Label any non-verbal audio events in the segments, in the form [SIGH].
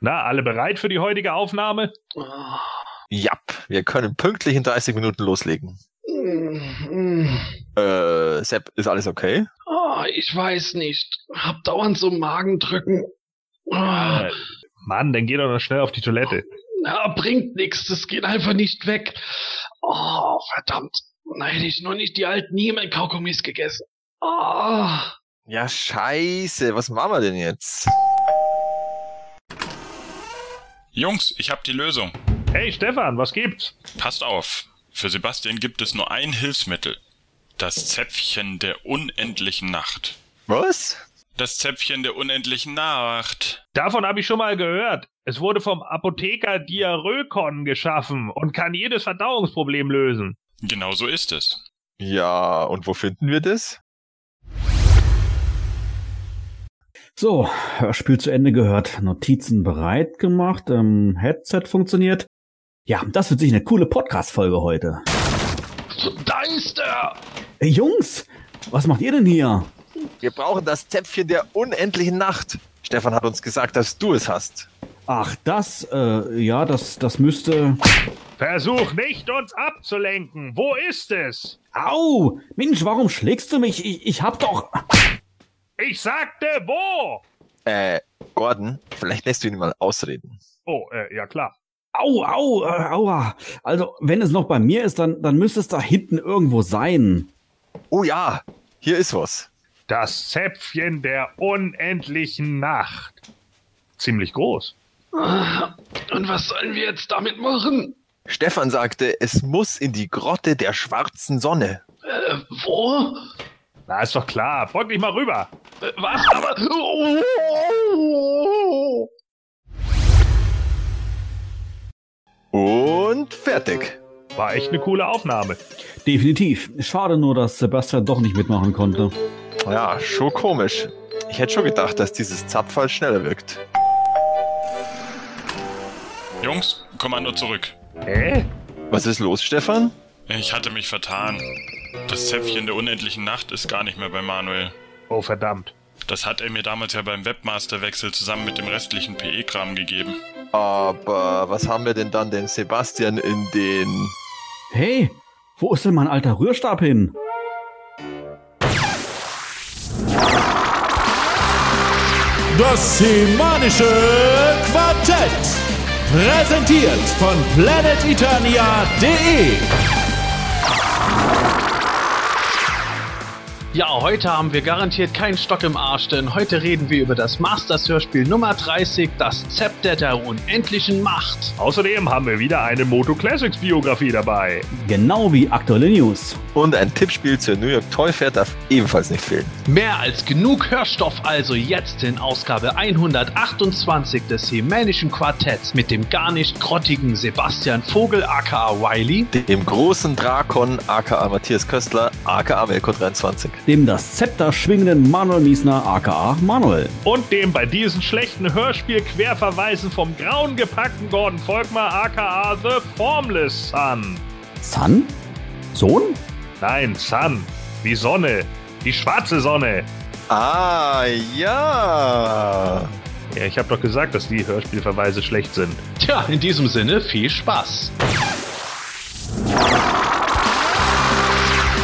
Na, alle bereit für die heutige Aufnahme? Ja, wir können pünktlich in 30 Minuten loslegen. Äh, Sepp, ist alles okay? Oh, ich weiß nicht. Hab dauernd so Magendrücken. Oh, Äh, Mann, dann geh doch noch schnell auf die Toilette. ja, bringt nichts. Das geht einfach nicht weg. Oh, verdammt. Na, hätte ich noch nicht die alten Niemann-Kaugummis gegessen. Oh. Ja, scheiße, was machen wir denn jetzt? Jungs, ich hab die Lösung. Hey Stefan, was gibt's? Passt auf. Für Sebastian gibt es nur ein Hilfsmittel. Das Zäpfchen der unendlichen Nacht. Was? Das Zäpfchen der unendlichen Nacht. Davon habe ich schon mal gehört. Es wurde vom Apotheker Diarrhoekon geschaffen und kann jedes Verdauungsproblem lösen. Genau so ist es. Ja, und wo finden wir das? So, Hörspiel zu Ende gehört, Notizen bereit gemacht, ähm, Headset funktioniert. Ja, das wird sich eine coole Podcast-Folge heute. Da ist er. Hey, Jungs, was macht ihr denn hier? Wir brauchen das Zäpfchen der unendlichen Nacht. Stefan hat uns gesagt, dass du es hast. Ach, das, äh, ja, das, das müsste. Versuch nicht, uns abzulenken. Wo ist es? Au! Mensch, warum schlägst du mich? Ich, ich hab doch. Ich sagte wo? Äh, Gordon, vielleicht lässt du ihn mal ausreden. Oh, äh, ja klar. Au, au, äh, aua. Also, wenn es noch bei mir ist, dann, dann müsste es da hinten irgendwo sein. Oh ja, hier ist was. Das Zäpfchen der unendlichen Nacht. Ziemlich groß. Und was sollen wir jetzt damit machen? Stefan sagte, es muss in die Grotte der schwarzen Sonne. Äh, wo? Na, ist doch klar. Beug dich mal rüber. Äh, was? Aber. Oh. Und fertig. War echt eine coole Aufnahme. Definitiv. Schade nur, dass Sebastian doch nicht mitmachen konnte. Ja, schon komisch. Ich hätte schon gedacht, dass dieses Zapfall schneller wirkt. Jungs, Kommando zurück. Hä? Was ist los, Stefan? Ich hatte mich vertan. Das Zäpfchen der unendlichen Nacht ist gar nicht mehr bei Manuel. Oh, verdammt. Das hat er mir damals ja beim Webmasterwechsel zusammen mit dem restlichen PE-Kram gegeben. Aber was haben wir denn dann den Sebastian in den... Hey, wo ist denn mein alter Rührstab hin? Das semanische Quartett. Präsentiert von planeteternia.de. Ja, heute haben wir garantiert keinen Stock im Arsch, denn heute reden wir über das Masters-Hörspiel Nummer 30, das Zepter der unendlichen Macht. Außerdem haben wir wieder eine Moto Classics Biografie dabei. Genau wie aktuelle News. Und ein Tippspiel zur New York Toy Fair darf ebenfalls nicht fehlen. Mehr als genug Hörstoff also jetzt in Ausgabe 128 des Hemänischen Quartetts mit dem gar nicht grottigen Sebastian Vogel aka Wiley, Dem großen Drakon, aka Matthias Köstler, aka Melko 23. Dem das Zepter schwingenden Manuel Miesner aka Manuel. Und dem bei diesen schlechten Hörspiel-Querverweisen vom grauen gepackten Gordon Volkmar aka The Formless Sun. Sun? Sohn? Nein, Sun. Wie Sonne. Die schwarze Sonne. Ah, ja. Ja, ich habe doch gesagt, dass die Hörspielverweise schlecht sind. Tja, in diesem Sinne viel Spaß.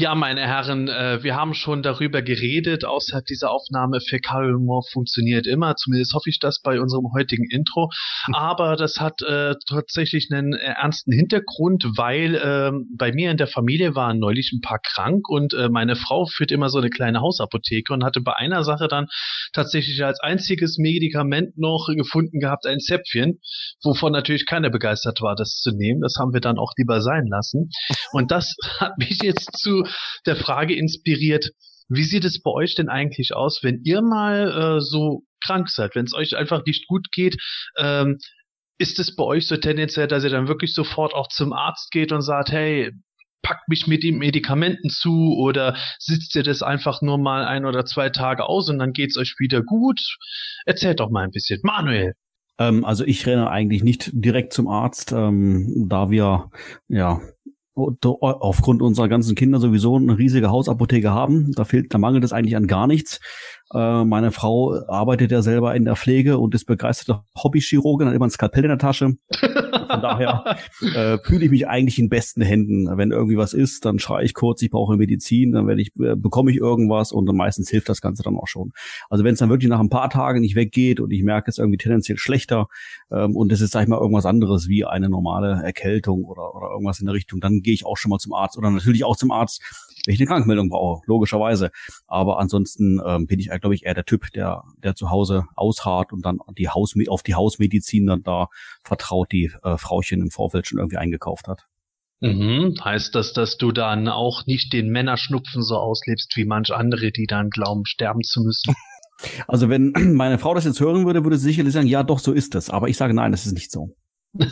Ja, meine Herren, äh, wir haben schon darüber geredet, außerhalb dieser Aufnahme, Fäkalhumor funktioniert immer, zumindest hoffe ich das bei unserem heutigen Intro, [LAUGHS] aber das hat äh, tatsächlich einen äh, ernsten Hintergrund, weil ähm, bei mir in der Familie waren neulich ein paar krank und äh, meine Frau führt immer so eine kleine Hausapotheke und hatte bei einer Sache dann tatsächlich als einziges Medikament noch gefunden gehabt ein Zäpfchen, wovon natürlich keiner begeistert war, das zu nehmen. Das haben wir dann auch lieber sein lassen. Und das [LAUGHS] hat mich jetzt zu der Frage inspiriert, wie sieht es bei euch denn eigentlich aus, wenn ihr mal äh, so krank seid, wenn es euch einfach nicht gut geht? Ähm, ist es bei euch so tendenziell, dass ihr dann wirklich sofort auch zum Arzt geht und sagt, hey, packt mich mit den Medikamenten zu oder sitzt ihr das einfach nur mal ein oder zwei Tage aus und dann geht's euch wieder gut? Erzählt doch mal ein bisschen. Manuel. Ähm, also ich renne eigentlich nicht direkt zum Arzt, ähm, da wir ja aufgrund unserer ganzen Kinder sowieso eine riesige Hausapotheke haben. Da fehlt, da mangelt es eigentlich an gar nichts. Äh, meine Frau arbeitet ja selber in der Pflege und ist begeisterte Hobbychirurgin, hat immer ein Skalpell in der Tasche. [LAUGHS] Von daher äh, fühle ich mich eigentlich in besten Händen. Wenn irgendwie was ist, dann schreie ich kurz, ich brauche Medizin, dann werde ich, äh, bekomme ich irgendwas und dann meistens hilft das Ganze dann auch schon. Also wenn es dann wirklich nach ein paar Tagen nicht weggeht und ich merke, es irgendwie tendenziell schlechter ähm, und es ist, sag ich mal, irgendwas anderes wie eine normale Erkältung oder, oder irgendwas in der Richtung, dann gehe ich auch schon mal zum Arzt oder natürlich auch zum Arzt, wenn ich eine Krankmeldung brauche, logischerweise. Aber ansonsten ähm, bin ich, glaube ich, eher der Typ, der, der zu Hause ausharrt und dann die Haus, auf die Hausmedizin dann da vertraut, die äh, Frauchen im Vorfeld schon irgendwie eingekauft hat. Mhm. Heißt das, dass du dann auch nicht den Männerschnupfen so auslebst wie manch andere, die dann glauben, sterben zu müssen? [LAUGHS] [LAUGHS] Also wenn [CLEARS THROAT] meine Frau das jetzt hören würde, würde sie sicherlich sagen, ja, doch, so ist es. Aber ich sage, nein, das ist nicht so. [LAUGHS]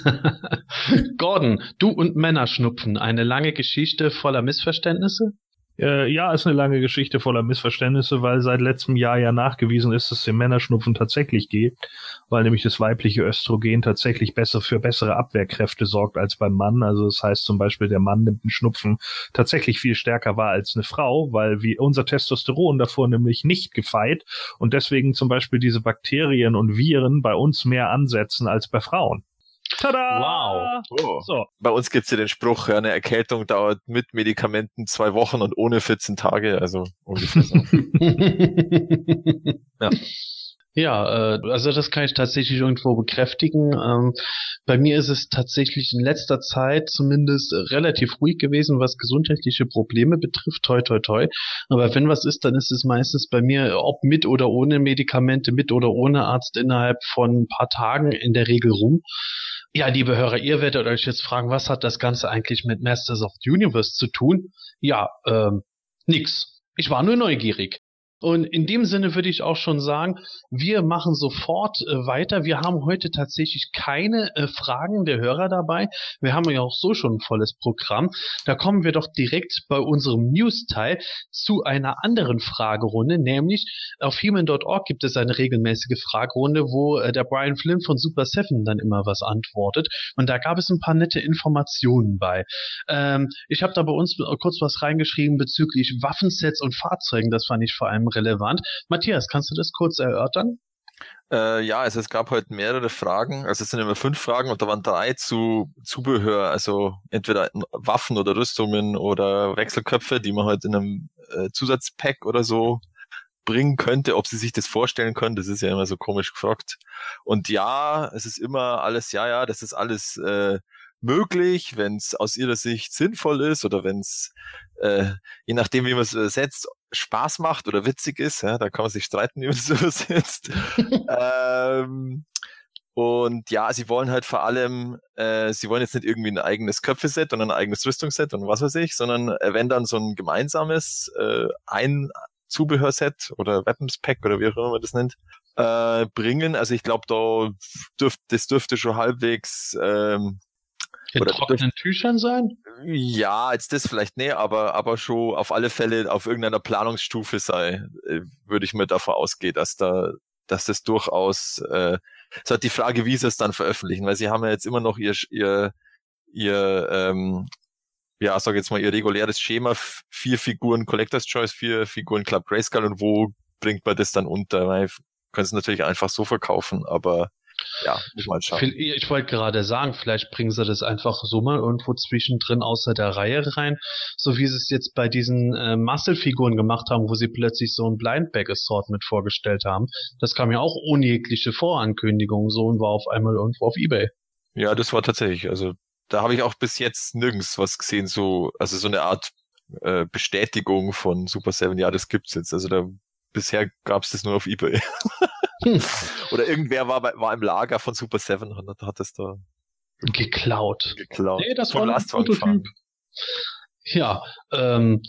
Gordon, du und Männerschnupfen, eine lange Geschichte voller Missverständnisse? Äh, ja, ist eine lange Geschichte voller Missverständnisse, weil seit letztem Jahr ja nachgewiesen ist, dass es den Männerschnupfen tatsächlich geht, weil nämlich das weibliche Östrogen tatsächlich besser für bessere Abwehrkräfte sorgt als beim Mann. Also das heißt zum Beispiel, der Mann nimmt einen Schnupfen tatsächlich viel stärker wahr als eine Frau, weil wie unser Testosteron davor nämlich nicht gefeit und deswegen zum Beispiel diese Bakterien und Viren bei uns mehr ansetzen als bei Frauen. Tada! Wow. Oh. So. Bei uns gibt's ja den Spruch, eine Erkältung dauert mit Medikamenten zwei Wochen und ohne 14 Tage, also ungefähr so. [LAUGHS] ja. Ja, äh, also das kann ich tatsächlich irgendwo bekräftigen. Ähm, bei mir ist es tatsächlich in letzter Zeit zumindest relativ ruhig gewesen, was gesundheitliche Probleme betrifft. Toi, toi, toi. Aber wenn was ist, dann ist es meistens bei mir, ob mit oder ohne Medikamente, mit oder ohne Arzt innerhalb von ein paar Tagen in der Regel rum. Ja, liebe Hörer, ihr werdet euch jetzt fragen, was hat das Ganze eigentlich mit Masters of the Universe zu tun? Ja, ähm, nix. Ich war nur neugierig. Und in dem Sinne würde ich auch schon sagen, wir machen sofort äh, weiter. Wir haben heute tatsächlich keine äh, Fragen der Hörer dabei. Wir haben ja auch so schon ein volles Programm. Da kommen wir doch direkt bei unserem News-Teil zu einer anderen Fragerunde, nämlich auf human.org gibt es eine regelmäßige Fragerunde, wo äh, der Brian Flynn von Super Seven dann immer was antwortet. Und da gab es ein paar nette Informationen bei. Ähm, ich habe da bei uns kurz was reingeschrieben bezüglich Waffensets und Fahrzeugen. Das fand ich vor allem relevant. Matthias, kannst du das kurz erörtern? Äh, ja, also es gab heute mehrere Fragen. Also es sind immer fünf Fragen und da waren drei zu Zubehör, also entweder Waffen oder Rüstungen oder Wechselköpfe, die man halt in einem äh, Zusatzpack oder so bringen könnte, ob sie sich das vorstellen können, das ist ja immer so komisch gefragt. Und ja, es ist immer alles, ja, ja, das ist alles äh, möglich, wenn es aus ihrer Sicht sinnvoll ist oder wenn es, äh, je nachdem, wie man es übersetzt, Spaß macht oder witzig ist. Ja, da kann man sich streiten, [LAUGHS] wie man es übersetzt. [LAUGHS] ähm, und ja, sie wollen halt vor allem, äh, sie wollen jetzt nicht irgendwie ein eigenes Köpfeset und ein eigenes Rüstungsset und was weiß ich, sondern äh, wenn dann so ein gemeinsames äh, ein Zubehörset oder Weapons Pack oder wie auch immer man das nennt, äh, bringen. Also ich glaube, da dürft, das dürfte schon halbwegs ähm, in oder trockenen Tüchern sein? Ja, jetzt das vielleicht nee, aber, aber schon auf alle Fälle auf irgendeiner Planungsstufe sei, äh, würde ich mir davon ausgehen, dass da, dass das durchaus, äh, es hat die Frage, wie sie es dann veröffentlichen, weil sie haben ja jetzt immer noch ihr, ihr, ihr, ähm, ja, sag jetzt mal, ihr reguläres Schema, vier Figuren Collector's Choice, vier Figuren Club Grayskull und wo bringt man das dann unter? Weil können es natürlich einfach so verkaufen, aber ja, muss man schauen. Ich wollte gerade sagen, vielleicht bringen sie das einfach so mal irgendwo zwischendrin außer der Reihe rein, so wie sie es jetzt bei diesen äh, Muscle-Figuren gemacht haben, wo sie plötzlich so ein Blindbag-Assortment vorgestellt haben. Das kam ja auch ohne jegliche Vorankündigung so und war auf einmal irgendwo auf Ebay. Ja, das war tatsächlich, also da habe ich auch bis jetzt nirgends was gesehen, so, also so eine Art äh, Bestätigung von Super Seven, ja, das gibt's jetzt. Also da bisher gab's das nur auf Ebay. [LAUGHS] [LAUGHS] Oder irgendwer war, war im Lager von Super Seven und hat das da geklaut. Geklaut. Nee, das war ein Prototyp. Ja, ähm,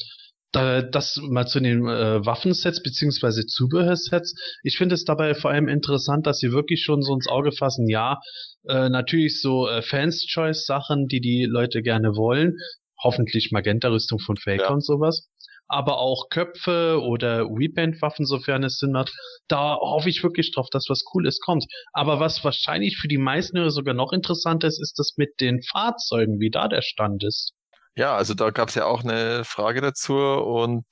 da, das mal zu den äh, Waffensets beziehungsweise Zubehörsets. Ich finde es dabei vor allem interessant, dass sie wirklich schon so ins Auge fassen, ja, äh, natürlich so äh, Fans-Choice-Sachen, die die Leute gerne wollen. Hoffentlich Magenta-Rüstung von Faker ja. und sowas. Aber auch Köpfe oder Reband-Waffen, sofern es Sinn macht. Da hoffe ich wirklich drauf, dass was Cooles kommt. Aber was wahrscheinlich für die meisten sogar noch interessanter ist, ist das mit den Fahrzeugen, wie da der Stand ist. Ja, also da gab es ja auch eine Frage dazu und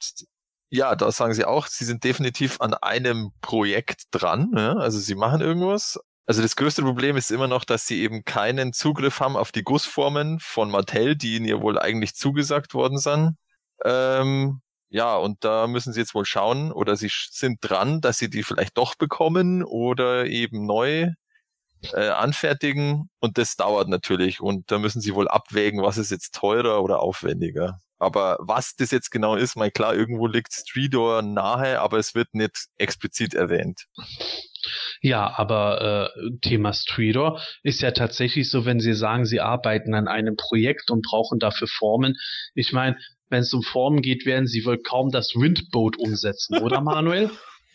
ja, da sagen sie auch, sie sind definitiv an einem Projekt dran. Ja? Also sie machen irgendwas. Also das größte Problem ist immer noch, dass sie eben keinen Zugriff haben auf die Gussformen von Mattel, die ihnen ja wohl eigentlich zugesagt worden sind. Ähm, ja, und da müssen sie jetzt wohl schauen, oder sie sind dran, dass sie die vielleicht doch bekommen oder eben neu äh, anfertigen. Und das dauert natürlich. Und da müssen sie wohl abwägen, was ist jetzt teurer oder aufwendiger. Aber was das jetzt genau ist, mal klar, irgendwo liegt Streetor nahe, aber es wird nicht explizit erwähnt. Ja, aber äh, Thema Streetor ist ja tatsächlich so, wenn Sie sagen, Sie arbeiten an einem Projekt und brauchen dafür Formen. Ich meine, wenn es um Formen geht, werden Sie wohl kaum das Windboat umsetzen, oder [LAUGHS] Manuel?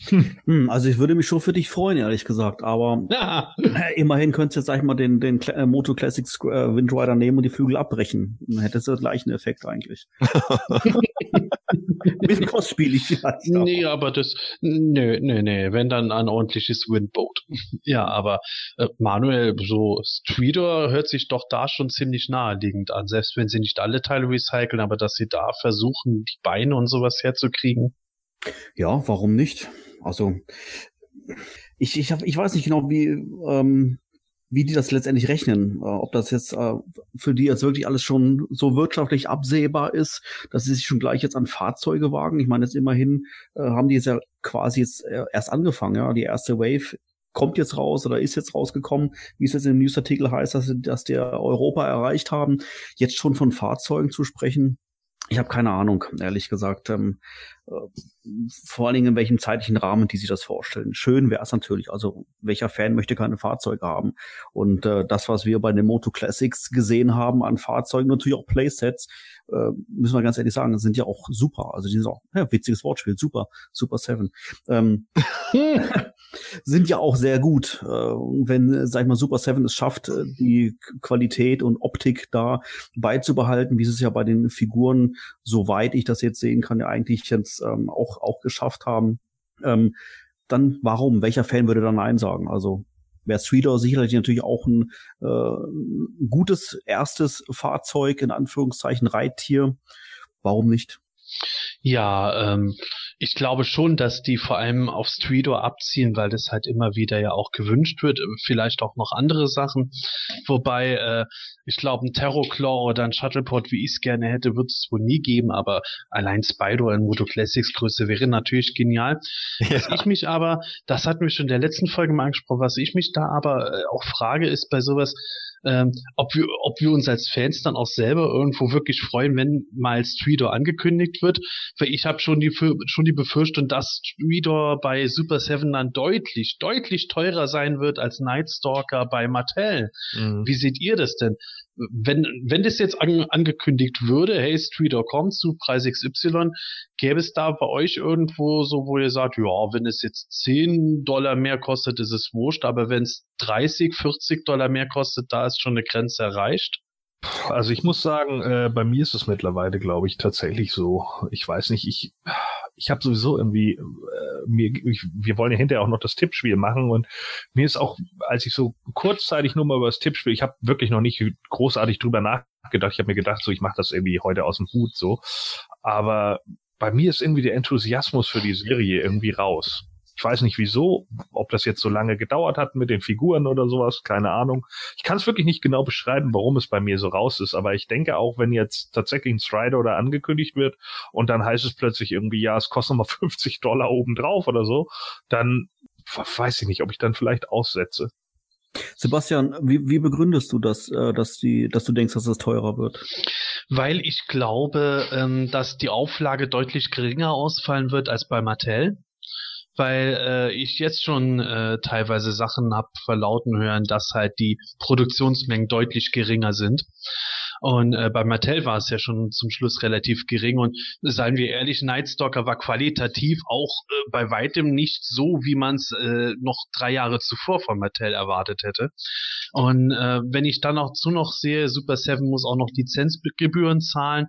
Hm, also ich würde mich schon für dich freuen, ehrlich gesagt. Aber ja. [LAUGHS] äh, immerhin könntest du jetzt, sag ich mal, den, den äh, Moto Classics äh, Windrider nehmen und die Flügel abbrechen. Dann hättest du den gleichen Effekt eigentlich. Ein [LAUGHS] bisschen kostspielig vielleicht. Nee, aber das, nö, nö, nö, wenn dann ein ordentliches Windboat. [LAUGHS] ja, aber äh, Manuel, so Streeter hört sich doch da schon ziemlich naheliegend an. Selbst wenn sie nicht alle Teile recyceln, aber dass sie da versuchen, die Beine und sowas herzukriegen. Ja, warum nicht? Also ich, ich, hab, ich weiß nicht genau, wie, ähm, wie die das letztendlich rechnen. Äh, ob das jetzt äh, für die jetzt wirklich alles schon so wirtschaftlich absehbar ist, dass sie sich schon gleich jetzt an Fahrzeuge wagen. Ich meine, jetzt immerhin äh, haben die jetzt ja quasi jetzt äh, erst angefangen, ja. Die erste Wave kommt jetzt raus oder ist jetzt rausgekommen, wie es jetzt im Newsartikel heißt, dass, dass der Europa erreicht haben. Jetzt schon von Fahrzeugen zu sprechen, ich habe keine Ahnung, ehrlich gesagt. Ähm, äh, vor allen Dingen in welchem zeitlichen Rahmen die sich das vorstellen. Schön wäre es natürlich. Also welcher Fan möchte keine Fahrzeuge haben? Und äh, das, was wir bei den Moto Classics gesehen haben an Fahrzeugen, natürlich auch Playsets, äh, müssen wir ganz ehrlich sagen, sind ja auch super. Also die sind auch, ja, witziges Wortspiel, super, Super Seven. Ähm, [LAUGHS] [LAUGHS] sind ja auch sehr gut. Äh, wenn, sag ich mal, Super Seven es schafft, äh, die Qualität und Optik da beizubehalten, wie sie es ja bei den Figuren, soweit ich das jetzt sehen kann, ja eigentlich jetzt ähm, auch, auch geschafft haben, ähm, dann warum? Welcher Fan würde da Nein sagen? Also wäre Streeter sicherlich natürlich auch ein äh, gutes erstes Fahrzeug, in Anführungszeichen Reittier. Warum nicht? Ja, ähm, ich glaube schon, dass die vor allem auf Streetor abzielen, weil das halt immer wieder ja auch gewünscht wird. Vielleicht auch noch andere Sachen. Wobei, äh, ich glaube, ein Terrorclaw oder ein Shuttleport, wie ich es gerne hätte, wird es wohl nie geben, aber allein Spider in Moto Classics Größe wäre natürlich genial. Ja. Was ich mich aber, das hatten wir schon in der letzten Folge mal angesprochen, was ich mich da aber äh, auch frage, ist bei sowas, ähm, ob, wir, ob wir uns als Fans dann auch selber irgendwo wirklich freuen, wenn mal Streetor angekündigt wird. Weil ich habe schon die, schon die Befürchtung, dass Streetor bei Super Seven dann deutlich, deutlich teurer sein wird als Nightstalker bei Mattel. Mhm. Wie seht ihr das denn? wenn, wenn das jetzt an, angekündigt würde, hey, Streeter kommt zu Preis XY, gäbe es da bei euch irgendwo so, wo ihr sagt, ja, wenn es jetzt 10 Dollar mehr kostet, ist es wurscht, aber wenn es 30, 40 Dollar mehr kostet, da ist schon eine Grenze erreicht? Also ich muss sagen, äh, bei mir ist es mittlerweile, glaube ich, tatsächlich so. Ich weiß nicht, ich ich habe sowieso irgendwie äh, mir ich, wir wollen ja hinterher auch noch das Tippspiel machen und mir ist auch, als ich so kurzzeitig nur mal über das Tippspiel, ich habe wirklich noch nicht großartig drüber nachgedacht. Ich habe mir gedacht, so ich mache das irgendwie heute aus dem Hut so, aber bei mir ist irgendwie der Enthusiasmus für die Serie irgendwie raus. Ich weiß nicht wieso, ob das jetzt so lange gedauert hat mit den Figuren oder sowas, keine Ahnung. Ich kann es wirklich nicht genau beschreiben, warum es bei mir so raus ist, aber ich denke auch, wenn jetzt tatsächlich ein Strider oder angekündigt wird und dann heißt es plötzlich irgendwie, ja, es kostet nochmal [LAUGHS] 50 Dollar obendrauf oder so, dann weiß ich nicht, ob ich dann vielleicht aussetze. Sebastian, wie, wie begründest du das, äh, dass, die, dass du denkst, dass es teurer wird? Weil ich glaube, ähm, dass die Auflage deutlich geringer ausfallen wird als bei Mattel weil äh, ich jetzt schon äh, teilweise Sachen hab verlauten hören, dass halt die Produktionsmengen deutlich geringer sind. Und äh, bei Mattel war es ja schon zum Schluss relativ gering. Und seien wir ehrlich, Nightstalker war qualitativ auch äh, bei weitem nicht so, wie man es äh, noch drei Jahre zuvor von Mattel erwartet hätte. Und äh, wenn ich dann auch zu noch sehe, Super Seven muss auch noch Lizenzgebühren zahlen.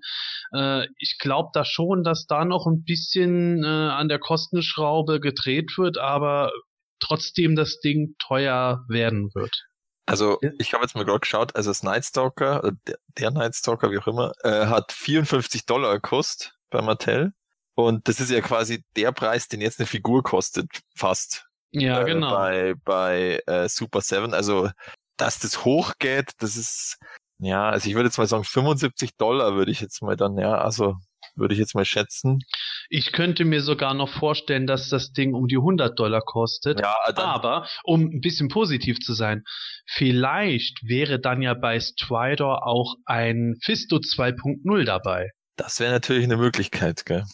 Äh, ich glaube da schon, dass da noch ein bisschen äh, an der Kostenschraube gedreht wird, aber trotzdem das Ding teuer werden wird. Also ich habe jetzt mal gerade geschaut, also das Nightstalker, äh, der, der Nightstalker, wie auch immer, äh, hat 54 Dollar gekostet bei Mattel. Und das ist ja quasi der Preis, den jetzt eine Figur kostet, fast. Ja, äh, genau. Bei, bei äh, Super 7. Also, dass das hochgeht, das ist, ja, also ich würde jetzt mal sagen, 75 Dollar würde ich jetzt mal dann, ja, also würde ich jetzt mal schätzen. Ich könnte mir sogar noch vorstellen, dass das Ding um die 100 Dollar kostet. Ja, Aber, um ein bisschen positiv zu sein, vielleicht wäre dann ja bei Strider auch ein Fisto 2.0 dabei. das wäre natürlich eine Möglichkeit, gell?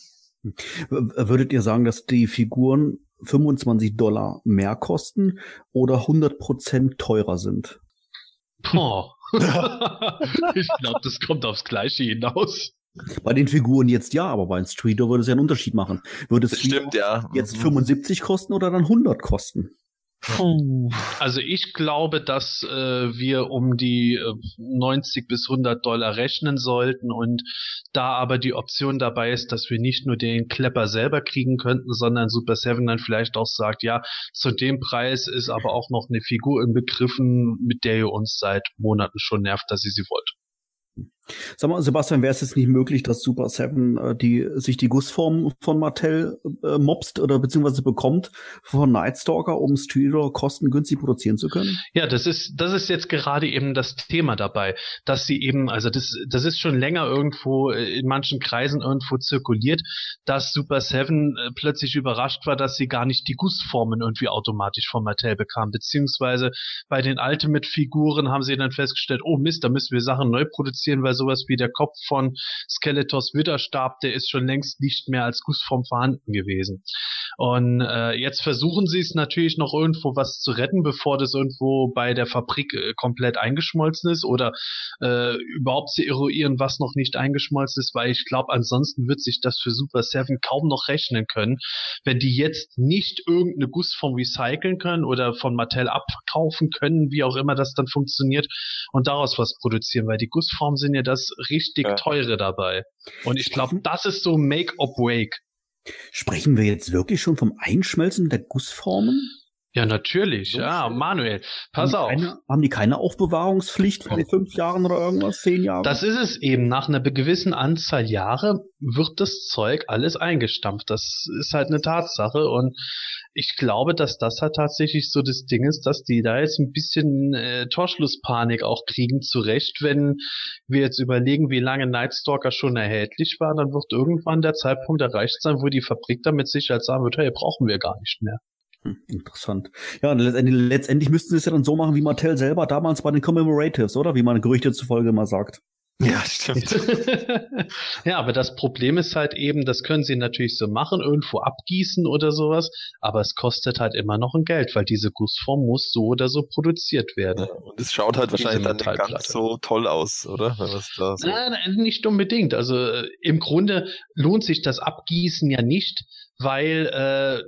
Würdet ihr sagen, dass die Figuren 25 Dollar mehr kosten oder 100 Prozent teurer sind? Boah. [LAUGHS] ich glaube, das kommt aufs Gleiche hinaus. Bei den Figuren jetzt ja, aber bei Streeter würde es ja einen Unterschied machen. Würde es Das stimmt, ja. jetzt Mhm. 75 kosten oder dann 100 kosten? Also ich glaube, dass äh, wir um die äh, 90 bis 100 Dollar rechnen sollten und da aber die Option dabei ist, dass wir nicht nur den Klepper selber kriegen könnten, sondern Super Seven dann vielleicht auch sagt, ja, zu dem Preis ist aber auch noch eine Figur inbegriffen, mit der ihr uns seit Monaten schon nervt, dass ihr sie wollt. Sag mal, Sebastian, wäre es jetzt nicht möglich, dass Super Seven äh, die, sich die Gussform von Mattel äh, mobst oder beziehungsweise bekommt von Nightstalker, um Streeter kostengünstig produzieren zu können? Ja, das ist, das ist jetzt gerade eben das Thema dabei, dass sie eben, also das, das ist schon länger irgendwo äh, in manchen Kreisen irgendwo zirkuliert, dass Super Seven äh, plötzlich überrascht war, dass sie gar nicht die Gussformen irgendwie automatisch von Mattel bekam, beziehungsweise bei den Ultimate-Figuren haben sie dann festgestellt, oh Mist, da müssen wir Sachen neu produzieren, weil sowas wie der Kopf von Skeletors Witterstab, der ist schon längst nicht mehr als Gussform vorhanden gewesen. Und äh, jetzt versuchen sie es natürlich noch irgendwo was zu retten, bevor das irgendwo bei der Fabrik äh, komplett eingeschmolzen ist oder äh, überhaupt zu eruieren, was noch nicht eingeschmolzen ist, weil ich glaube, ansonsten wird sich das für Super Seven kaum noch rechnen können, wenn die jetzt nicht irgendeine Gussform recyceln können oder von Mattel abkaufen können, wie auch immer das dann funktioniert und daraus was produzieren, weil die Gussformen sind ja das richtig Ja. teure dabei. Und ich glaube, das ist so Make or Break. Sprechen wir jetzt wirklich schon vom Einschmelzen der Gussformen? Ja, natürlich. So Ja. Manuel, pass haben auf. Keine, haben die keine Aufbewahrungspflicht von fünf Jahren oder irgendwas, zehn Jahren? Das ist es eben. Nach einer gewissen Anzahl Jahre wird das Zeug alles eingestampft. Das ist halt eine Tatsache. Und ich glaube, dass das halt tatsächlich so das Ding ist, dass die da jetzt ein bisschen äh, Torschlusspanik auch kriegen, zurecht. Wenn wir jetzt überlegen, wie lange Nightstalker schon erhältlich war, dann wird irgendwann der Zeitpunkt erreicht sein, wo die Fabrik dann mit Sicherheit sagen wird, hey, brauchen wir gar nicht mehr. Hm, interessant. Ja, und letztendlich, letztendlich müssten sie es ja dann so machen, wie Mattel selber damals bei den Commemoratives, oder? Wie man Gerüchte zufolge mal sagt. Ja, stimmt. [LAUGHS] ja, aber das Problem ist halt eben, das können sie natürlich so machen, irgendwo abgießen oder sowas, aber es kostet halt immer noch ein Geld, weil diese Gussform muss so oder so produziert werden. Ja, und es schaut halt wahrscheinlich dann nicht ganz so toll aus, oder? So Nein, nein, nicht unbedingt. Also äh, im Grunde lohnt sich das Abgießen ja nicht, weil äh,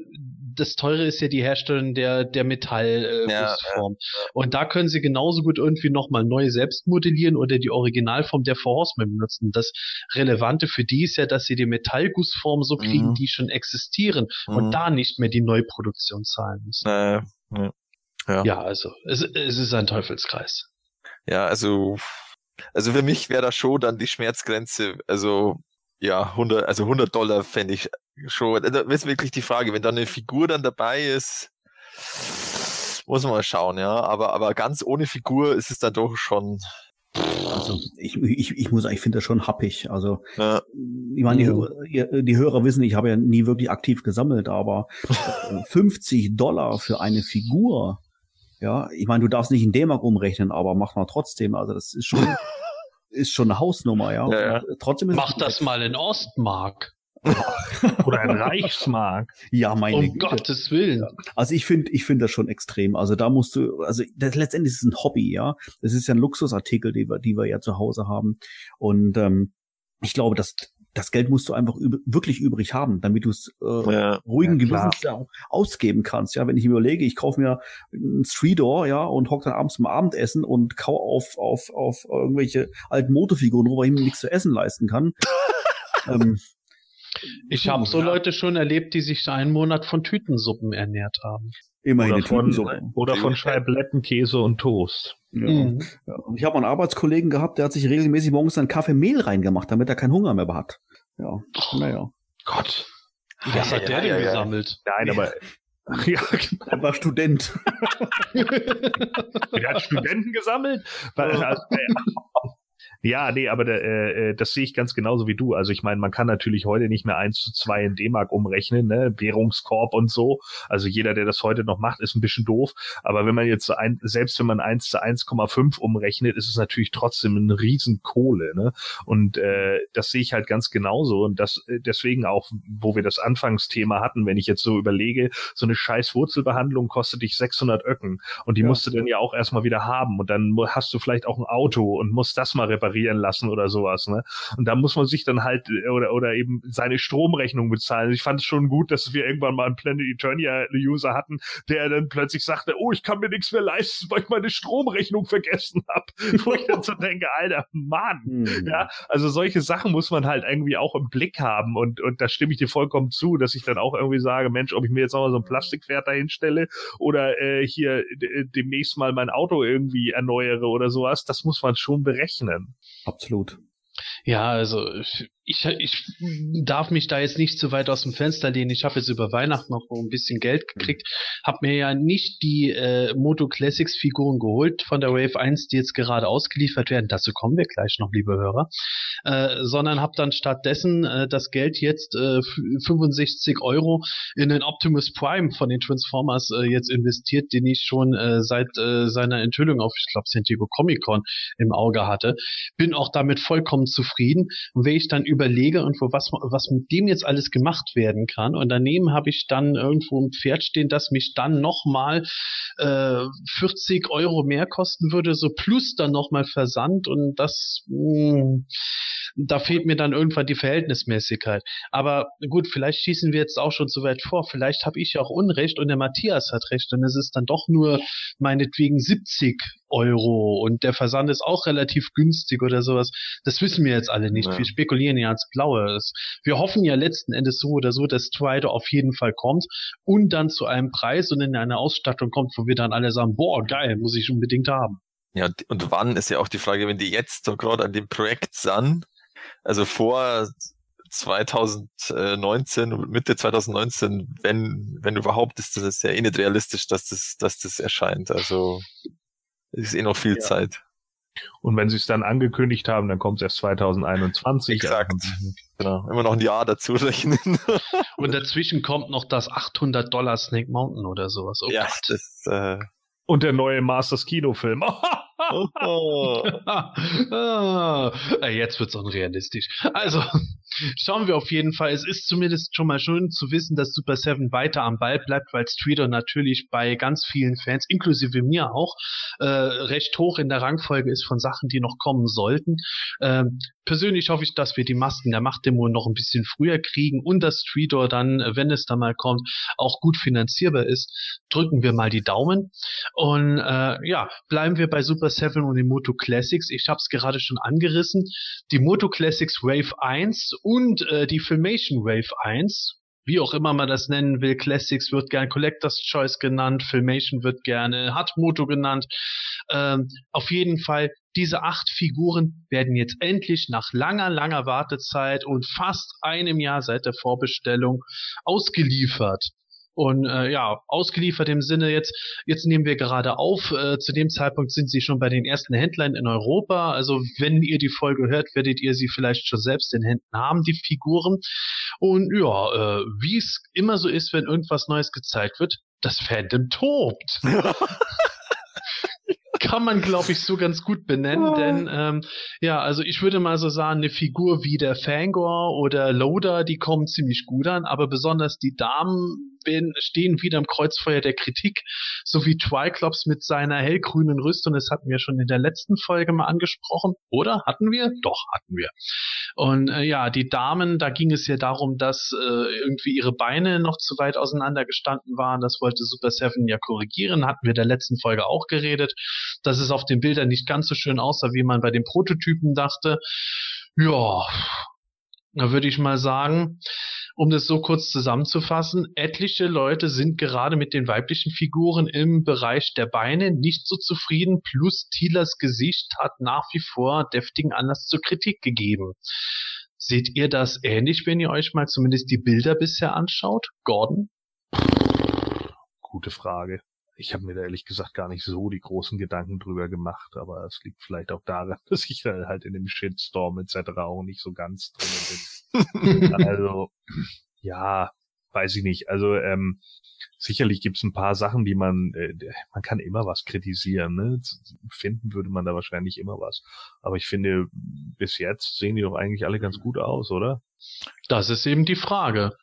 das Teure ist ja die Herstellung der, der Metallgussform. Äh, Ja, Gussform. Und da können sie genauso gut irgendwie nochmal neu selbst modellieren oder die Originalform der Four Horsemen benutzen. Das Relevante für die ist ja, dass sie die Metallgussform so kriegen, Mhm. die schon existieren Mhm. und da nicht mehr die Neuproduktion zahlen müssen. Äh, ja. Ja. Ja, also es, es ist ein Teufelskreis. ja, also, also für mich wäre da schon dann die Schmerzgrenze, also ja, 100, also 100 Dollar fände ich schon, da ist wirklich die Frage, wenn da eine Figur dann dabei ist, muss man mal schauen, ja, aber, aber ganz ohne Figur ist es dann doch schon, Also ich, ich, ich muss sagen, ich finde das schon happig. Also ja, ich meine, die, die Hörer wissen, ich habe ja nie wirklich aktiv gesammelt, aber äh, [LAUGHS] 50 Dollar für eine Figur, ja, ich meine, du darfst nicht in D-Mark umrechnen, aber mach mal trotzdem. Also das ist schon, [LAUGHS] ist schon eine Hausnummer, ja. Ja, ja. Trotzdem ist Mach das mal in Ostmark. [LAUGHS] Oder ein Reichsmark. Ja, meine Um Güte. Gottes Willen. Also ich finde, ich finde das schon extrem. Also da musst du, also das letztendlich ist es ein Hobby, ja. Das ist ja ein Luxusartikel, die wir, die wir ja zu Hause haben. Und ähm, ich glaube, dass das Geld musst du einfach üb wirklich übrig haben, damit du es äh, Ja. ruhigen Ja. Gewissens ja ausgeben kannst. Ja, wenn ich mir überlege, ich kaufe mir ein Streetdoor, ja, und hock dann abends zum Abendessen und kau auf auf auf irgendwelche alten Motorfiguren, wo ich mir nichts zu essen leisten kann. [LAUGHS] ähm, Ich habe so ja. Leute schon erlebt, die sich einen Monat von Tütensuppen ernährt haben. Immerhin Oder von, Tütensuppe. oder von Scheibletten, Käse und Toast. Ja. Mhm. Ja. Ich habe einen Arbeitskollegen gehabt, der hat sich regelmäßig morgens einen Kaffee Mehl reingemacht, damit er keinen Hunger mehr hat. Ja, naja. Gott. Was hat der denn gesammelt? Nein, aber. Ach ja, genau. [LAUGHS] Er war Student. [LAUGHS] Der hat Studenten gesammelt. Weil, also, ja, nee, aber äh, äh, das sehe ich ganz genauso wie du. Also ich meine, man kann natürlich heute nicht mehr eins zu zwei in D-Mark umrechnen, ne? Währungskorb und so. Also jeder, der das heute noch macht, ist ein bisschen doof. Aber wenn man jetzt so ein, selbst wenn man eins zu 1,5 umrechnet, ist es natürlich trotzdem ein Riesenkohle, ne? Und äh, das sehe ich halt ganz genauso. Und das äh, deswegen auch, wo wir das Anfangsthema hatten, wenn ich jetzt so überlege, so eine scheiß Wurzelbehandlung kostet dich 600 Öcken. Und die Ja. musst du dann ja auch erstmal wieder haben. Und dann hast du vielleicht auch ein Auto und musst das mal reparieren lassen oder sowas. Ne? Und da muss man sich dann halt äh, oder oder eben seine Stromrechnung bezahlen. Ich fand es schon gut, dass wir irgendwann mal einen Planet Eternia User hatten, der dann plötzlich sagte, oh, ich kann mir nichts mehr leisten, weil ich meine Stromrechnung vergessen habe. [LAUGHS] Wo ich dann so denke, alter Mann. Hm. Ja, also solche Sachen muss man halt irgendwie auch im Blick haben und, und da stimme ich dir vollkommen zu, dass ich dann auch irgendwie sage, Mensch, ob ich mir jetzt noch mal so ein Plastikpferd dahin stelle oder äh, hier demnächst mal mein Auto irgendwie erneuere oder sowas, das muss man schon berechnen. Absolut. Ja, also ich, ich darf mich da jetzt nicht zu weit aus dem Fenster lehnen. Ich habe jetzt über Weihnachten noch ein bisschen Geld gekriegt, habe mir ja nicht die äh, Moto Classics Figuren geholt von der Wave 1, die jetzt gerade ausgeliefert werden. Dazu kommen wir gleich noch, liebe Hörer. Äh, sondern habe dann stattdessen äh, das Geld jetzt äh, f- 65 Euro in den Optimus Prime von den Transformers äh, jetzt investiert, den ich schon äh, seit äh, seiner Enthüllung auf, ich glaube, San Diego Comic Con im Auge hatte. Bin auch damit vollkommen zufrieden. Und wenn ich dann überlege, irgendwo, was, was mit dem jetzt alles gemacht werden kann, und daneben habe ich dann irgendwo ein Pferd stehen, das mich dann nochmal äh, 40 Euro mehr kosten würde, so plus dann nochmal Versand und das, mh, da fehlt mir dann irgendwann die Verhältnismäßigkeit. Aber gut, vielleicht schießen wir jetzt auch schon zu weit vor. Vielleicht habe ich ja auch Unrecht und der Matthias hat recht und es ist dann doch nur meinetwegen 70 Euro und der Versand ist auch relativ günstig oder sowas. Das wissen wir jetzt alle nicht. Ja. Wir spekulieren ja ans Blaue. Wir hoffen ja letzten Endes so oder so, dass Strider auf jeden Fall kommt und dann zu einem Preis und in eine Ausstattung kommt, wo wir dann alle sagen, boah, geil, muss ich unbedingt haben. Ja, und- und wann ist ja auch die Frage, wenn die jetzt so gerade an dem Projekt sind, also vor 2019, Mitte 2019, wenn, wenn überhaupt, ist das ja eh nicht realistisch, dass das, dass das erscheint. Also ist eh noch viel Ja. Zeit. Und wenn sie es dann angekündigt haben, dann kommt es erst 2021. Exakt. Also, Genau. Immer noch ein Jahr dazu rechnen. [LAUGHS] Und dazwischen kommt noch das 800 Dollar Snake Mountain oder sowas. Oh ja, Gott. das, äh, Und der neue Masters Kinofilm. [LAUGHS] oh. [LAUGHS] ah, äh, jetzt wird's unrealistisch. Also, schauen wir auf jeden Fall. Es ist zumindest schon mal schön zu wissen, dass Super 7 weiter am Ball bleibt, weil Streeter natürlich bei ganz vielen Fans, inklusive mir auch, äh, recht hoch in der Rangfolge ist von Sachen, die noch kommen sollten. Ähm, persönlich hoffe ich, dass wir die Masken der Machtdemo noch ein bisschen früher kriegen und dass Streeter dann, wenn es dann mal kommt, auch gut finanzierbar ist. Drücken wir mal die Daumen. Und äh, ja, bleiben wir bei Super 7 und den Moto Classics. Ich habe es gerade schon angerissen. Die Moto Classics Wave 1 und äh, die Filmation Wave 1, wie auch immer man das nennen will, Classics wird gern Collector's Choice genannt, Filmation wird gerne Hard Moto genannt. Ähm, auf jeden Fall, diese acht Figuren werden jetzt endlich nach langer, langer Wartezeit und fast einem Jahr seit der Vorbestellung ausgeliefert. Und äh, ja, ausgeliefert im Sinne jetzt, jetzt nehmen wir gerade auf, äh, zu dem Zeitpunkt sind sie schon bei den ersten Händlern in Europa. Also wenn ihr die Folge hört, werdet ihr sie vielleicht schon selbst in Händen haben, die Figuren. Und ja, äh, wie es immer so ist, wenn irgendwas Neues gezeigt wird, das Fandom tobt. [LAUGHS] kann man, glaube ich, so ganz gut benennen, oh. denn ähm, ja, also ich würde mal so sagen, eine Figur wie der Fangor oder Loader, die kommen ziemlich gut an, aber besonders die Damen stehen wieder im Kreuzfeuer der Kritik, so wie Triclops mit seiner hellgrünen Rüstung, das hatten wir schon in der letzten Folge mal angesprochen, oder? Hatten wir? Doch, hatten wir. Und äh, ja, die Damen, da ging es ja darum, dass äh, irgendwie ihre Beine noch zu weit auseinander gestanden waren. Das wollte Super Seven ja korrigieren, hatten wir in der letzten Folge auch geredet, dass es auf den Bildern nicht ganz so schön aussah, wie man bei den Prototypen dachte. Ja, da würde ich mal sagen, um das so kurz zusammenzufassen, etliche Leute sind gerade mit den weiblichen Figuren im Bereich der Beine nicht so zufrieden, plus Thielers Gesicht hat nach wie vor deftigen Anlass zur Kritik gegeben. Seht ihr das ähnlich, wenn ihr euch mal zumindest die Bilder bisher anschaut? Gordon? Gute Frage. Ich habe mir da ehrlich gesagt gar nicht so die großen Gedanken drüber gemacht, aber es liegt vielleicht auch daran, [LAUGHS] dass ich da halt in dem Shitstorm etc. auch nicht so ganz drin bin. [LAUGHS] also, ja, weiß ich nicht. Also, ähm, sicherlich gibt's ein paar Sachen, die man, äh, man kann immer was kritisieren, ne? Finden würde man da wahrscheinlich immer was. Aber ich finde, bis jetzt sehen die doch eigentlich alle ganz gut aus, oder? Das ist eben die Frage.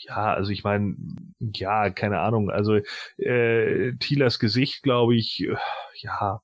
Ja, also ich meine, ja, keine Ahnung. Also äh, Thielers Gesicht, glaube ich, äh, ja,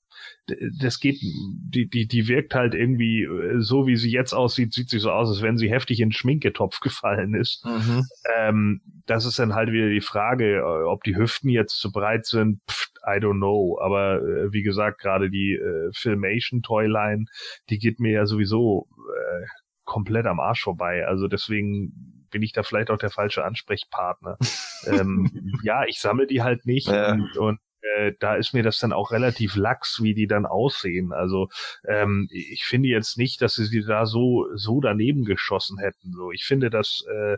das geht, die, die, die wirkt halt irgendwie, äh, so wie sie jetzt aussieht, sieht sie so aus, als wenn sie heftig in den Schminketopf gefallen ist. Mhm. Ähm, das ist dann halt wieder die Frage, äh, ob die Hüften jetzt zu breit sind, pff, I don't know. Aber äh, wie gesagt, gerade die äh, Filmation Toyline, die geht mir ja sowieso äh, komplett am Arsch vorbei. Also deswegen bin ich da vielleicht auch der falsche Ansprechpartner. [LAUGHS] ähm, ja, ich sammle die halt nicht ja. und, und äh, da ist mir das dann auch relativ lax, wie die dann aussehen. Also ähm, ich finde jetzt nicht, dass sie sie da so so daneben geschossen hätten. So, ich finde, dass äh,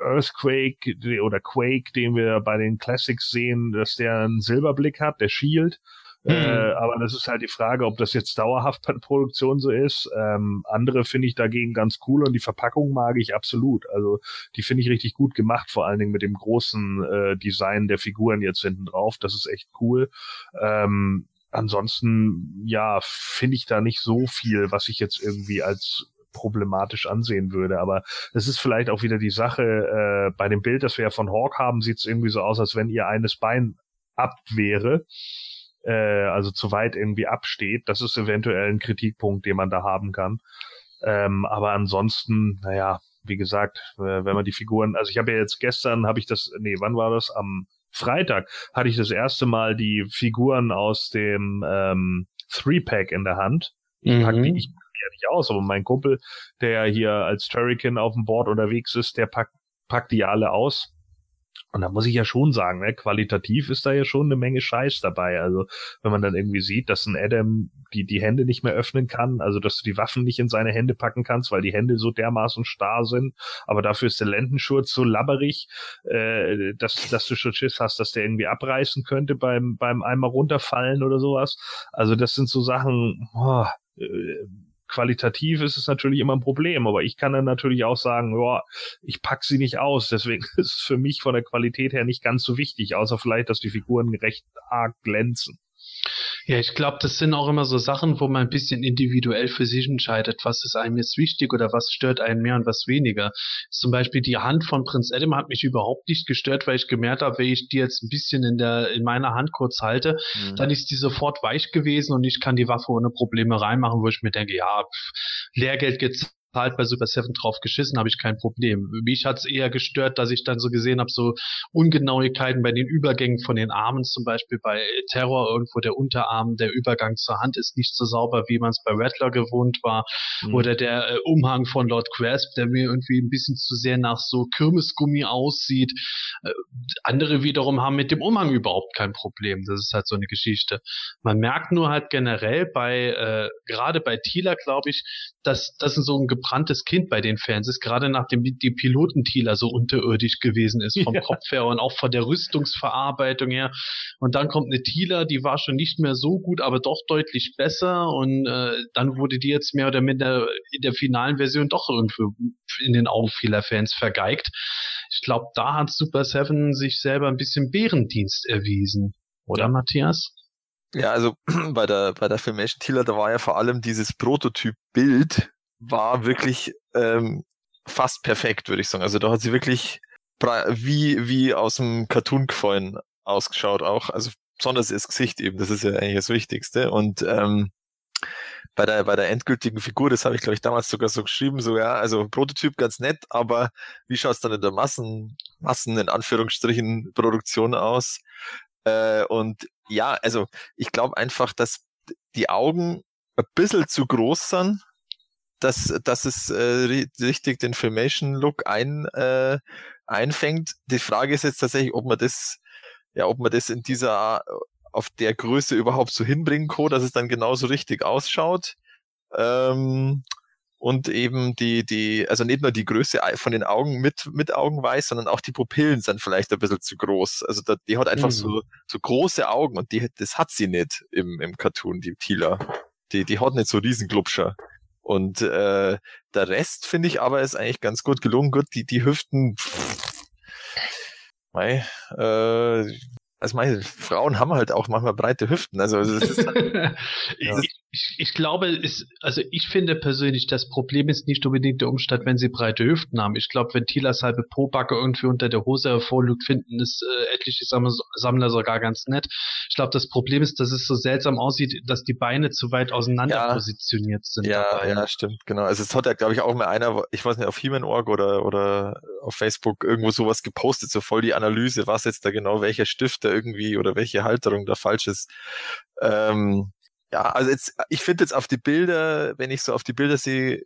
Earthquake oder Quake, den wir bei den Classics sehen, dass der einen Silberblick hat, der Shield. Mhm. Äh, aber das ist halt die Frage, ob das jetzt dauerhaft bei der Produktion so ist. Ähm, andere finde ich dagegen ganz cool und die Verpackung mag ich absolut. Also die finde ich richtig gut gemacht, vor allen Dingen mit dem großen äh, Design der Figuren jetzt hinten drauf. Das ist echt cool. Ähm, ansonsten, ja, finde ich da nicht so viel, was ich jetzt irgendwie als problematisch ansehen würde. Aber es ist vielleicht auch wieder die Sache, äh, bei dem Bild, das wir ja von Hawk haben, sieht es irgendwie so aus, als wenn ihr eines Bein ab wäre äh, also zu weit irgendwie absteht. Das ist eventuell ein Kritikpunkt, den man da haben kann. Ähm, aber ansonsten, naja, wie gesagt, äh, wenn man die Figuren, also ich habe ja jetzt gestern, habe ich das, nee, wann war das? Am Freitag hatte ich das erste Mal die Figuren aus dem ähm, Three-Pack in der Hand. Ich mhm. pack die, ich pack die ja nicht aus, aber mein Kumpel, der hier als Turrican auf dem Board unterwegs ist, der packt, packt die alle aus. Und da muss ich ja schon sagen, ne, qualitativ ist da ja schon eine Menge Scheiß dabei. Also wenn man dann irgendwie sieht, dass ein Adam die, die Hände nicht mehr öffnen kann, also dass du die Waffen nicht in seine Hände packen kannst, weil die Hände so dermaßen starr sind, aber dafür ist der Lendenschurz so labberig, äh, dass, dass du schon Schiss hast, dass der irgendwie abreißen könnte beim, beim einmal runterfallen oder sowas. Also das sind so Sachen, oh, äh, qualitativ ist es natürlich immer ein Problem, aber ich kann dann natürlich auch sagen, ja, ich pack sie nicht aus, deswegen [LAUGHS] ist es für mich von der Qualität her nicht ganz so wichtig, außer vielleicht, dass die Figuren recht arg glänzen. Ja, ich glaube, das sind auch immer so Sachen, wo man ein bisschen individuell für sich entscheidet, was ist einem jetzt wichtig oder was stört einen mehr und was weniger. Zum Beispiel die Hand von Prinz Adam hat mich überhaupt nicht gestört, weil ich gemerkt habe, wenn ich die jetzt ein bisschen in der in meiner Hand kurz halte, mhm. dann ist die sofort weich gewesen und ich kann die Waffe ohne Probleme reinmachen, wo ich mir denke, ja, pff, Lehrgeld gezahlt halt bei Super Seven drauf geschissen, habe ich kein Problem. Mich hat es eher gestört, dass ich dann so gesehen habe, so Ungenauigkeiten bei den Übergängen von den Armen, zum Beispiel bei Terror irgendwo der Unterarm, der Übergang zur Hand ist nicht so sauber, wie man es bei Rattler gewohnt war. Mhm. Oder der äh, Umhang von Lord Grasp, der mir irgendwie ein bisschen zu sehr nach so Kirmesgummi aussieht. Äh, andere wiederum haben mit dem Umhang überhaupt kein Problem. Das ist halt so eine Geschichte. Man merkt nur halt generell bei, äh, gerade bei Thieler, glaube ich, dass das so ein gebranntes Kind bei den Fans ist, gerade nachdem die Pilotentieler so unterirdisch gewesen ist, vom ja. Kopf her und auch von der Rüstungsverarbeitung her. Und dann kommt eine Thieler, die war schon nicht mehr so gut, aber doch deutlich besser. Und äh, dann wurde die jetzt mehr oder minder in der finalen Version doch irgendwie in den Augen vieler Fans vergeigt. Ich glaube, da hat Super Seven sich selber ein bisschen Bärendienst erwiesen. Oder. Matthias? Ja, also [CLEARS THROAT] bei der, bei der Filmation Tiller, da war ja vor allem dieses Prototyp-Bild war wirklich ähm, fast perfekt, würde ich sagen. Also da hat sie wirklich wie, wie aus dem Cartoon gefallen ausgeschaut auch. Also besonders das Gesicht eben, das ist ja eigentlich das Wichtigste. Und ähm, bei der, bei der endgültigen Figur, das habe ich, glaube ich, damals sogar so geschrieben, so ja, also Prototyp ganz nett, aber wie schaut es dann in der Massen, Massen in Anführungsstrichen Produktion aus? Äh, und ja, also ich glaube einfach, dass die Augen ein bisschen zu groß sind, dass, dass es äh, richtig den Filmation-Look ein, äh, einfängt. Die Frage ist jetzt tatsächlich, ob man das, ja, ob man das in dieser auf der Größe überhaupt so hinbringen kann, dass es dann genauso richtig ausschaut. Ähm, und eben die, die, also nicht nur die Größe von den Augen mit, mit Augenweiß, sondern auch die Pupillen sind vielleicht ein bisschen zu groß. Also da, die hat einfach mhm. so, so große Augen und die, das hat sie nicht im, im Cartoon, die Tila. Die, die hat nicht so Riesenglubscher. Und äh, der Rest finde ich aber ist eigentlich ganz gut gelungen. Gut, die, die Hüften, pff, mei, äh, also meine Frauen haben halt auch manchmal breite Hüften. Also es ist halt, [LAUGHS] ja. ich, ich, glaube, ist, also ich finde persönlich, das Problem ist nicht unbedingt der Umstand, wenn sie breite Hüften haben. Ich glaube, wenn Tilas halbe Pobacke irgendwie unter der Hose hervorlugt, finden es äh, etliche Sammler sogar ganz nett. Ich glaube, das Problem ist, dass es so seltsam aussieht, dass die Beine zu weit auseinander ja. positioniert sind. Ja, dabei. ja, stimmt, genau. Also es hat ja, glaube ich, auch mal einer, ich weiß nicht, auf Human.org oder, oder auf Facebook irgendwo sowas gepostet, so voll die Analyse, was jetzt da genau welcher Stift da irgendwie oder welche Halterung da falsch ist. Ähm, ja, also jetzt, ich finde jetzt auf die Bilder, wenn ich so auf die Bilder sehe,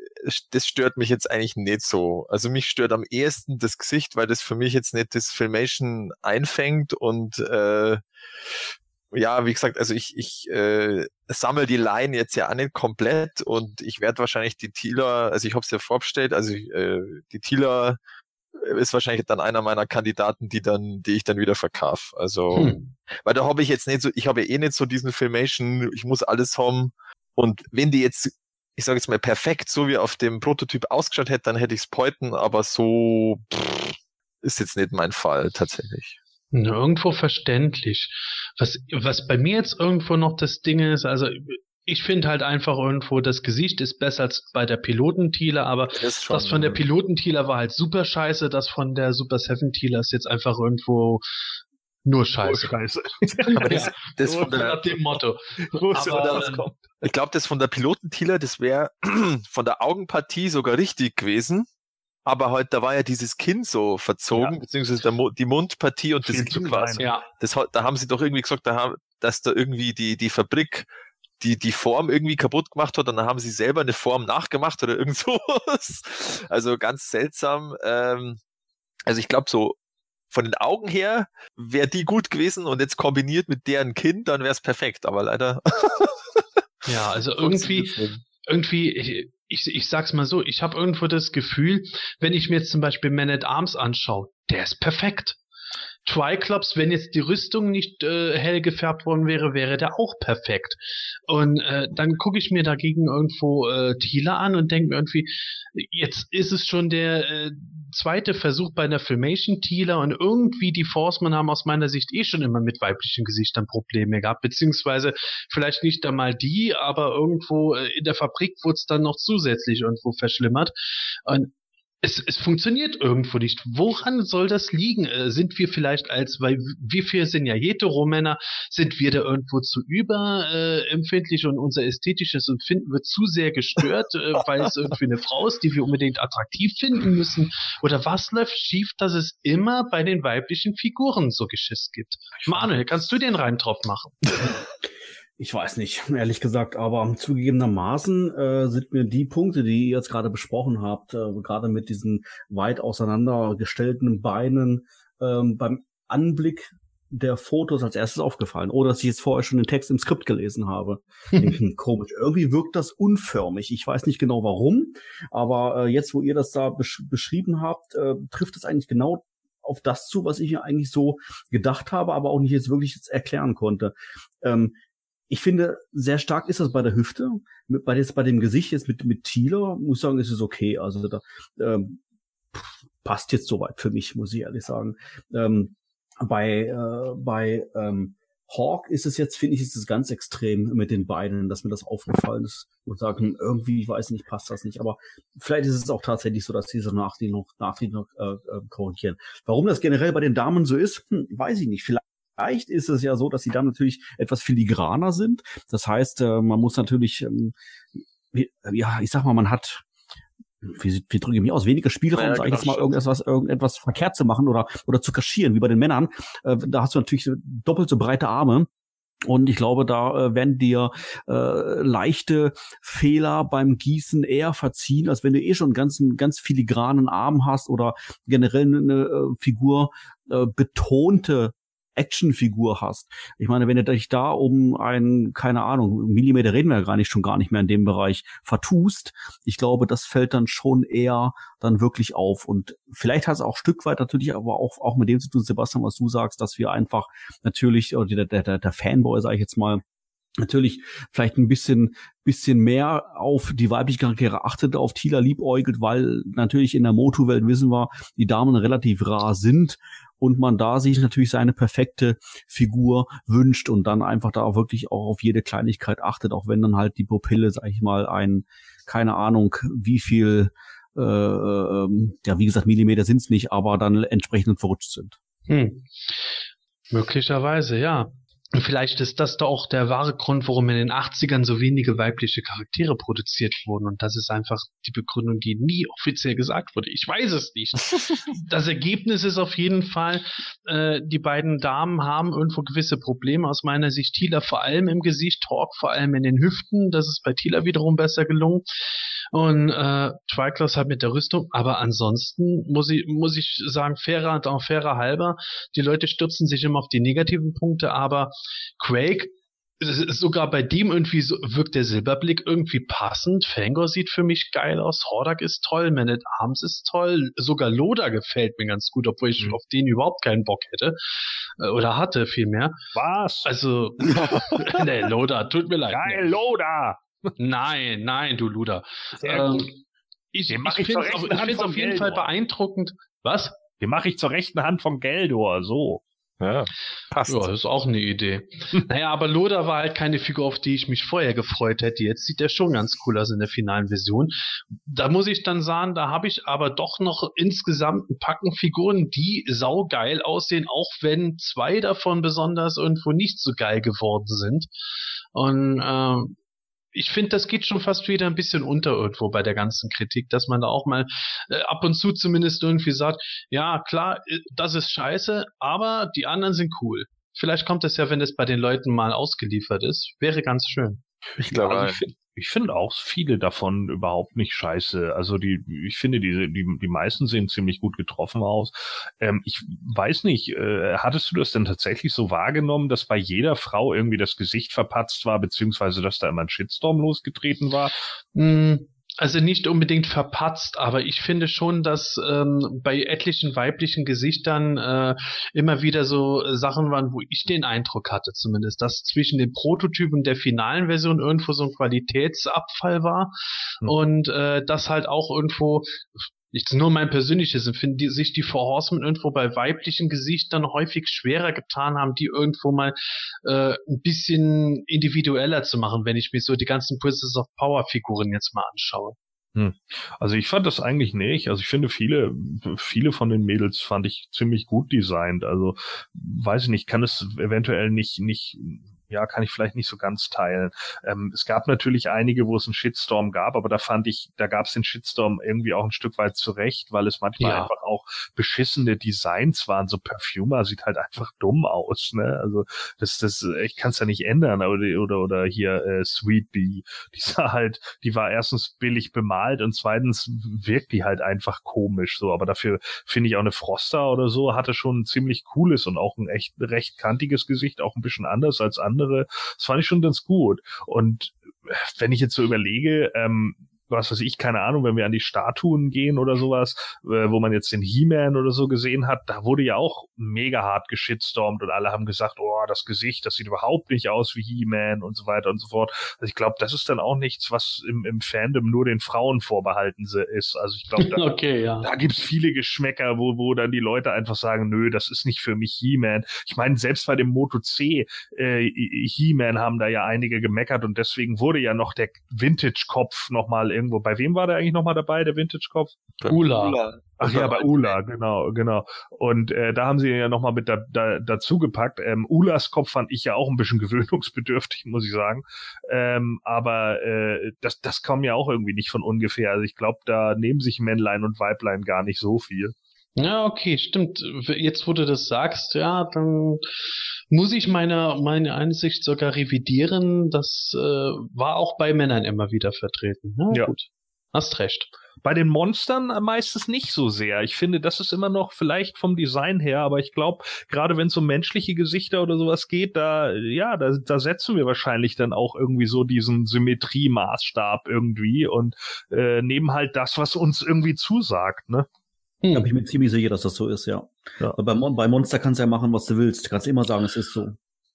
das stört mich jetzt eigentlich nicht so. Also mich stört am ehesten das Gesicht, weil das für mich jetzt nicht das Filmation einfängt und äh, ja, wie gesagt, also ich, ich äh, sammle die Line jetzt ja auch nicht komplett und ich werde wahrscheinlich die Thieler, also ich habe es ja vorbestellt, also äh, die Thieler ist wahrscheinlich dann einer meiner Kandidaten, die dann, die ich dann wieder verkaufe. Also, hm. weil da habe ich jetzt nicht so, ich habe ja eh nicht so diesen Filmation, ich muss alles haben. Und wenn die jetzt, ich sage jetzt mal perfekt, so wie auf dem Prototyp ausgeschaut hätte, dann hätte ich es peuten, aber so pff, ist jetzt nicht mein Fall tatsächlich. Irgendwo verständlich. Was, was bei mir jetzt irgendwo noch das Ding ist, also ich finde halt einfach irgendwo, das Gesicht ist besser als bei der Pilotentieler, aber das, schon, das von der Pilotentieler war halt super scheiße, das von der Super Seven Tieler ist jetzt einfach irgendwo nur scheiße. Nur scheiße. [LAUGHS] aber das, das von der, dem Motto. [LAUGHS] Aber, ich glaube, das von der Pilotentieler, das wäre [CLEARS THROAT] von der Augenpartie sogar richtig gewesen. Aber halt, da war ja dieses Kinn so verzogen, ja. beziehungsweise der, die Mundpartie und Viel das Kinn quasi. Ja. Das, da haben sie doch irgendwie gesagt, da haben, dass da irgendwie die, die Fabrik die, die Form irgendwie kaputt gemacht hat und dann haben sie selber eine Form nachgemacht oder irgend [LAUGHS] sowas. Also ganz seltsam. Ähm, also ich glaube so von den Augen her wäre die gut gewesen und jetzt kombiniert mit deren Kind, dann wäre es perfekt, aber leider. [LAUGHS] ja, also irgendwie, irgendwie, ich, ich, ich sag's mal so, ich habe irgendwo das Gefühl, wenn ich mir jetzt zum Beispiel Man at Arms anschaue, der ist perfekt. Triclops, wenn jetzt die Rüstung nicht äh, hell gefärbt worden wäre, wäre der auch perfekt. Und äh, dann gucke ich mir dagegen irgendwo äh, Thiele an und denke mir irgendwie, jetzt ist es schon der äh, zweite Versuch bei einer Filmation Thiele und irgendwie die Forcemen haben aus meiner Sicht eh schon immer mit weiblichen Gesichtern Probleme gehabt, beziehungsweise vielleicht nicht einmal die, aber irgendwo äh, in der Fabrik wurde es dann noch zusätzlich irgendwo verschlimmert. Und es, es funktioniert irgendwo nicht. Woran soll das liegen? Äh, sind wir vielleicht als, weil wir vier sind ja Heteromänner, sind wir da irgendwo zu überempfindlich äh, und unser ästhetisches Empfinden wird zu sehr gestört, äh, [LAUGHS] weil es irgendwie eine Frau ist, die wir unbedingt attraktiv finden müssen? Oder was läuft schief, dass es immer bei den weiblichen Figuren so Geschiss gibt? Manuel, kannst du den Reim drauf machen? [LAUGHS] Ich weiß nicht, [LAUGHS] ehrlich gesagt, aber zugegebenermaßen äh, sind mir die Punkte, die ihr jetzt gerade besprochen habt, äh, gerade mit diesen weit auseinandergestellten Beinen, ähm, beim Anblick der Fotos als erstes aufgefallen. Oder dass ich jetzt vorher schon den Text im Skript gelesen habe. [LAUGHS] Denken, komisch. Irgendwie wirkt das unförmig. Ich weiß nicht genau warum, aber äh, jetzt, wo ihr das da besch beschrieben habt, äh, trifft es eigentlich genau auf das zu, was ich mir eigentlich so gedacht habe, aber auch nicht jetzt wirklich jetzt erklären konnte. Ähm, ich finde, sehr stark ist das bei der Hüfte. Mit, bei, jetzt bei dem Gesicht jetzt mit, mit Thieler, muss ich sagen, ist es okay. Also da ähm, passt jetzt soweit für mich, muss ich ehrlich sagen. Ähm, bei, äh, bei ähm, Hawk ist es jetzt, finde ich, ist es ganz extrem mit den Beinen, dass mir das aufgefallen ist und sagen, irgendwie, ich weiß nicht, passt das nicht. Aber vielleicht ist es auch tatsächlich so, dass diese Nachrichten noch, Nachrichten noch äh, äh, korrigieren. Warum das generell bei den Damen so ist, hm, weiß ich nicht. Vielleicht Vielleicht ist es ja so, dass sie dann natürlich etwas filigraner sind. Das heißt, äh, man muss natürlich, ähm, ja, ich sag mal, man hat wie, wie drücke ich mich aus, weniger Spielraum, ja, sag ich genau, jetzt mal, irgendetwas, irgendetwas verkehrt zu machen oder, oder zu kaschieren, wie bei den Männern. Äh, da hast du natürlich doppelt so breite Arme. Und ich glaube, da äh, werden dir äh, leichte Fehler beim Gießen eher verziehen, als wenn du eh schon ganz, ganz filigranen Arm hast oder generell eine äh, Figur äh, betonte Actionfigur hast. Ich meine, wenn du dich da um einen, keine Ahnung, Millimeter reden wir ja gar nicht, schon gar nicht mehr in dem Bereich vertust, ich glaube, das fällt dann schon eher dann wirklich auf. Und vielleicht hat es auch Stück weit natürlich aber auch, auch mit dem zu tun, Sebastian, was du sagst, dass wir einfach natürlich, oder der, der, der Fanboy, sage ich jetzt mal, natürlich vielleicht ein bisschen bisschen mehr auf die weiblichen Charaktere achtet, auf Tila liebäugelt, weil natürlich in der Motu-Welt wissen wir, die Damen relativ rar sind und man da sich natürlich seine perfekte Figur wünscht und dann einfach da wirklich auch auf jede Kleinigkeit achtet, auch wenn dann halt die Pupille, sag ich mal, ein, keine Ahnung, wie viel, äh, ähm, ja, wie gesagt, Millimeter sind's nicht, aber dann entsprechend verrutscht sind. Hm. Möglicherweise, ja. Und vielleicht ist das doch auch der wahre Grund, warum in den 80ern so wenige weibliche Charaktere produziert wurden. Und das ist einfach die Begründung, die nie offiziell gesagt wurde. Ich weiß es nicht. [LAUGHS] das Ergebnis ist auf jeden Fall, äh, die beiden Damen haben irgendwo gewisse Probleme. Aus meiner Sicht Tila vor allem im Gesicht, Talk vor allem in den Hüften. Das ist bei Tila wiederum besser gelungen und äh, Triclops halt mit der Rüstung. Aber ansonsten muss ich, muss ich sagen, fairer und auch fairer halber, die Leute stürzen sich immer auf die negativen Punkte, aber Quake sogar bei dem irgendwie so, wirkt der Silberblick irgendwie passend. Fangor sieht für mich geil aus. Hordak ist toll. Man at Arms ist toll. Sogar Loda gefällt mir ganz gut, obwohl ich mhm. auf den überhaupt keinen Bock hätte. Äh, oder hatte vielmehr. Was? Also, [LAUGHS] ne, Loda, tut mir leid. Geil, Loda! Nein, nein, du Luder. Ähm, ich ich, ich finde es auf jeden Fall beeindruckend. Was? Den mache ich zur rechten Hand von Geldor, so. Ja, passt. Ja, das ist auch eine Idee. [LAUGHS] naja, aber Loda war halt keine Figur, auf die ich mich vorher gefreut hätte. Jetzt sieht er schon ganz cool aus in der finalen Version. Da muss ich dann sagen, da habe ich aber doch noch insgesamt ein Packen Figuren, die saugeil aussehen, auch wenn zwei davon besonders irgendwo nicht so geil geworden sind. Und ähm, ich finde, das geht schon fast wieder ein bisschen unter irgendwo bei der ganzen Kritik, dass man da auch mal äh, ab und zu zumindest irgendwie sagt, ja, klar, äh, das ist scheiße, aber die anderen sind cool. Vielleicht kommt es ja, wenn es bei den Leuten mal ausgeliefert ist. Wäre ganz schön. Ich glaube, also ich finde ich finde auch viele davon überhaupt nicht scheiße. Also die, ich finde diese, die, die meisten sehen ziemlich gut getroffen aus. Ähm, ich weiß nicht, äh, hattest du das denn tatsächlich so wahrgenommen, dass bei jeder Frau irgendwie das Gesicht verpatzt war, beziehungsweise dass da immer ein Shitstorm losgetreten war? Mm, also nicht unbedingt verpatzt, aber ich finde schon, dass ähm, bei etlichen weiblichen Gesichtern äh, immer wieder so Sachen waren, wo ich den Eindruck hatte zumindest, dass zwischen den Prototypen der finalen Version irgendwo so ein Qualitätsabfall war hm. und äh, das halt auch irgendwo ist nur mein persönliches Empfinden, die sich die Four Horsemen irgendwo bei weiblichen Gesichtern häufig schwerer getan haben, die irgendwo mal äh, ein bisschen individueller zu machen, wenn ich mir so die ganzen Princess of Power Figuren jetzt mal anschaue. Hm. Also ich fand das eigentlich nicht. Also ich finde viele, viele von den Mädels fand ich ziemlich gut designt. Also weiß ich nicht, kann es eventuell nicht, nicht ja, kann ich vielleicht nicht so ganz teilen. Ähm, es gab natürlich einige, wo es einen Shitstorm gab, aber da fand ich, da gab es den Shitstorm irgendwie auch ein Stück weit zurecht, weil es manchmal ja. einfach auch beschissene Designs waren. So Perfumer sieht halt einfach dumm aus, ne? Also das, das, ich kann es ja nicht ändern. Oder oder oder hier äh, Sweet Bee, die sah halt, die war erstens billig bemalt und zweitens wirkt die halt einfach komisch so. Aber dafür finde ich auch eine Froster oder so hatte schon ein ziemlich cooles und auch ein echt recht kantiges Gesicht, auch ein bisschen anders als andere andere. Das fand ich schon ganz gut. Und wenn ich jetzt so überlege, ähm, was weiß ich, keine Ahnung, wenn wir an die Statuen gehen oder sowas, äh, wo man jetzt den He-Man oder so gesehen hat, da wurde ja auch mega hart geschitstormt und alle haben gesagt, oh, das Gesicht, das sieht überhaupt nicht aus wie He-Man und so weiter und so fort. Also ich glaube, das ist dann auch nichts, was im, im Fandom nur den Frauen vorbehalten ist. Also ich glaube, da, [LAUGHS] okay, ja. da gibt's viele Geschmäcker, wo, wo dann die Leute einfach sagen, nö, das ist nicht für mich He-Man. Ich meine, selbst bei dem Moto C, äh, He-Man haben da ja einige gemeckert und deswegen wurde ja noch der Vintage-Kopf nochmal irgendwo. Bei wem war der eigentlich nochmal dabei, der Vintage-Kopf? Ula. Ula. Ach ja, bei Ula, genau, genau. Und äh, da haben sie ja nochmal mit da, da, dazu gepackt. Ähm, Ulas Kopf fand ich ja auch ein bisschen [LAUGHS] gewöhnungsbedürftig, muss ich sagen. Ähm, aber äh, das, das kam ja auch irgendwie nicht von ungefähr. Also ich glaube, da nehmen sich Männlein und Weiblein gar nicht so viel. Ja, okay, stimmt. Jetzt, wo du das sagst, ja, dann muss ich meine, meine Ansicht sogar revidieren. Das äh, war auch bei Männern immer wieder vertreten. Ja, ja. gut. Hast recht. Bei den Monstern meistens nicht so sehr. Ich finde, das ist immer noch vielleicht vom Design her, aber ich glaube, gerade wenn es um menschliche Gesichter oder sowas geht, da, ja, da, da setzen wir wahrscheinlich dann auch irgendwie so diesen Symmetriemaßstab irgendwie und äh, nehmen halt das, was uns irgendwie zusagt, ne? Hm. Da bin ich mir ziemlich sicher, dass das so ist, ja. ja. Bei, bei Monster kannst du ja machen, was du willst. Du kannst immer sagen, es ist so.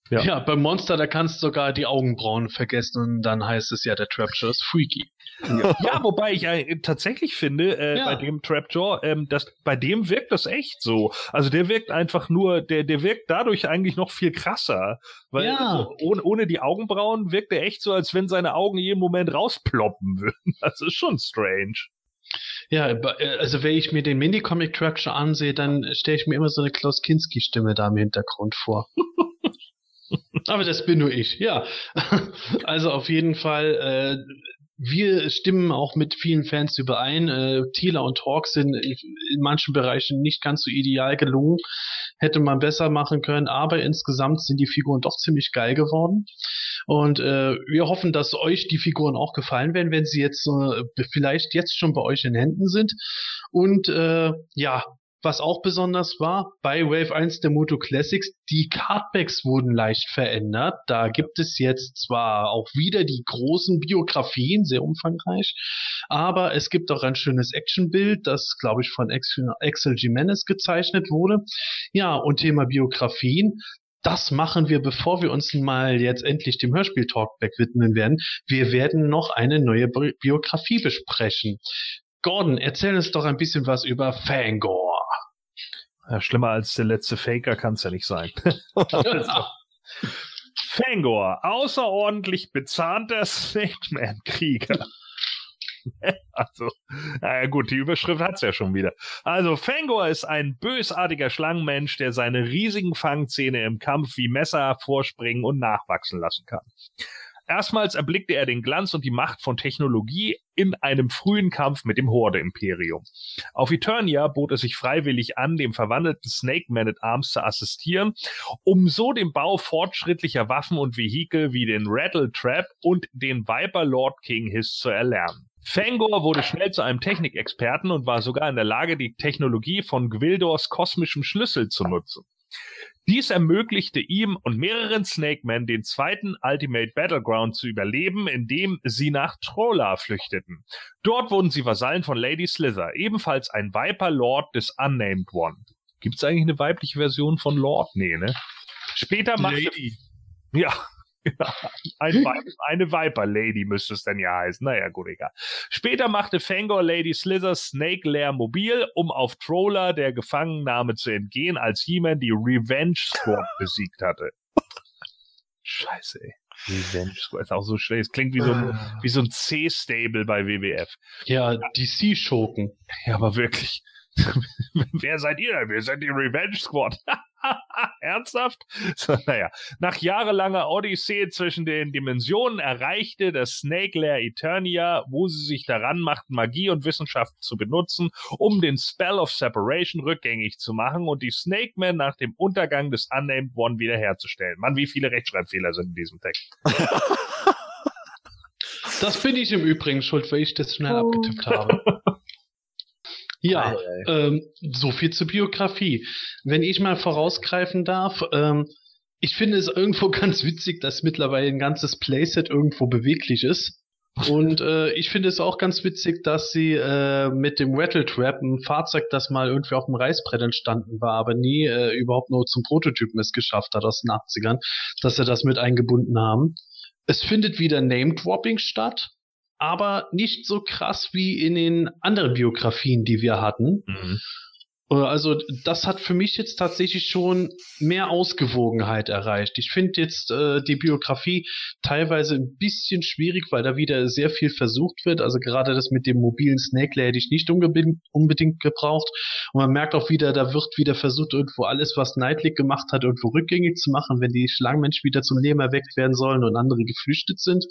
Ja. ja, beim Monster, da kannst du sogar die Augenbrauen vergessen und dann heißt es ja, der Trapjaw ist freaky. Ja, [LAUGHS] ja wobei ich äh, tatsächlich finde, äh, ja. bei dem Trapjaw, ähm, das, bei dem wirkt das echt so. Also der wirkt einfach nur, der, der wirkt dadurch eigentlich noch viel krasser. Weil ja. also, ohne, ohne die Augenbrauen wirkt er echt so, als wenn seine Augen jeden Moment rausploppen würden. [LAUGHS] Das ist schon strange. Ja, äh, also wenn ich mir den Minicomic Trapjaw ansehe, dann stelle ich mir immer so eine Klaus Kinski Stimme da im Hintergrund vor. [LAUGHS] Aber das bin nur ich, ja. [LAUGHS] Also auf jeden Fall, äh, wir stimmen auch mit vielen Fans überein. Äh, Thieler und Hawk sind in manchen Bereichen nicht ganz so ideal gelungen. Hätte man besser machen können, aber insgesamt sind die Figuren doch ziemlich geil geworden. Und äh, wir hoffen, dass euch die Figuren auch gefallen werden, wenn sie jetzt äh, vielleicht jetzt schon bei euch in Händen sind. Und äh, ja, was auch besonders war, bei Wave 1 der Moto Classics, die Cardbacks wurden leicht verändert. Da gibt es jetzt zwar auch wieder die großen Biografien, sehr umfangreich, aber es gibt auch ein schönes Actionbild, das, glaube ich, von Axel Jimenez gezeichnet wurde. Ja, und Thema Biografien, das machen wir, bevor wir uns mal jetzt endlich dem Hörspiel-Talkback widmen werden. Wir werden noch eine neue Biografie besprechen. Gordon, erzähl uns doch ein bisschen was über Fangor. Ja, schlimmer als der letzte Faker kann es ja nicht sein. [LAUGHS] Fangor, außerordentlich bezahnter Snake-Man-Krieger. [LAUGHS] also, naja gut, die Überschrift hat's ja schon wieder. Also, Fangor ist ein bösartiger Schlangenmensch, der seine riesigen Fangzähne im Kampf wie Messer hervorspringen und nachwachsen lassen kann. Erstmals erblickte er den Glanz und die Macht von Technologie in einem frühen Kampf mit dem Horde-Imperium. Auf Eternia bot er sich freiwillig an, dem verwandelten Snake Man at Arms zu assistieren, um so den Bau fortschrittlicher Waffen und Vehikel wie den Rattle Trap und den Viper Lord King Hiss zu erlernen. Fangor wurde schnell zu einem Technikexperten und war sogar in der Lage, die Technologie von Gwildors kosmischem Schlüssel zu nutzen. Dies ermöglichte ihm und mehreren Snake Men den zweiten Ultimate Battleground zu überleben, indem sie nach Trolla flüchteten. Dort wurden sie Vasallen von Lady Slither, ebenfalls ein Viper Lord des Unnamed One. Gibt es eigentlich eine weibliche Version von Lord? Nee, ne? Später machte... Lady. Ja, ein eine Viper Lady müsste es denn ja heißen. Naja, gut, egal. Später machte Fangor Lady Slither Snake Lair mobil, um auf Troller der Gefangennahme zu entgehen, als He-Man die Revenge Squad [LAUGHS] besiegt hatte. Scheiße, ey. Revenge Squad ist auch so schlecht. Es klingt wie so ein, ah. wie so ein C-Stable bei WWF. Ja, DC-Schurken. Ja, aber wirklich. [LAUGHS] Wer seid ihr denn? Wir sind die Revenge Squad. [LAUGHS] Ernsthaft? [LAUGHS] So, naja. Nach jahrelanger Odyssee zwischen den Dimensionen erreichte das Snake Lair Eternia, wo sie sich daran machten, Magie und Wissenschaft zu benutzen, um den Spell of Separation rückgängig zu machen und die Snake Men nach dem Untergang des Unnamed One wiederherzustellen. Mann, wie viele Rechtschreibfehler sind in diesem Text. Das bin ich im Übrigen schuld, weil ich das schnell oh. abgetippt habe. Ja, ähm, so viel zur Biografie. Wenn ich mal vorausgreifen darf, ähm, ich finde es irgendwo [LAUGHS] ganz witzig, dass mittlerweile ein ganzes Playset irgendwo beweglich ist. Und äh, ich finde es auch ganz witzig, dass sie äh, mit dem Rattle Trap, ein Fahrzeug, das mal irgendwie auf dem Reißbrett entstanden war, aber nie äh, überhaupt nur zum Prototypen es geschafft hat aus den 80ern, dass sie das mit eingebunden haben. Es findet wieder Name-Dropping statt, aber nicht so krass wie in den anderen Biografien, die wir hatten. Mhm. Äh, also das hat für mich jetzt tatsächlich schon mehr Ausgewogenheit erreicht. Ich finde jetzt äh, die Biografie teilweise ein bisschen schwierig, weil da wieder sehr viel versucht wird. Also gerade das mit dem mobilen Snake hätte ich nicht unbedingt, unbedingt gebraucht. Und man merkt auch wieder, da wird wieder versucht, irgendwo alles, was Nightlick gemacht hat, irgendwo rückgängig zu machen, wenn die Schlangenmenschen wieder zum Leben erweckt werden sollen und andere geflüchtet sind.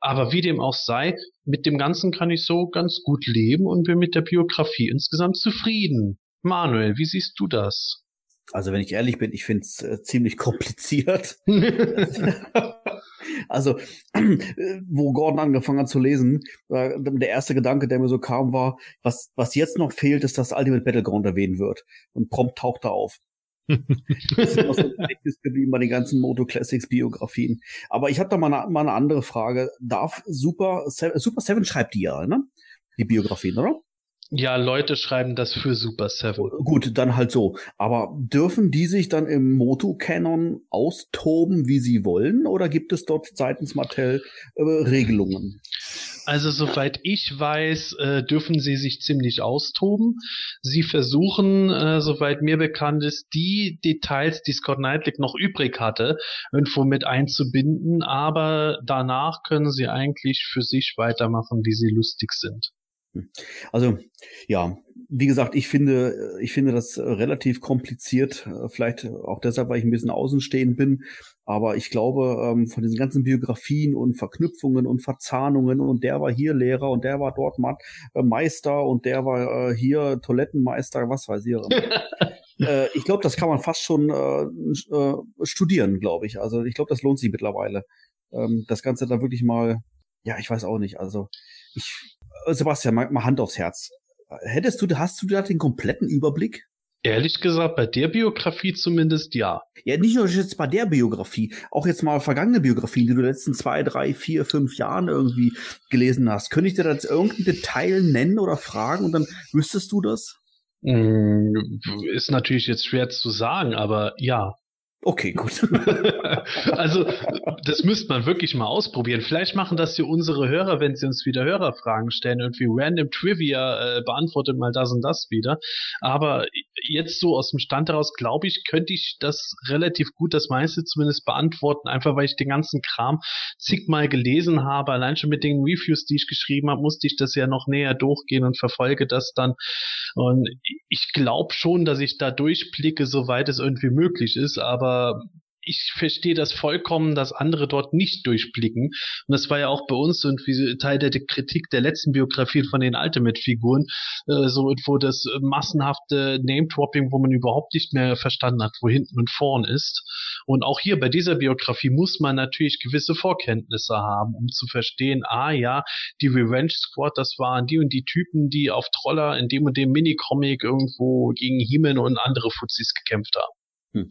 Aber wie dem auch sei, mit dem Ganzen kann ich so ganz gut leben und bin mit der Biografie insgesamt zufrieden. Manuel, wie siehst du das? Also wenn ich ehrlich bin, ich finde es äh, ziemlich kompliziert. [LAUGHS] [LAUGHS] also, [CLEARS THROAT] wo Gordon angefangen hat zu lesen, der erste Gedanke, der mir so kam, war, was, was jetzt noch fehlt, ist, dass Ultimate Battleground erwähnt wird. Und prompt taucht er auf. Das ist immer so geblieben bei den ganzen Moto Classics Biografien. Aber ich habe da mal eine, mal eine andere Frage. Darf Super, Super Seven schreibt die ja, ne? Die Biografien, oder? Ja, Leute schreiben das für Super Seven. Gut, dann halt so. Aber dürfen die sich dann im Moto-Canon austoben, wie sie wollen? Oder gibt es dort seitens Mattel äh, Regelungen? Also soweit ich weiß, äh, dürfen sie sich ziemlich austoben. Sie versuchen, äh, soweit mir bekannt ist, die Details, die Scott Knightley noch übrig hatte, irgendwo mit einzubinden. Aber danach können sie eigentlich für sich weitermachen, wie sie lustig sind. Also ja, wie gesagt, ich finde, ich finde das relativ kompliziert. Vielleicht auch deshalb, weil ich ein bisschen außenstehend bin. Aber ich glaube, ähm, von diesen ganzen Biografien und Verknüpfungen und Verzahnungen und der war hier Lehrer und der war dort äh, Meister und der war äh, hier Toilettenmeister, was weiß ich. [LAUGHS] äh, ich glaube, das kann man fast schon studieren, glaube ich. Also ich glaube, das lohnt sich mittlerweile. Ähm, das Ganze da wirklich mal, ja, ich weiß auch nicht. Also ich Sebastian, mal Hand aufs Herz. Hättest du, hast du da den kompletten Überblick? Ehrlich gesagt, bei der Biografie zumindest ja. Ja, nicht nur jetzt bei der Biografie, auch jetzt mal vergangene Biografien, die du in den letzten zwei, drei, vier, fünf Jahren irgendwie gelesen hast. Könnte ich dir da jetzt irgendein Detail nennen oder fragen und dann wüsstest du das? Mm, ist natürlich jetzt schwer zu sagen, aber ja. Okay, gut. [LAUGHS] also, das müsste man wirklich mal ausprobieren. Vielleicht machen das hier unsere Hörer, wenn sie uns wieder Hörerfragen stellen, irgendwie random Trivia, äh, beantwortet mal das und das wieder. Aber jetzt so aus dem Stand heraus, glaube ich, könnte ich das relativ gut, das meiste zumindest beantworten, einfach weil ich den ganzen Kram zigmal gelesen habe. Allein schon mit den Reviews, die ich geschrieben habe, musste ich das ja noch näher durchgehen und verfolge das dann. Und ich glaube schon, dass ich da durchblicke, soweit es irgendwie möglich ist, aber aber ich verstehe das vollkommen, dass andere dort nicht durchblicken. Und das war ja auch bei uns irgendwie Teil der Kritik der letzten Biografien von den Ultimate-Figuren, äh, so wo das massenhafte Name-Dropping, wo man überhaupt nicht mehr verstanden hat, wo hinten und vorn ist. Und auch hier bei dieser Biografie muss man natürlich gewisse Vorkenntnisse haben, um zu verstehen, ah ja, die Revenge Squad, das waren die und die Typen, die auf Troller in dem und dem Minicomic irgendwo gegen Himen und andere Fuzis gekämpft haben. Hm.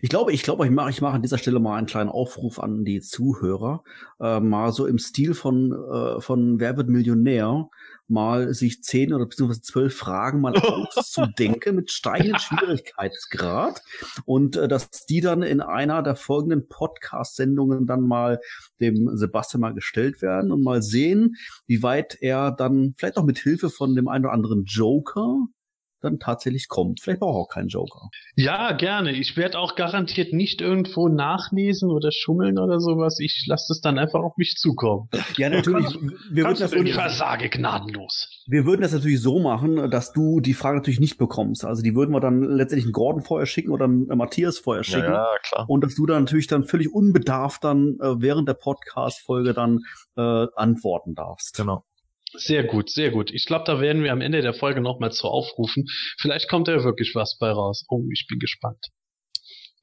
Ich glaube, ich glaube, ich mache, ich mache an dieser Stelle mal einen kleinen Aufruf an die Zuhörer, äh, mal so im Stil von äh, von Wer wird Millionär, mal sich zehn oder beziehungsweise zwölf Fragen mal [LAUGHS] auszudenken mit steigendem Schwierigkeitsgrad und äh, dass die dann in einer der folgenden Podcast-Sendungen dann mal dem Sebastian mal gestellt werden und mal sehen, wie weit er dann vielleicht auch mit Hilfe von dem einen oder anderen Joker dann tatsächlich kommt. Vielleicht braucht auch keinen Joker. Ja, gerne. Ich werde auch garantiert nicht irgendwo nachlesen oder schummeln oder sowas. Ich lasse das dann einfach auf mich zukommen. Ja, natürlich. wir würden das ich versage gnadenlos. Wir würden das natürlich so machen, dass du die Frage natürlich nicht bekommst. Also die würden wir dann letztendlich einen Gordon vorher schicken oder einen Matthias vorher schicken. Ja, ja klar. Und dass du dann natürlich dann völlig unbedarft dann äh, während der Podcast-Folge dann äh, antworten darfst. Genau. Sehr gut, sehr gut. Ich glaube, da werden wir am Ende der Folge nochmal zu aufrufen. Vielleicht kommt da wirklich was bei raus. Oh, ich bin gespannt.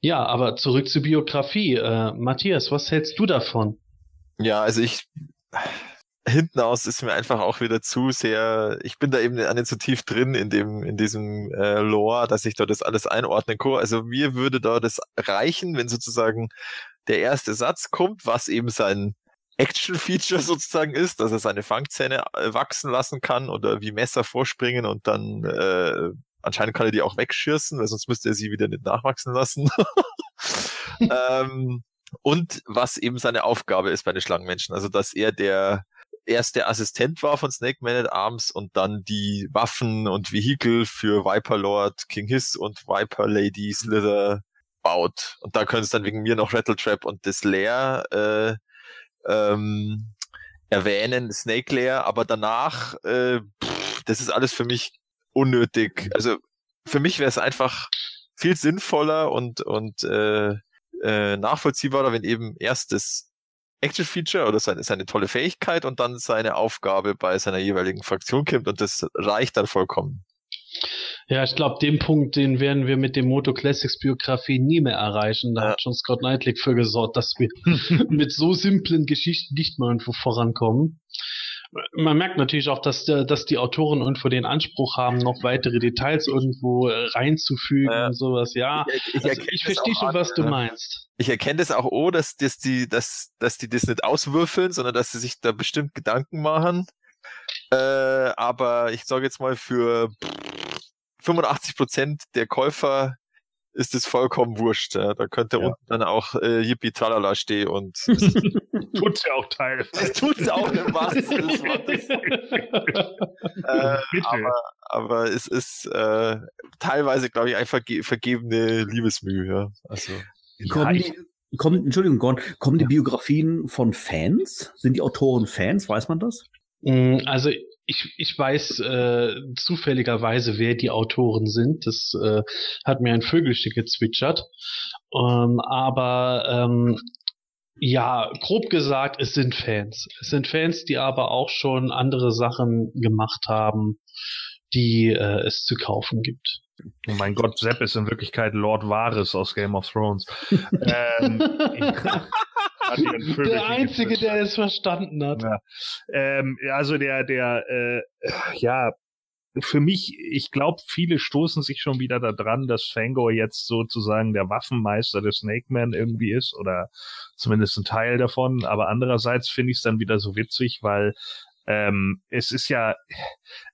Ja, aber zurück zur Biografie. Äh, Matthias, was hältst du davon? Ja, also ich hinten aus ist mir einfach auch wieder zu sehr, ich bin da eben nicht so tief drin in dem, in diesem äh, Lore, dass ich da das alles einordnen kann. Also mir würde da das reichen, wenn sozusagen der erste Satz kommt, was eben sein Action-Feature [LAUGHS] sozusagen ist, dass er seine Fangzähne äh, wachsen lassen kann oder wie Messer vorspringen und dann äh, anscheinend kann er die auch wegschirßen, weil sonst müsste er sie wieder nicht nachwachsen lassen. [LAUGHS] ähm, und was eben seine Aufgabe ist bei den Schlangenmenschen, also dass er der erste Assistent war von Snake Man at Arms und dann die Waffen und Vehikel für Viper Lord, King Hiss und Viper Lady Slither baut. Und da können es dann wegen mir noch Rattletrap und das Lair äh, ähm, erwähnen, Snake Lair, aber danach, äh, pff, das ist alles für mich unnötig. Also für mich wäre es einfach viel sinnvoller und, und äh, äh, nachvollziehbarer, wenn eben erst das Action-Feature oder seine, seine tolle Fähigkeit und dann seine Aufgabe bei seiner jeweiligen Fraktion kommt und das reicht dann vollkommen. Ja, ich glaube, den Punkt, den werden wir mit dem Moto Classics Biografie nie mehr erreichen. Da ja. hat schon Scott Knightley für gesorgt, dass wir [LAUGHS] mit so simplen Geschichten nicht mal irgendwo vorankommen. Man merkt natürlich auch, dass, dass die Autoren irgendwo den Anspruch haben, noch weitere Details irgendwo reinzufügen ja. und sowas. Ja, ich, ich, also ich verstehe schon, was du meinst. Ich erkenne das auch, oh, dass, dass, die, dass, dass die das nicht auswürfeln, sondern dass sie sich da bestimmt Gedanken machen. Äh, aber ich sage jetzt mal für 85 Prozent der Käufer ist es vollkommen wurscht. Ja. Da könnte ja. unten dann auch äh, Yippie Tralala stehen und [LAUGHS] tut's ja auch teilweise. Es tut's auch im wahrsten Sinne des Wortes. [LAUGHS] äh, aber, aber es ist äh, teilweise, glaube ich, einfach vergebene Liebesmühe. Ja. Also, kommen, die, kommen, Entschuldigung, Gordon, kommen die Biografien von Fans? Sind die Autoren Fans? Weiß man das? Mm, also ich, ich weiß äh, zufälligerweise, wer die Autoren sind. Das äh, hat mir ein Vögelchen gezwitschert. Ähm, aber ähm, ja, grob gesagt, es sind Fans. Es sind Fans, die aber auch schon andere Sachen gemacht haben, die äh, es zu kaufen gibt. Oh mein Gott, Sepp ist in Wirklichkeit Lord Varys aus Game of Thrones. [LAUGHS] ähm, [LAUGHS] der Einzige, der es verstanden hat. Ja. Ähm, also der, der, äh, ja, für mich, ich glaube, viele stoßen sich schon wieder daran, dass Fangor jetzt sozusagen der Waffenmeister des Snake Man irgendwie ist oder zumindest ein Teil davon. Aber andererseits finde ich es dann wieder so witzig, weil ähm, es ist ja,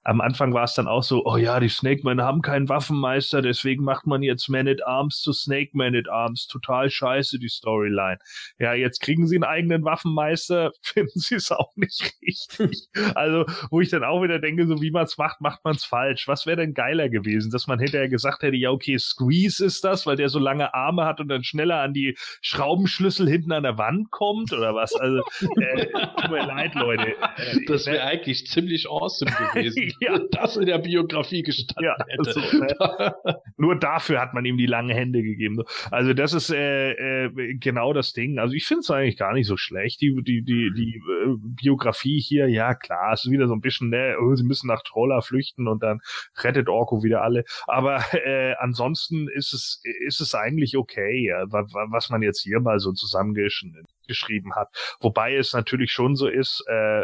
am Anfang war es dann auch so, oh ja, die Snake Men haben keinen Waffenmeister, deswegen macht man jetzt Man at Arms zu Snake Man at Arms. Total scheiße, die Storyline. Ja, jetzt kriegen sie einen eigenen Waffenmeister, [LAUGHS] finden sie es auch nicht richtig. [LAUGHS] also, wo ich dann auch wieder denke, so wie man es macht, macht man es falsch. Was wäre denn geiler gewesen, dass man hinterher gesagt hätte, ja, okay, Squeeze ist das, weil der so lange Arme hat und dann schneller an die Schraubenschlüssel hinten an der Wand kommt oder was? Also, äh, tut mir leid, Leute. Äh, das wäre eigentlich ziemlich awesome [LAUGHS] gewesen, ja. das in der Biografie gestanden ja, hätte. So, ne? [LAUGHS] Nur dafür hat man ihm die langen Hände gegeben. Also das ist äh, äh, genau das Ding. Also ich finde es eigentlich gar nicht so schlecht. Die, die, die, die äh, Biografie hier, ja klar, es ist wieder so ein bisschen, ne, oh, sie müssen nach Troller flüchten und dann rettet Orko wieder alle. Aber äh, ansonsten ist es, ist es eigentlich okay, ja, was man jetzt hier mal so zusammengeschnitten geschrieben hat. Wobei es natürlich schon so ist, äh,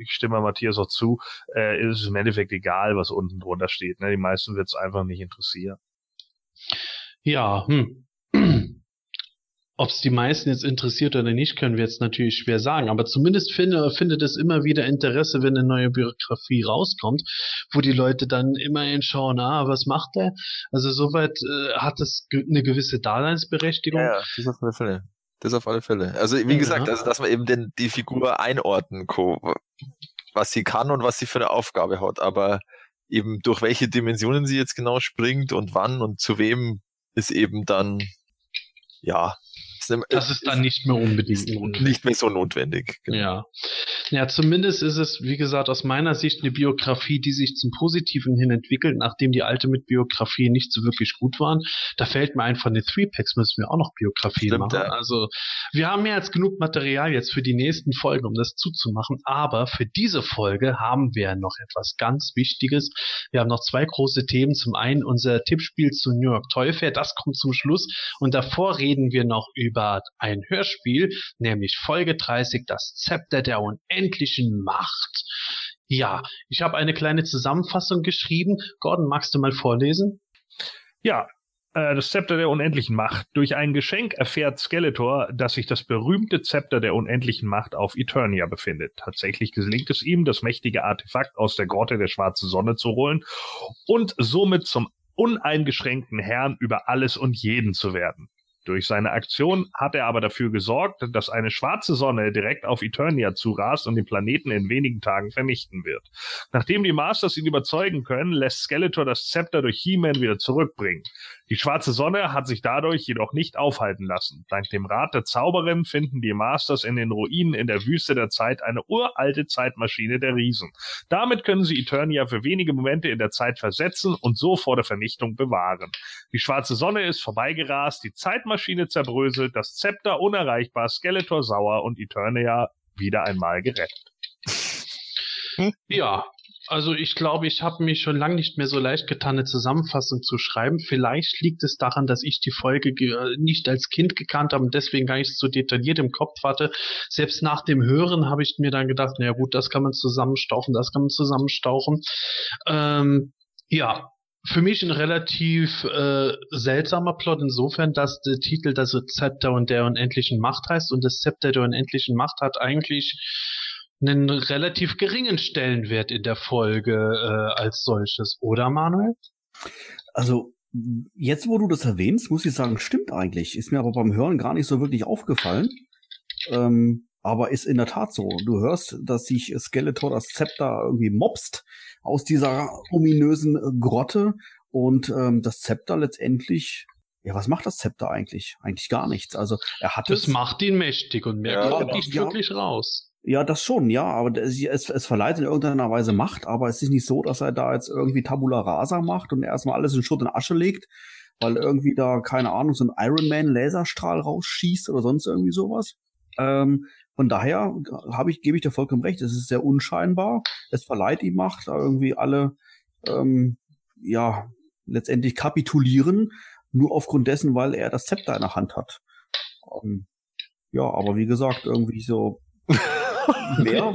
ich stimme Matthias auch zu, äh, ist es im Endeffekt egal, was unten drunter steht. Ne? Die meisten wird es einfach nicht interessieren. Ja, hm. Ob es die meisten jetzt interessiert oder nicht, können wir jetzt natürlich schwer sagen. Aber zumindest finde, findet es immer wieder Interesse, wenn eine neue Biografie rauskommt, wo die Leute dann immerhin schauen, ah, was macht der? Also soweit äh, hat es eine gewisse Daseinsberechtigung. Ja, ja, das auf alle Fälle. Das auf alle Fälle. Also wie gesagt, also dass man eben den, die Figur einordnen kann, was sie kann und was sie für eine Aufgabe hat. Aber eben durch welche Dimensionen sie jetzt genau springt und wann und zu wem ist eben dann ja das ist dann nicht mehr unbedingt notwendig. Nicht mehr so notwendig. Genau. Ja. Ja, zumindest ist es, wie gesagt, aus meiner Sicht eine Biografie, die sich zum Positiven hin entwickelt, nachdem die alte mit Biografie nicht so wirklich gut waren. Da fällt mir ein, von den Three Packs müssen wir auch noch Biografien Stimmt, machen. Ja. Also, wir haben mehr als genug Material jetzt für die nächsten Folgen, um das zuzumachen. Aber für diese Folge haben wir noch etwas ganz Wichtiges. Wir haben noch zwei große Themen. Zum einen unser Tippspiel zu New York Toy Fair. Das kommt zum Schluss. Und davor reden wir noch über über ein Hörspiel, nämlich Folge 30, das Zepter der unendlichen Macht. Ja, ich habe eine kleine Zusammenfassung geschrieben. Gordon, magst du mal vorlesen? Ja, Äh, das Zepter der unendlichen Macht. Durch ein Geschenk erfährt Skeletor, dass sich das berühmte Zepter der unendlichen Macht auf Eternia befindet. Tatsächlich gelingt es ihm, das mächtige Artefakt aus der Grotte der schwarzen Sonne zu holen und somit zum uneingeschränkten Herrn über alles und jeden zu werden. Durch seine Aktion hat er aber dafür gesorgt, dass eine schwarze Sonne direkt auf Eternia zurast und den Planeten in wenigen Tagen vernichten wird. Nachdem die Masters ihn überzeugen können, lässt Skeletor das Zepter durch He-Man wieder zurückbringen. Die schwarze Sonne hat sich dadurch jedoch nicht aufhalten lassen. Dank dem Rat der Zauberin finden die Masters in den Ruinen in der Wüste der Zeit eine uralte Zeitmaschine der Riesen. Damit können sie Eternia für wenige Momente in der Zeit versetzen und so vor der Vernichtung bewahren. Die schwarze Sonne ist vorbeigerast, die Zeitmaschine zerbröselt, das Zepter unerreichbar, Skeletor sauer und Eternia wieder einmal gerettet. Ja, also ich glaube, ich habe mich schon lange nicht mehr so leicht getan, eine Zusammenfassung zu schreiben. Vielleicht liegt es daran, dass ich die Folge nicht als Kind gekannt habe und deswegen gar nicht so detailliert im Kopf hatte. Selbst nach dem Hören habe ich mir dann gedacht, naja gut, das kann man zusammenstauchen, das kann man zusammenstauchen. Ähm, ja, für mich ein relativ äh, seltsamer Plot insofern, dass der Titel das Zepter und der unendlichen Macht heißt und das Zepter der unendlichen Macht hat eigentlich einen relativ geringen Stellenwert in der Folge äh, als solches, oder Manuel? Also jetzt, wo du das erwähnst, muss ich sagen, stimmt eigentlich. Ist mir aber beim Hören gar nicht so wirklich aufgefallen. Ähm, aber ist in der Tat so. Du hörst, dass sich Skeletor das Zepter irgendwie mobst aus dieser ominösen Grotte und ähm, das Zepter letztendlich ja, was macht das Zepter eigentlich? Eigentlich gar nichts. Also er hat es. Das macht ihn mächtig und mehr ja, kommt nicht ja, wirklich raus. Ja, das schon, ja, aber es, es verleiht in irgendeiner Weise Macht, aber es ist nicht so, dass er da jetzt irgendwie Tabula Rasa macht und erstmal alles in Schutt und Asche legt, weil irgendwie da, keine Ahnung, so ein Iron Man Laserstrahl rausschießt oder sonst irgendwie sowas. Ähm, von daher habe ich, gebe ich dir vollkommen recht, es ist sehr unscheinbar, es verleiht ihm Macht, da irgendwie alle, ähm, ja, letztendlich kapitulieren, nur aufgrund dessen, weil er das Zepter in der Hand hat. Ähm, ja, aber wie gesagt, irgendwie so [LAUGHS] Mehr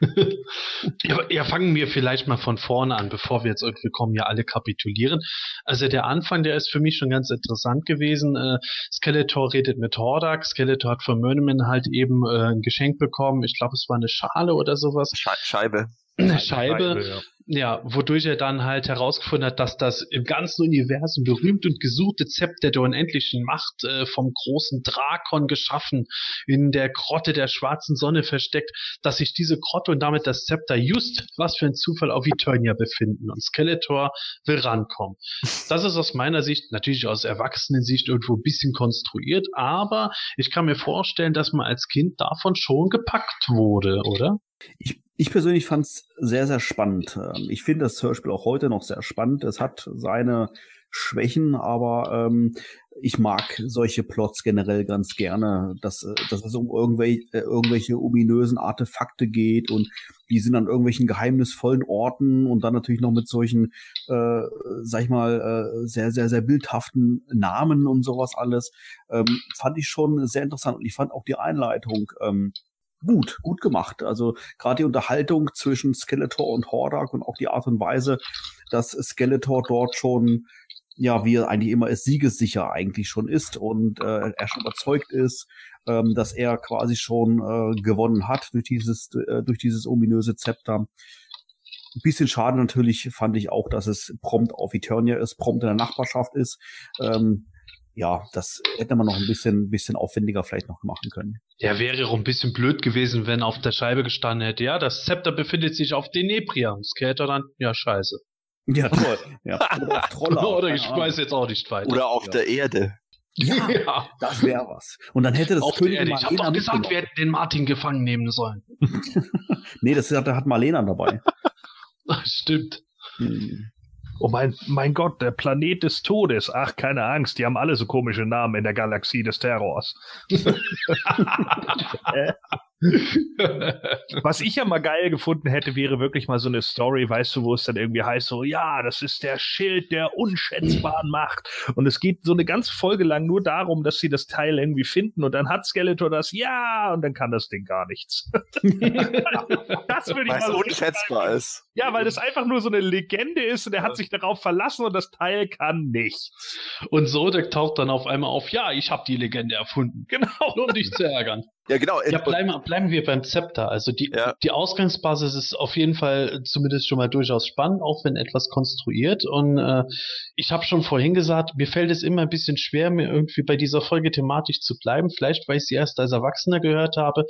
[LAUGHS] ja, ja, fangen wir vielleicht mal von vorne an, bevor wir jetzt irgendwie kommen, ja alle kapitulieren. Also der Anfang, der ist für mich schon ganz interessant gewesen. Äh, Skeletor redet mit Hordak. Skeletor hat von Mörneman halt eben äh, ein Geschenk bekommen. Ich glaube, es war eine Schale oder sowas. Scheibe eine Scheibe, ja. ja. wodurch er dann halt herausgefunden hat, dass das im ganzen Universum berühmt und gesuchte Zepter der unendlichen Macht äh, vom großen Drakon geschaffen, in der Grotte der schwarzen Sonne versteckt, dass sich diese Grotte und damit das Zepter just, was für ein Zufall, auf Eternia befinden und Skeletor will rankommen. Das ist aus meiner Sicht, natürlich aus Erwachsenensicht irgendwo ein bisschen konstruiert, aber ich kann mir vorstellen, dass man als Kind davon schon gepackt wurde, oder? Ich ich persönlich fand es sehr, sehr spannend. Ähm, ich finde das Hörspiel auch heute noch sehr spannend. Es hat seine Schwächen, aber ähm, ich mag solche Plots generell ganz gerne, dass, äh, dass es um irgendwelche, äh, irgendwelche ominösen Artefakte geht und die sind an irgendwelchen geheimnisvollen Orten und dann natürlich noch mit solchen, äh, sag ich mal, äh, sehr, sehr, sehr bildhaften Namen und sowas alles. Ähm, fand ich schon sehr interessant und ich fand auch die Einleitung ähm, gut, gut gemacht. Also gerade die Unterhaltung zwischen Skeletor und Hordak und auch die Art und Weise, dass Skeletor dort schon ja, wie er eigentlich immer ist, siegessicher eigentlich schon ist und äh, er schon überzeugt ist, ähm, dass er quasi schon äh, gewonnen hat durch dieses, äh, durch dieses ominöse Zepter. Ein bisschen schade natürlich fand ich auch, dass es prompt auf Eternia ist, prompt in der Nachbarschaft ist. Ähm, ja, das hätte man noch ein bisschen, bisschen aufwendiger vielleicht noch machen können. Ja, wäre auch ein bisschen blöd gewesen, wenn auf der Scheibe gestanden hätte, ja, das Zepter befindet sich auf Denebria. Das hätte dann, ja, scheiße. Ja, toll. [LAUGHS] ja. Oder, Troller, Oder ich weiß jetzt auch nicht weiter. Oder auf ja. der Erde. Ja, ja. das wäre was. Und dann hätte das auf König Ich habe doch gesagt, wir hätten den Martin gefangen nehmen sollen. [LAUGHS] nee, das hat, hat Marlena dabei. [LAUGHS] Stimmt. Hm. Oh mein, mein Gott, der Planet des Todes. Ach, keine Angst, die haben alle so komische Namen in der Galaxie des Terrors. [LAUGHS] [LAUGHS] [LAUGHS] [LAUGHS] Was ich ja mal geil gefunden hätte, wäre wirklich mal so eine Story, weißt du, wo es dann irgendwie heißt, so, ja, das ist der Schild der unschätzbaren Macht. Und es geht so eine ganze Folge lang nur darum, dass sie das Teil irgendwie finden und dann hat Skeletor das, ja, und dann kann das Ding gar nichts. [LAUGHS] das würde ich weil mal so unschätzbar ist. Ja, weil das einfach nur so eine Legende ist und er hat sich darauf verlassen und das Teil kann nichts. Und Sodek taucht dann auf einmal auf, ja, ich habe die Legende erfunden. Genau. Nur um dich zu ärgern. Ja, genau. Ja, bleiben, bleiben wir beim Zepter. Also die, ja. die Ausgangsbasis ist auf jeden Fall zumindest schon mal durchaus spannend, auch wenn etwas konstruiert. Und äh, ich habe schon vorhin gesagt, mir fällt es immer ein bisschen schwer, mir irgendwie bei dieser Folge thematisch zu bleiben. Vielleicht, weil ich sie erst als Erwachsener gehört habe.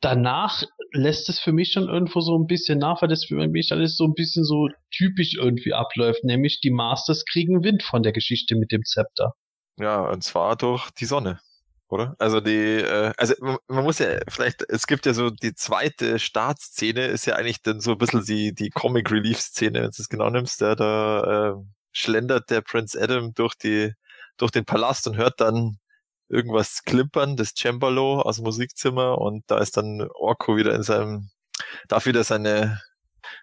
Danach lässt es für mich schon irgendwo so ein bisschen nach, weil das für mich alles so ein bisschen so typisch irgendwie abläuft. Nämlich die Masters kriegen Wind von der Geschichte mit dem Zepter. Ja, und zwar durch die Sonne oder? Also die, äh, also man, muss ja vielleicht, es gibt ja so die zweite Startszene, ist ja eigentlich dann so ein bisschen die, die Comic Relief Szene, wenn du es genau nimmst, der da äh, schlendert der Prince Adam durch die, durch den Palast und hört dann irgendwas klimpern, das Cembalo aus dem Musikzimmer und da ist dann Orko wieder in seinem, darf wieder seine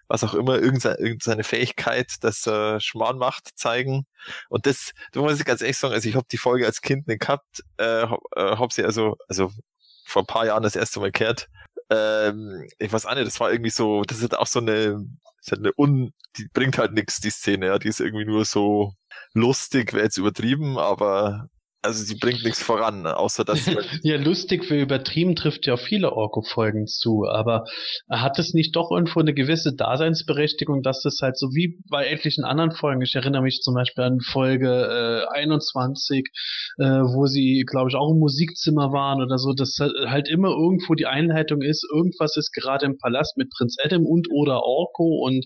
was auch immer, irgendeine, Fähigkeit, das äh, Schmarrn macht, zeigen. Und das, da muss ich ganz ehrlich sagen, also ich habe die Folge als Kind nicht gehabt, äh, hab, äh, sie also, also vor ein paar Jahren das erste Mal gehört. Ähm, ich weiß auch nicht, das war irgendwie so, das ist auch so eine, ist halt eine un, die bringt halt nichts, die Szene, ja, die ist irgendwie nur so lustig, wäre jetzt übertrieben, aber also sie bringt nichts voran, außer dass sie [LAUGHS] halt ja lustig für übertrieben trifft ja viele Orko-Folgen zu, aber hat es nicht doch irgendwo eine gewisse Daseinsberechtigung, dass das halt so wie bei etlichen anderen Folgen, ich erinnere mich zum Beispiel an Folge äh, 21, äh, wo sie, glaube ich, auch im Musikzimmer waren oder so, dass halt immer irgendwo die Einleitung ist, irgendwas ist gerade im Palast mit Prinz Adam und oder Orko und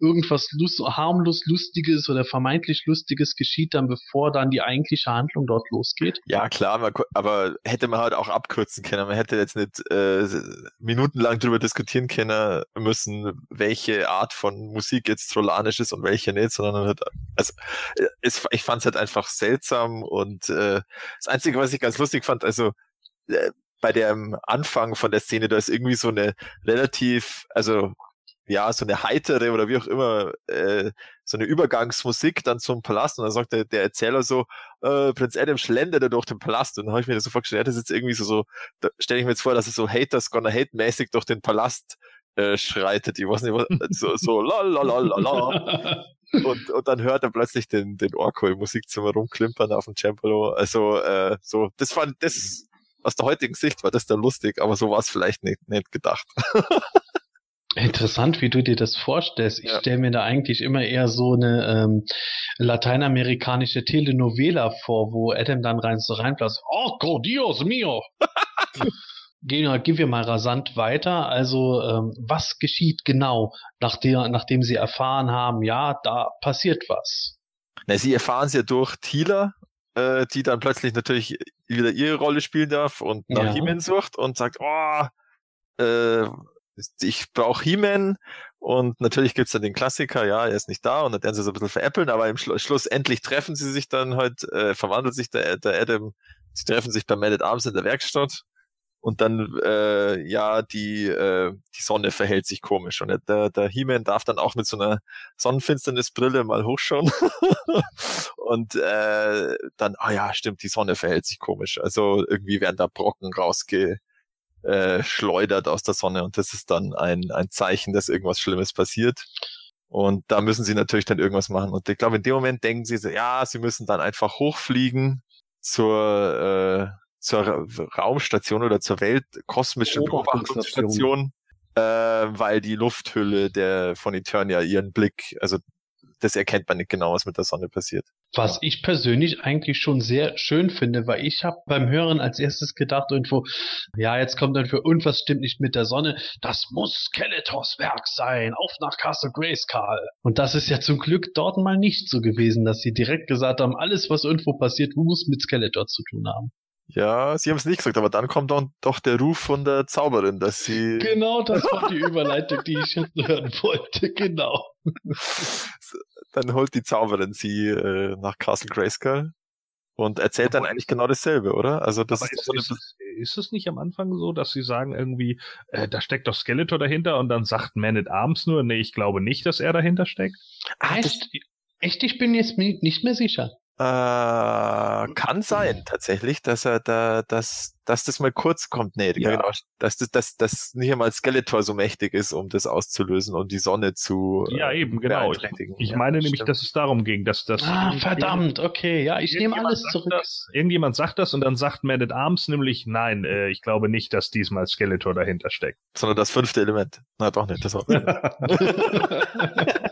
irgendwas lust harmlos Lustiges oder vermeintlich Lustiges geschieht dann, bevor dann die eigentliche Handlung dort losgeht losgeht. Ja, klar, man, aber hätte man halt auch abkürzen können. Man hätte jetzt nicht äh, minutenlang darüber diskutieren können müssen, welche Art von Musik jetzt trollanisch ist und welche nicht, sondern halt, also es, ich fand es halt einfach seltsam und äh, das Einzige, was ich ganz lustig fand, also äh, bei dem Anfang von der Szene, da ist irgendwie so eine relativ, also ja, so eine heitere oder wie auch immer, äh, so eine Übergangsmusik dann zum Palast und dann sagt der, der Erzähler so, äh, Prinz Adam schlenderte durch den Palast und dann habe ich mir das so vorgestellt, das ist jetzt irgendwie so, so da stelle ich mir jetzt vor, dass er so Haters gonna hate mäßig durch den Palast äh, schreitet, ich weiß nicht, was, [LAUGHS] so, so la la la la la. Und, und dann hört er plötzlich den, den Orko im Musikzimmer rumklimpern auf dem Cembalo. Also, äh, so, das fand, das aus der heutigen Sicht war das da lustig, aber so war es vielleicht nicht, nicht gedacht. [LAUGHS] Interessant, wie du dir das vorstellst. Ich ja. stelle mir da eigentlich immer eher so eine ähm, lateinamerikanische Telenovela vor, wo Adam dann rein so reinplatzt. Oh, Dios mio! [LAUGHS] gehen, gehen wir mal rasant weiter. Also, ähm, was geschieht genau, nachdem, nachdem sie erfahren haben, ja, da passiert was? Na, sie erfahren es ja durch Thieler, äh, die dann plötzlich natürlich wieder ihre Rolle spielen darf und nach ja. He-Man sucht und sagt, oh, äh, ich brauche He-Man und natürlich gibt's dann den Klassiker, ja, er ist nicht da und dann werden sie so ein bisschen veräppeln, aber im Schlu Schluss endlich treffen sie sich dann halt, äh, verwandelt sich der, der Adam, sie treffen sich bei Man at Arms in der Werkstatt und dann, äh, ja, die, äh, die Sonne verhält sich komisch und der, der He-Man darf dann auch mit so einer Sonnenfinsternisbrille mal hochschauen [LAUGHS] und äh, dann, ah oh ja, stimmt, die Sonne verhält sich komisch, also irgendwie werden da Brocken rausge äh, schleudert aus der Sonne und das ist dann ein, ein Zeichen, dass irgendwas Schlimmes passiert. Und da müssen sie natürlich dann irgendwas machen. Und ich glaube, in dem Moment denken sie, so, ja, sie müssen dann einfach hochfliegen zur, äh, zur Raumstation oder zur Weltkosmischen Beobachtungsstation, äh, weil die Lufthülle der von Eternia ihren Blick, also das erkennt man nicht genau, was mit der Sonne passiert. Was ich persönlich eigentlich schon sehr schön finde, weil ich habe beim Hören als erstes gedacht irgendwo, ja, jetzt kommt dann für irgendwas stimmt nicht mit der Sonne. Das muss Skeletors Werk sein. Auf nach Castle Grayskull. Und das ist ja zum Glück dort mal nicht so gewesen, dass sie direkt gesagt haben, alles, was irgendwo passiert, muss mit Skeletor zu tun haben. Ja, sie haben es nicht gesagt, aber dann kommt dann doch der Ruf von der Zauberin, dass sie. Genau, das war die [LAUGHS] Überleitung, die ich hören wollte, genau. [LAUGHS] dann holt die Zauberin sie äh, nach Castle Grayskull und erzählt dann eigentlich genau dasselbe, oder? Also das ist, ist, so ist, ist es nicht am Anfang so, dass sie sagen irgendwie, äh, da steckt doch Skeletor dahinter und dann sagt Man at Arms nur, nee, ich glaube nicht, dass er dahinter steckt? Ah, echt? Echt, ich bin jetzt nicht mehr sicher. Äh, kann sein, tatsächlich, dass er da, dass, dass das mal kurz kommt. Nee, ja. genau, dass das, dass, dass nicht einmal Skeletor so mächtig ist, um das auszulösen und die Sonne zu. Ja, eben, genau. Ich, ich ja, meine nämlich, dass es darum ging, dass das. Ah, verdammt, okay, ja, ich nehme alles zurück. Das, irgendjemand sagt das und dann sagt Man at Arms nämlich, nein, äh, ich glaube nicht, dass diesmal Skeletor dahinter steckt. Sondern das fünfte Element. Na doch nicht, das auch. [LAUGHS] [LAUGHS]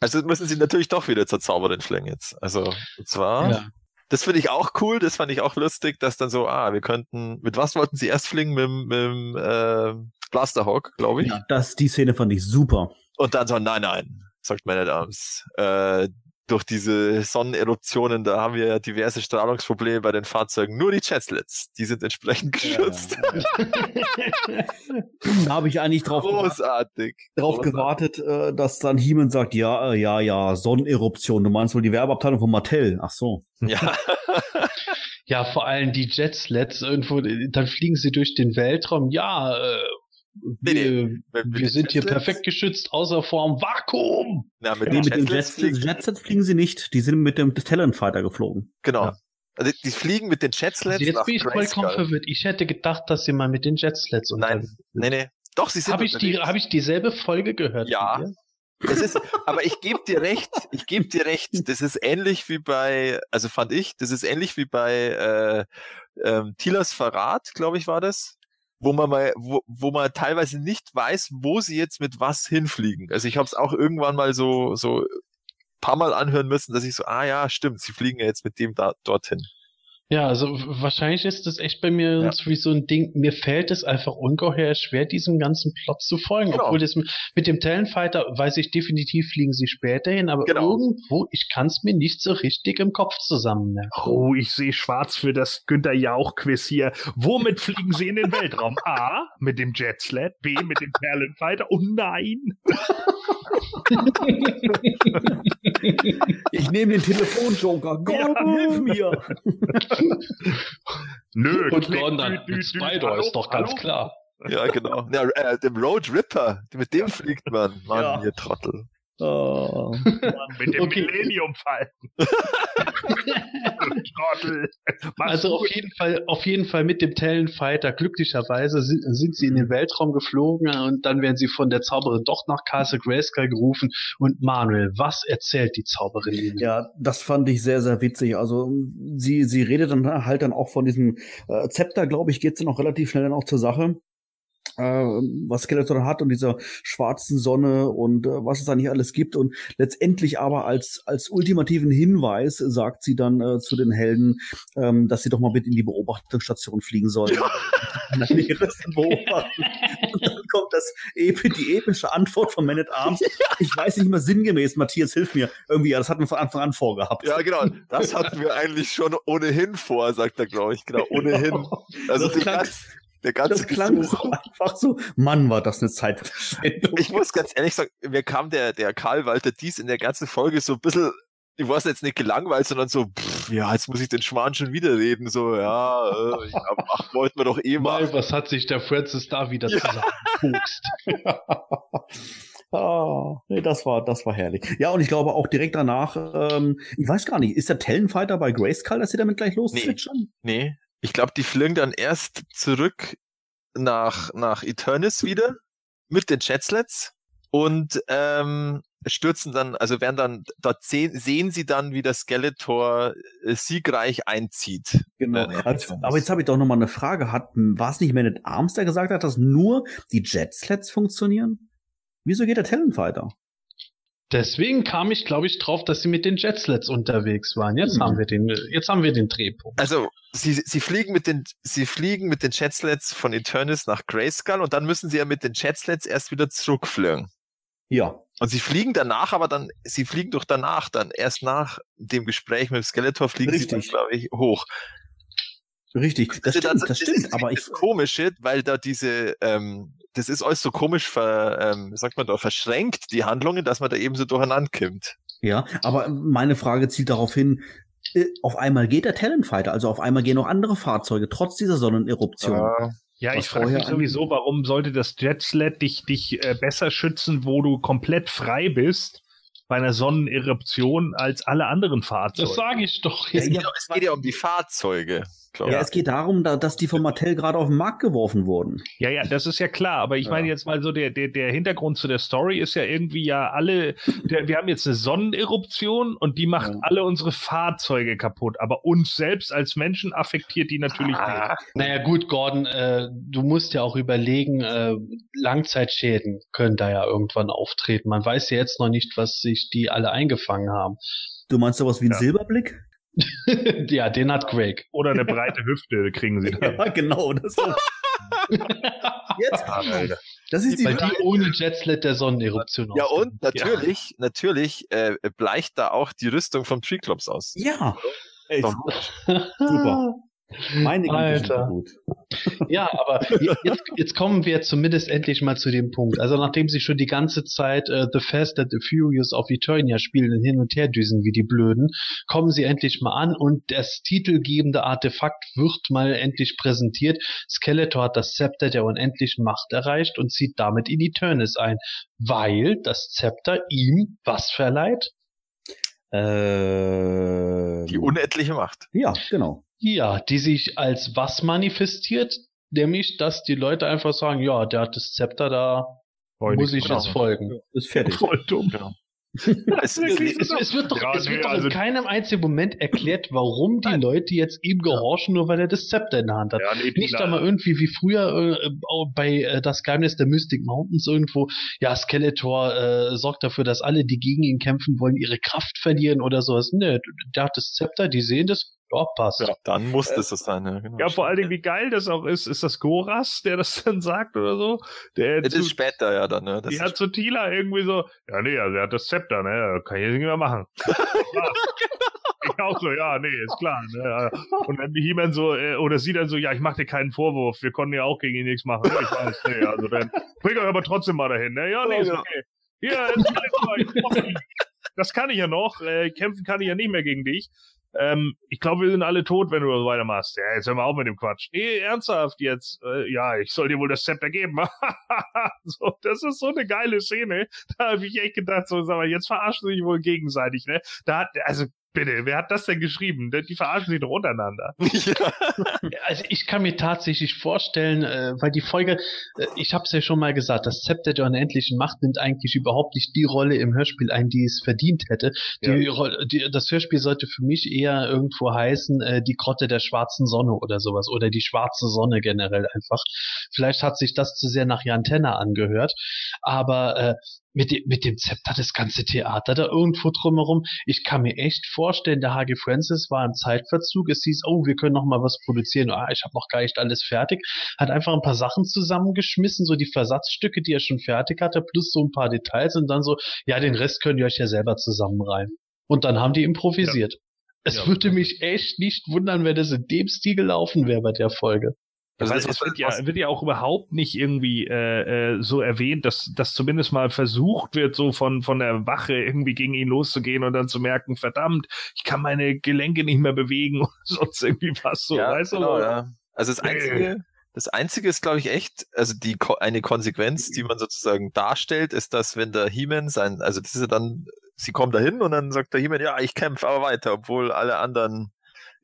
Also müssen sie natürlich doch wieder zur Zauberin fliegen jetzt. Also, und zwar, ja. das finde ich auch cool, das fand ich auch lustig, dass dann so, ah, wir könnten, mit was wollten sie erst fliegen? Mit, mit äh, Blasterhawk, glaube ich. Ja, das, die Szene fand ich super. Und dann so, nein, nein, sagt meine Dams. Äh, durch diese Sonneneruptionen, da haben wir ja diverse Strahlungsprobleme bei den Fahrzeugen. Nur die Jetslets, die sind entsprechend geschützt. Ja. [LAUGHS] Habe ich eigentlich drauf, Großartig. drauf Großartig. gewartet, äh, dass dann Heeman sagt, ja, äh, ja, ja, Sonneneruption. Du meinst wohl die Werbeabteilung von Mattel. Ach so. Ja. [LAUGHS] ja, vor allem die Jetslets irgendwo, dann fliegen sie durch den Weltraum. Ja, äh, nee, nee. wir sind hier perfekt geschützt, außer vorm Vakuum. Ja, mit, nee, mit den Jets, Jetsets fliegen sie nicht. Die sind mit dem Talonfighter geflogen. Genau. Ja. Also die fliegen mit den Jetslets. Also jetzt bin ich vollkommen verwirrt. Ich hätte gedacht, dass sie mal mit den Jetslets Nein, nee, nee. Doch, sie sind Habe ich, die, hab ich dieselbe Folge gehört? Ja. Das ist, [LAUGHS] aber ich gebe dir recht, ich gebe dir recht. Das ist ähnlich wie bei, also fand ich, das ist ähnlich wie bei äh, ähm, Tilas Verrat, glaube ich, war das wo man mal, wo, wo man teilweise nicht weiß, wo sie jetzt mit was hinfliegen. Also ich habe es auch irgendwann mal so so paar Mal anhören müssen, dass ich so, ah ja, stimmt, sie fliegen ja jetzt mit dem da dorthin. Ja, also wahrscheinlich ist das echt bei mir ja. so ein Ding, mir fällt es einfach ungeheuer schwer, diesem ganzen Plot zu folgen. Genau. Obwohl das mit dem Talonfighter weiß ich definitiv, fliegen sie später hin, aber genau. irgendwo, ich kann es mir nicht so richtig im Kopf zusammenmerken. Oh, ich sehe schwarz für das Günther Jauch-Quiz hier. Womit fliegen sie in den Weltraum? A, mit dem Jetsled, B, mit dem Talonfighter. Oh nein! [LAUGHS] ich nehme den Telefonjoker. Gott, ja. hilf mir! Nö, und Gordon mit Spider ist doch ganz hallo? klar. Ja, genau. Ja, äh, dem Road Ripper, mit dem fliegt man. Mann, ja. ihr Trottel. Oh. Mit dem okay. Millennium Falken. [LAUGHS] Trottel. also auf jeden Fall, auf jeden Fall mit dem Talonfighter. Glücklicherweise sind, sind, sie in den Weltraum geflogen und dann werden sie von der Zauberin doch nach Castle Grayskull gerufen. Und Manuel, was erzählt die Zauberin ihnen? Ja, das fand ich sehr, sehr witzig. Also sie, sie redet dann halt dann auch von diesem äh, Zepter, glaube ich, geht sie noch relativ schnell dann auch zur Sache äh, was Skeletor hat und dieser schwarzen Sonne und äh, was es da nicht alles gibt und letztendlich aber als als ultimativen Hinweis sagt sie dann äh, zu den Helden, ähm, dass sie doch mal mit in die Beobachtungsstation fliegen sollen. Ja. und dann kommt das die epische Antwort von Man at Arms. Ja. Ich weiß nicht mehr sinngemäß, Matthias, hilf mir. Irgendwie, ja, das hatten wir von Anfang an vorgehabt. Ja, genau. Das hatten wir eigentlich schon ohnehin vor, sagt er, glaube ich. Genau, ohnehin. [LAUGHS] Also das klang, der ganze das klang so [LAUGHS] einfach so, Mann, war das eine Zeitverschwendung. Ich muss ganz ehrlich sagen, mir kam der, der Karl Walter Dies in der ganzen Folge so ein bisschen, ich war jetzt nicht gelangweilt, sondern so, pff, ja, jetzt muss ich den Schmarrn schon wieder reden, so, ja, äh, ja [LAUGHS] ach, wollten wir doch eh mal. Was hat sich der Francis da wieder ja. zusammengepokst? Oh, [LAUGHS] nee, das war, das war herrlich. Ja, und ich glaube auch direkt danach, ähm, ich weiß gar nicht, ist der Tellenfighter bei Grayskull, dass sie damit gleich loszwitschern? Nee, nee, ich glaube, die fliegen dann erst zurück nach, nach Eternis wieder mit den Jetslets und ähm, stürzen dann, also werden dann, dort sehen, sehen sie dann, wie der Skeletor äh, siegreich einzieht. Genau. Äh, also, aber jetzt habe ich doch noch mal eine Frage. Hat, war es nicht Man at Arms, der gesagt hat, dass nur die Jetslets funktionieren? Wieso geht der Talonfighter? Deswegen kam ich, glaube ich, drauf, dass sie mit den Jetslets unterwegs waren. Jetzt hm. haben wir den, jetzt haben wir den Drehpunkt. Also, sie, sie fliegen mit den, sie fliegen mit den Jetslets von Eternis nach Grayskull und dann müssen sie ja mit den Jetslets erst wieder zurückfliegen. Ja. Und sie fliegen danach, aber dann, sie fliegen doch danach dann, erst nach dem Gespräch mit dem Skeletor fliegen Richtig. sie dann, glaube ich, hoch. Richtig, das, das stimmt, das, stimmt, aber ich. Komische, weil da diese, ähm, das ist alles so komisch ver, ähm, sagt man da, verschränkt, die Handlungen, dass man da eben so durcheinander kommt. Ja, aber meine Frage zielt darauf hin, äh, auf einmal geht der Talonfighter, also auf einmal gehen auch andere Fahrzeuge, trotz dieser Sonneneruption. Äh, Ja, ich frage mich sowieso, warum sollte das Jetsled dich, dich äh, besser schützen, wo du komplett frei bist bei einer Sonneneruption als alle anderen Fahrzeuge? Das sage ich doch. Ja, jetzt. ja, es geht ja um die Fahrzeuge. Glaub Ja, es geht darum, da, dass die von Mattel gerade auf den Markt geworfen wurden. Ja, ja, das ist ja klar, aber ich Ja. meine jetzt mal so, der, der, der Hintergrund zu der Story ist ja irgendwie ja alle, der, wir haben jetzt eine Sonneneruption und die macht Ja. alle unsere Fahrzeuge kaputt, aber uns selbst als Menschen affektiert die natürlich Ah, nicht. Naja gut, Gordon, äh, du musst ja auch überlegen, äh, Langzeitschäden können da ja irgendwann auftreten. Man weiß ja jetzt noch nicht, was sich die alle eingefangen haben. Du meinst sowas wie ein Ja. Silberblick? [LAUGHS] ja, den hat Craig. Oder eine breite Hüfte kriegen sie [LAUGHS] dann. Ja, genau. Das [LAUGHS] Jetzt, Alter. das ist die Weil die ohne Jetset der Sonneneruption Ja, ausgehen. und natürlich, natürlich äh, bleicht da auch die Rüstung vom Triclops aus. Ja. Ey, super. Meine Güte, gut. Ja, aber je- jetzt, jetzt kommen wir zumindest endlich mal zu dem Punkt. Also nachdem sie schon die ganze Zeit äh, The Fast and the Furious auf Eternia spielen und hin und her düsen wie die Blöden, kommen sie endlich mal an und das titelgebende Artefakt wird mal endlich präsentiert. Skeletor hat das Zepter der unendlichen Macht erreicht und zieht damit in Eternis ein, weil das Zepter ihm was verleiht? Äh, Die unendliche Macht. ja, genau. Ja, die sich als was manifestiert? Nämlich, dass die Leute einfach sagen, ja, der hat das Zepter, da muss ich genau. jetzt folgen. Ist fertig. Voll dumm. [LAUGHS] Es, Es, es, es wird doch, Ja, es wird nee, doch also- in keinem einzigen Moment erklärt, warum die Nein. Leute jetzt ihm gehorchen, nur weil er das Zepter in der Hand hat. Ja, nee, Nicht einmal irgendwie wie früher äh, auch bei äh, das Geheimnis der Mystic Mountains irgendwo, ja, Skeletor äh, sorgt dafür, dass alle, die gegen ihn kämpfen wollen, ihre Kraft verlieren oder sowas. Ne, der hat das Zepter, die sehen das, ja, passt. ja, dann muss das so sein. Ja, genau. Ja, vor allen Dingen, wie geil das auch ist, ist das Goras, der das dann sagt oder so. Der das zu, ist später ja dann. Ne? Das die hat zu Tila irgendwie so, ja, nee, also er hat das Zepter, ne, kann ich jetzt nicht mehr machen. [LAUGHS] Ich auch so, ja, nee, ist klar. Ne, ja. Und dann die He-Man so, äh, oder sie dann so, ja, ich mach dir keinen Vorwurf, wir konnten ja auch gegen ihn nichts machen. Ja, ich weiß, nee, also dann bring euch aber trotzdem mal dahin, ne? Ja, nee, ist Ja. okay. Hier, ich das kann ich ja noch, äh, kämpfen kann ich ja nicht mehr gegen dich. Ähm, ich glaube, wir sind alle tot, wenn du das weitermachst. Ja, jetzt hör mal auf mit dem Quatsch. Nee, ernsthaft jetzt. Äh, ja, ich soll dir wohl das Zepter geben. [LAUGHS] so, das ist so eine geile Szene. Da habe ich echt gedacht, so, sag mal, jetzt verarschen sie sich wohl gegenseitig, ne? Da hat, also, bitte, wer hat das denn geschrieben? Die verarschen sich doch untereinander. [LAUGHS] ja. [LAUGHS] Also ich kann mir tatsächlich vorstellen, äh, weil die Folge, äh, ich habe es ja schon mal gesagt, das Zepter der unendlichen Macht nimmt eigentlich überhaupt nicht die Rolle im Hörspiel ein, die es verdient hätte. Die, Rolle- die, das Hörspiel sollte für mich eher irgendwo heißen, äh, die Grotte der schwarzen Sonne oder sowas oder die schwarze Sonne generell einfach. Vielleicht hat sich das zu sehr nach Jan Tenner angehört, aber mit, dem, mit dem Zepter das ganze Theater da irgendwo drumherum. Ich kann mir echt vorstellen, der H.G. Francis war im Zeitverzug. Es hieß, oh, wir können noch mal was produzieren. Ah, ich habe noch gar nicht alles fertig. Hat einfach ein paar Sachen zusammengeschmissen, so die Versatzstücke, die er schon fertig hatte, plus so ein paar Details und dann so, ja, den Rest könnt ihr euch ja selber zusammenreimen. Und dann haben die improvisiert. Es Ja. würde mich echt nicht wundern, wenn das in dem Stil gelaufen wäre bei der Folge. Also das, es wird ja, wird ja auch überhaupt nicht irgendwie äh, äh, so erwähnt, dass, dass zumindest mal versucht wird, so von, von der Wache irgendwie gegen ihn loszugehen und dann zu merken, verdammt, ich kann meine Gelenke nicht mehr bewegen oder [LAUGHS] sonst irgendwie was so, ja, weißt genau, du? ja. Also das einzige, das einzige ist, glaube ich, echt, also die eine Konsequenz, die man sozusagen darstellt, ist, dass wenn der He-Man sein, also das ist ja dann, sie kommen dahin und dann sagt der He-Man, ja, ich kämpfe aber weiter, obwohl alle anderen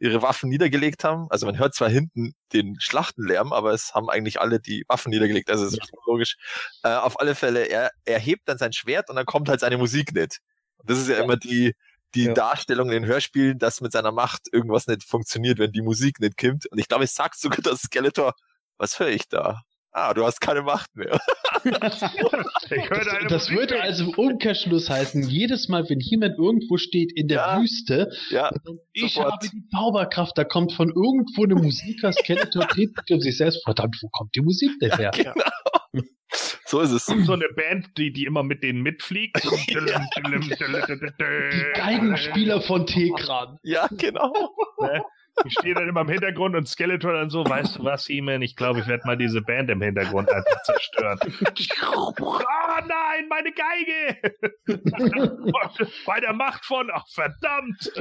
ihre Waffen niedergelegt haben. Also man hört zwar hinten den Schlachtenlärm, aber es haben eigentlich alle die Waffen niedergelegt. Also es ist logisch. Äh, auf alle Fälle, er, er hebt dann sein Schwert und dann kommt halt seine Musik nicht. Und das ist ja, immer die, die Ja. Darstellung in den Hörspielen, dass mit seiner Macht irgendwas nicht funktioniert, wenn die Musik nicht kommt. Und ich glaube, es sagt sogar das Skeletor, was höre ich da? Ah, du hast keine Macht mehr. [LAUGHS] Das Musik würde also im Umkehrschluss heißen, jedes Mal, wenn jemand irgendwo steht in der Ja. Wüste, ja, ich sofort. habe die Zauberkraft, da kommt von irgendwo eine Musiker, Skeletor dreht sich um sich selbst, verdammt, wo kommt die Musik denn her? genau. So ist es. so eine Band, die, die immer mit denen mitfliegt. Die Geigenspieler von Tekran. Ja, genau. [LAUGHS] Ich stehe dann immer im Hintergrund und Skeletor dann so, weißt du was, He-Man? Ich glaube, ich werde mal diese Band im Hintergrund einfach zerstören. Ah, nein, meine Geige! [LAUGHS] Bei der Macht von, ach verdammt!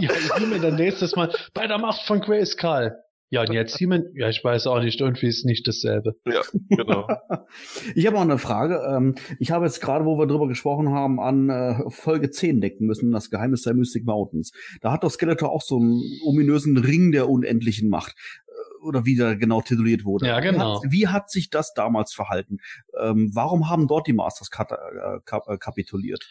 ja, He-Man dann nächstes Mal bei der Macht von Grayskull. Ja, und jetzt He-Man, ja, ich weiß auch nicht, irgendwie ist nicht dasselbe. Ja, genau. [LAUGHS] Ich habe auch eine Frage. Ähm, Ich habe jetzt gerade, wo wir drüber gesprochen haben, an äh, Folge 10 denken müssen, das Geheimnis der Mystic Mountains. Da hat doch Skeletor auch so einen ominösen Ring der unendlichen Macht. Äh, Oder wie der genau tituliert wurde. Ja, genau. Wie hat, wie hat sich das damals verhalten? Ähm, warum haben dort die Masters kat äh, kap äh, kapituliert?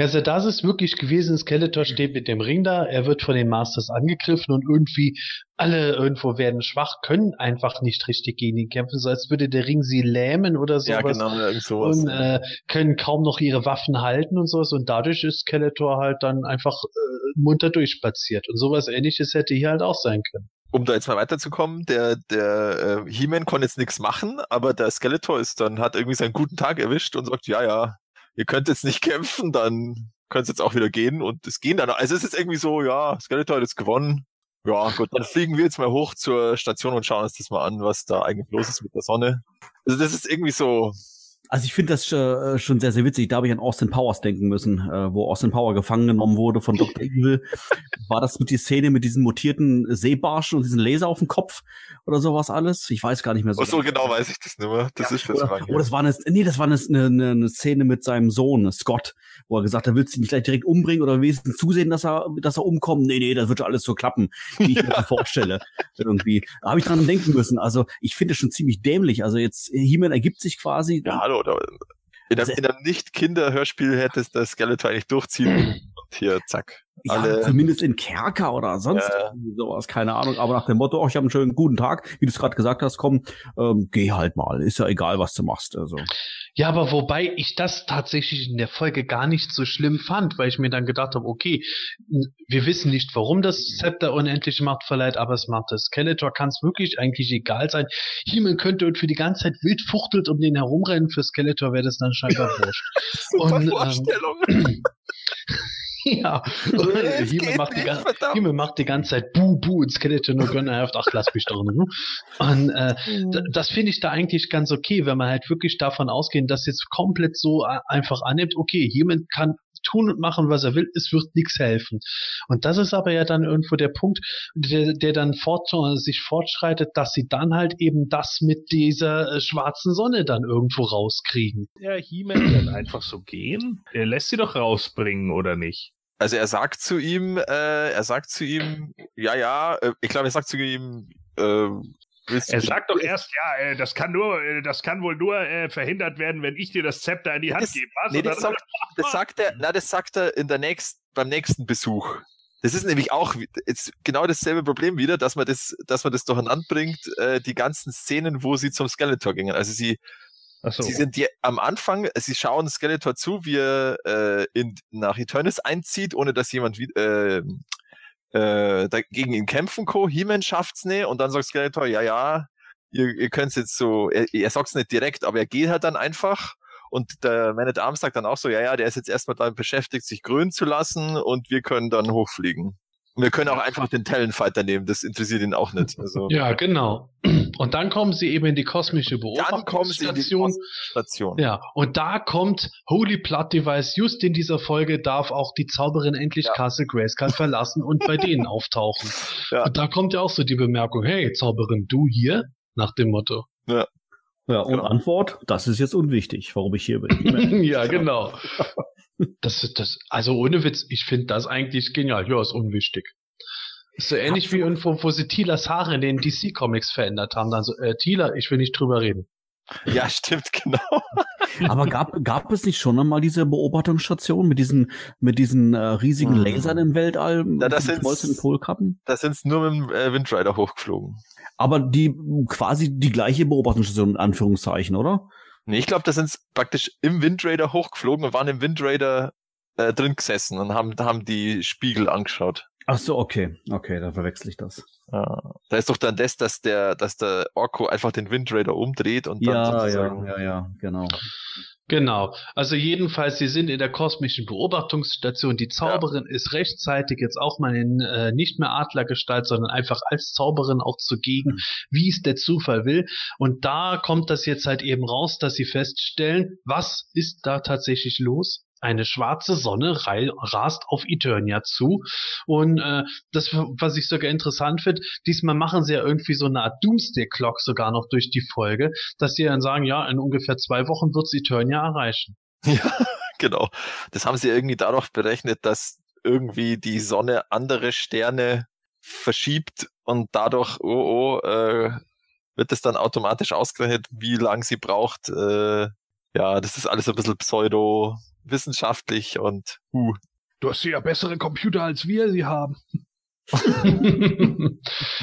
Ja, also das ist wirklich gewesen, Skeletor steht mit dem Ring da, er wird von den Masters angegriffen und irgendwie alle irgendwo werden schwach, können einfach nicht richtig gegen ihn kämpfen, so als würde der Ring sie lähmen oder sowas. ja, genau, irgend sowas. Und äh, können kaum noch ihre Waffen halten und sowas. Und dadurch ist Skeletor halt dann einfach äh, munter durchspaziert. Und sowas ähnliches hätte hier halt auch sein können. um da jetzt mal weiterzukommen, der, der äh, He-Man konnte jetzt nichts machen, aber der Skeletor ist dann, hat irgendwie seinen guten Tag erwischt und sagt, ja, ja, ihr könnt jetzt nicht [LAUGHS] kämpfen, dann könnt jetzt auch wieder gehen und es gehen dann, also es ist irgendwie so, ja, Skeletor hat jetzt gewonnen. Ja, gut, dann fliegen wir jetzt mal hoch zur Station und schauen uns das mal an, was da eigentlich los ist mit der Sonne. Also das ist irgendwie so, Also ich finde das äh, schon sehr, sehr witzig. Da habe ich an Austin Powers denken müssen, äh, wo Austin Power gefangen genommen wurde von Dr. Evil. War das mit die Szene mit diesen mutierten Seebarschen und diesen Laser auf dem Kopf oder sowas alles? Ich weiß gar nicht mehr so. oh, so genau weiß ich das nicht mehr. Das ist das Oder, Frage. oder das war eine, nee, das war eine, eine, eine Szene mit seinem Sohn, Scott, wo er gesagt hat, er will ihn nicht gleich direkt umbringen oder wenigstens zusehen, dass er, dass er umkommt. Nee, nee, das wird schon alles so klappen, wie ich mir das vorstelle. [LAUGHS] Irgendwie. Da habe ich dran denken müssen. Also ich finde es schon ziemlich dämlich. Also jetzt, He-Man ergibt sich quasi. Ja, hallo, da, in einem, in einem Nicht-Kinder-Hörspiel hättest das Skeletor eigentlich durchziehen [LAUGHS] und hier, zack. Ja, alle, zumindest in Kerker oder sonst Ja. sowas, keine Ahnung. Aber nach dem Motto, oh, ich habe einen schönen guten Tag, wie du es gerade gesagt hast, komm, ähm, geh halt mal. Ist ja egal, was du machst. Also. Ja, aber wobei ich das tatsächlich in der Folge gar nicht so schlimm fand, weil ich mir dann gedacht habe, okay, wir wissen nicht, warum das Zepter unendliche Macht verleiht, aber es macht das. Skeletor kann es wirklich eigentlich egal sein. He-Man könnte und für die ganze Zeit wild fuchtelt um den herumrennen, für Skeletor wäre das dann scheinbar [LAUGHS] wurscht. super und, ähm, Vorstellung. [CLEARS THROAT] [LAUGHS] ja, [LAUGHS] geht macht, die macht die ganze Zeit Buh, Buh und Skeletor nur gönnerhaft, ach, lass mich doch Ruhe. Und äh, D- das finde ich da eigentlich ganz okay, wenn man halt wirklich davon ausgehen, dass jetzt komplett so a- einfach annimmt, okay, jemand kann tun und machen, was er will, es wird nichts helfen. Und das ist aber ja dann irgendwo der Punkt, der, der dann fort, sich fortschreitet, dass sie dann halt eben das mit dieser äh, schwarzen Sonne dann irgendwo rauskriegen. Der He-Man dann einfach so gehen? Er lässt sie doch rausbringen, oder nicht? Also er sagt zu ihm, äh, er sagt zu ihm, ja, ja, äh, ich glaube, er sagt zu ihm, äh, willst du Er sagt doch erst, ja, äh, das kann nur, äh, das kann wohl nur äh, verhindert werden, wenn ich dir das Zepter in die Hand Das- gebe. Was? Nee, das sagt, das sagt er, na, das sagt er in der nächsten, beim nächsten Besuch. Das ist nämlich auch jetzt genau dasselbe Problem wieder, dass man das, dass man das durcheinander bringt, äh, die ganzen Szenen, wo sie zum Skeletor gingen. Also sie, so. sie sind die, am Anfang, sie schauen Skeletor zu, wie er äh, in, nach Eternis einzieht, ohne dass jemand wie, äh, äh, gegen ihn kämpfen kann. He-Man schafft's nicht und dann sagt Skeletor, ja, ja, ihr, ihr könnt's jetzt so, er, er sagt's nicht direkt, aber er geht halt dann einfach. Und der Man at Arms sagt dann auch so, ja, ja, der ist jetzt erstmal damit beschäftigt, sich grün zu lassen und wir können dann hochfliegen. Und wir können auch einfach den Talonfighter nehmen, das interessiert ihn auch nicht. Also, Ja, genau. Und dann kommen sie eben in die kosmische dann kommen sie in die Beobachtungsstation. Station. Ja, und da kommt Holy Blood Device. Just in dieser Folge darf auch die Zauberin endlich Ja. Castle Grayskull verlassen und bei denen auftauchen. Ja. Und da kommt ja auch so die Bemerkung, hey, Zauberin, du hier? Nach dem Motto. Ja, und Genau. Antwort, das ist jetzt unwichtig, warum ich hier bin. [LAUGHS] [LAUGHS] ja, genau. [LAUGHS] Das, ist das, also ohne Witz, ich finde das eigentlich genial. Ja, ist unwichtig. Ist so ähnlich wie irgendwo, wo sie Tilas Haare in den DC-Comics verändert haben. Dann so, äh, Tila, ich will nicht drüber reden. [LAUGHS] Ja, stimmt, genau. Aber gab, gab es nicht schon einmal diese Beobachtungsstation mit diesen, mit diesen äh, riesigen Hm. Lasern im Weltall, Ja, das geschmolzenen Polkappen? Da sind nur mit dem äh, Windrider hochgeflogen. Aber die quasi die gleiche Beobachtungsstation in Anführungszeichen, oder? Nee, ich glaube, da sind praktisch im Windrader hochgeflogen und waren im Windrader äh, drin gesessen und haben, haben die Spiegel angeschaut. Ach so, okay, okay, da verwechsel ich das. Ja. Da ist doch dann das, dass der, dass der Orko einfach den Windrader umdreht und dann Ja, ja, sozusagen ja, ja, genau. Genau. Also jedenfalls, sie sind in der kosmischen Beobachtungsstation. Die Zauberin ja. ist rechtzeitig jetzt auch mal in äh, nicht mehr Adlergestalt, sondern einfach als Zauberin auch zugegen, mhm. wie es der Zufall will. Und da kommt das jetzt halt eben raus, dass sie feststellen, was ist da tatsächlich los? Eine schwarze Sonne rast auf Eternia zu. Und äh, das, was ich sogar interessant finde, diesmal machen sie ja irgendwie so eine Art Doomsday Clock sogar noch durch die Folge, dass sie dann sagen, ja, in ungefähr zwei Wochen wird Eternia erreichen. [LAUGHS] Ja, genau. Das haben sie irgendwie darauf berechnet, dass irgendwie die Sonne andere Sterne verschiebt und dadurch, oh, oh, äh, wird es dann automatisch ausgerechnet, wie lang sie braucht. Äh, ja, das ist alles ein bisschen pseudo wissenschaftlich und uh. Du hast ja bessere Computer als wir sie haben. [LAUGHS]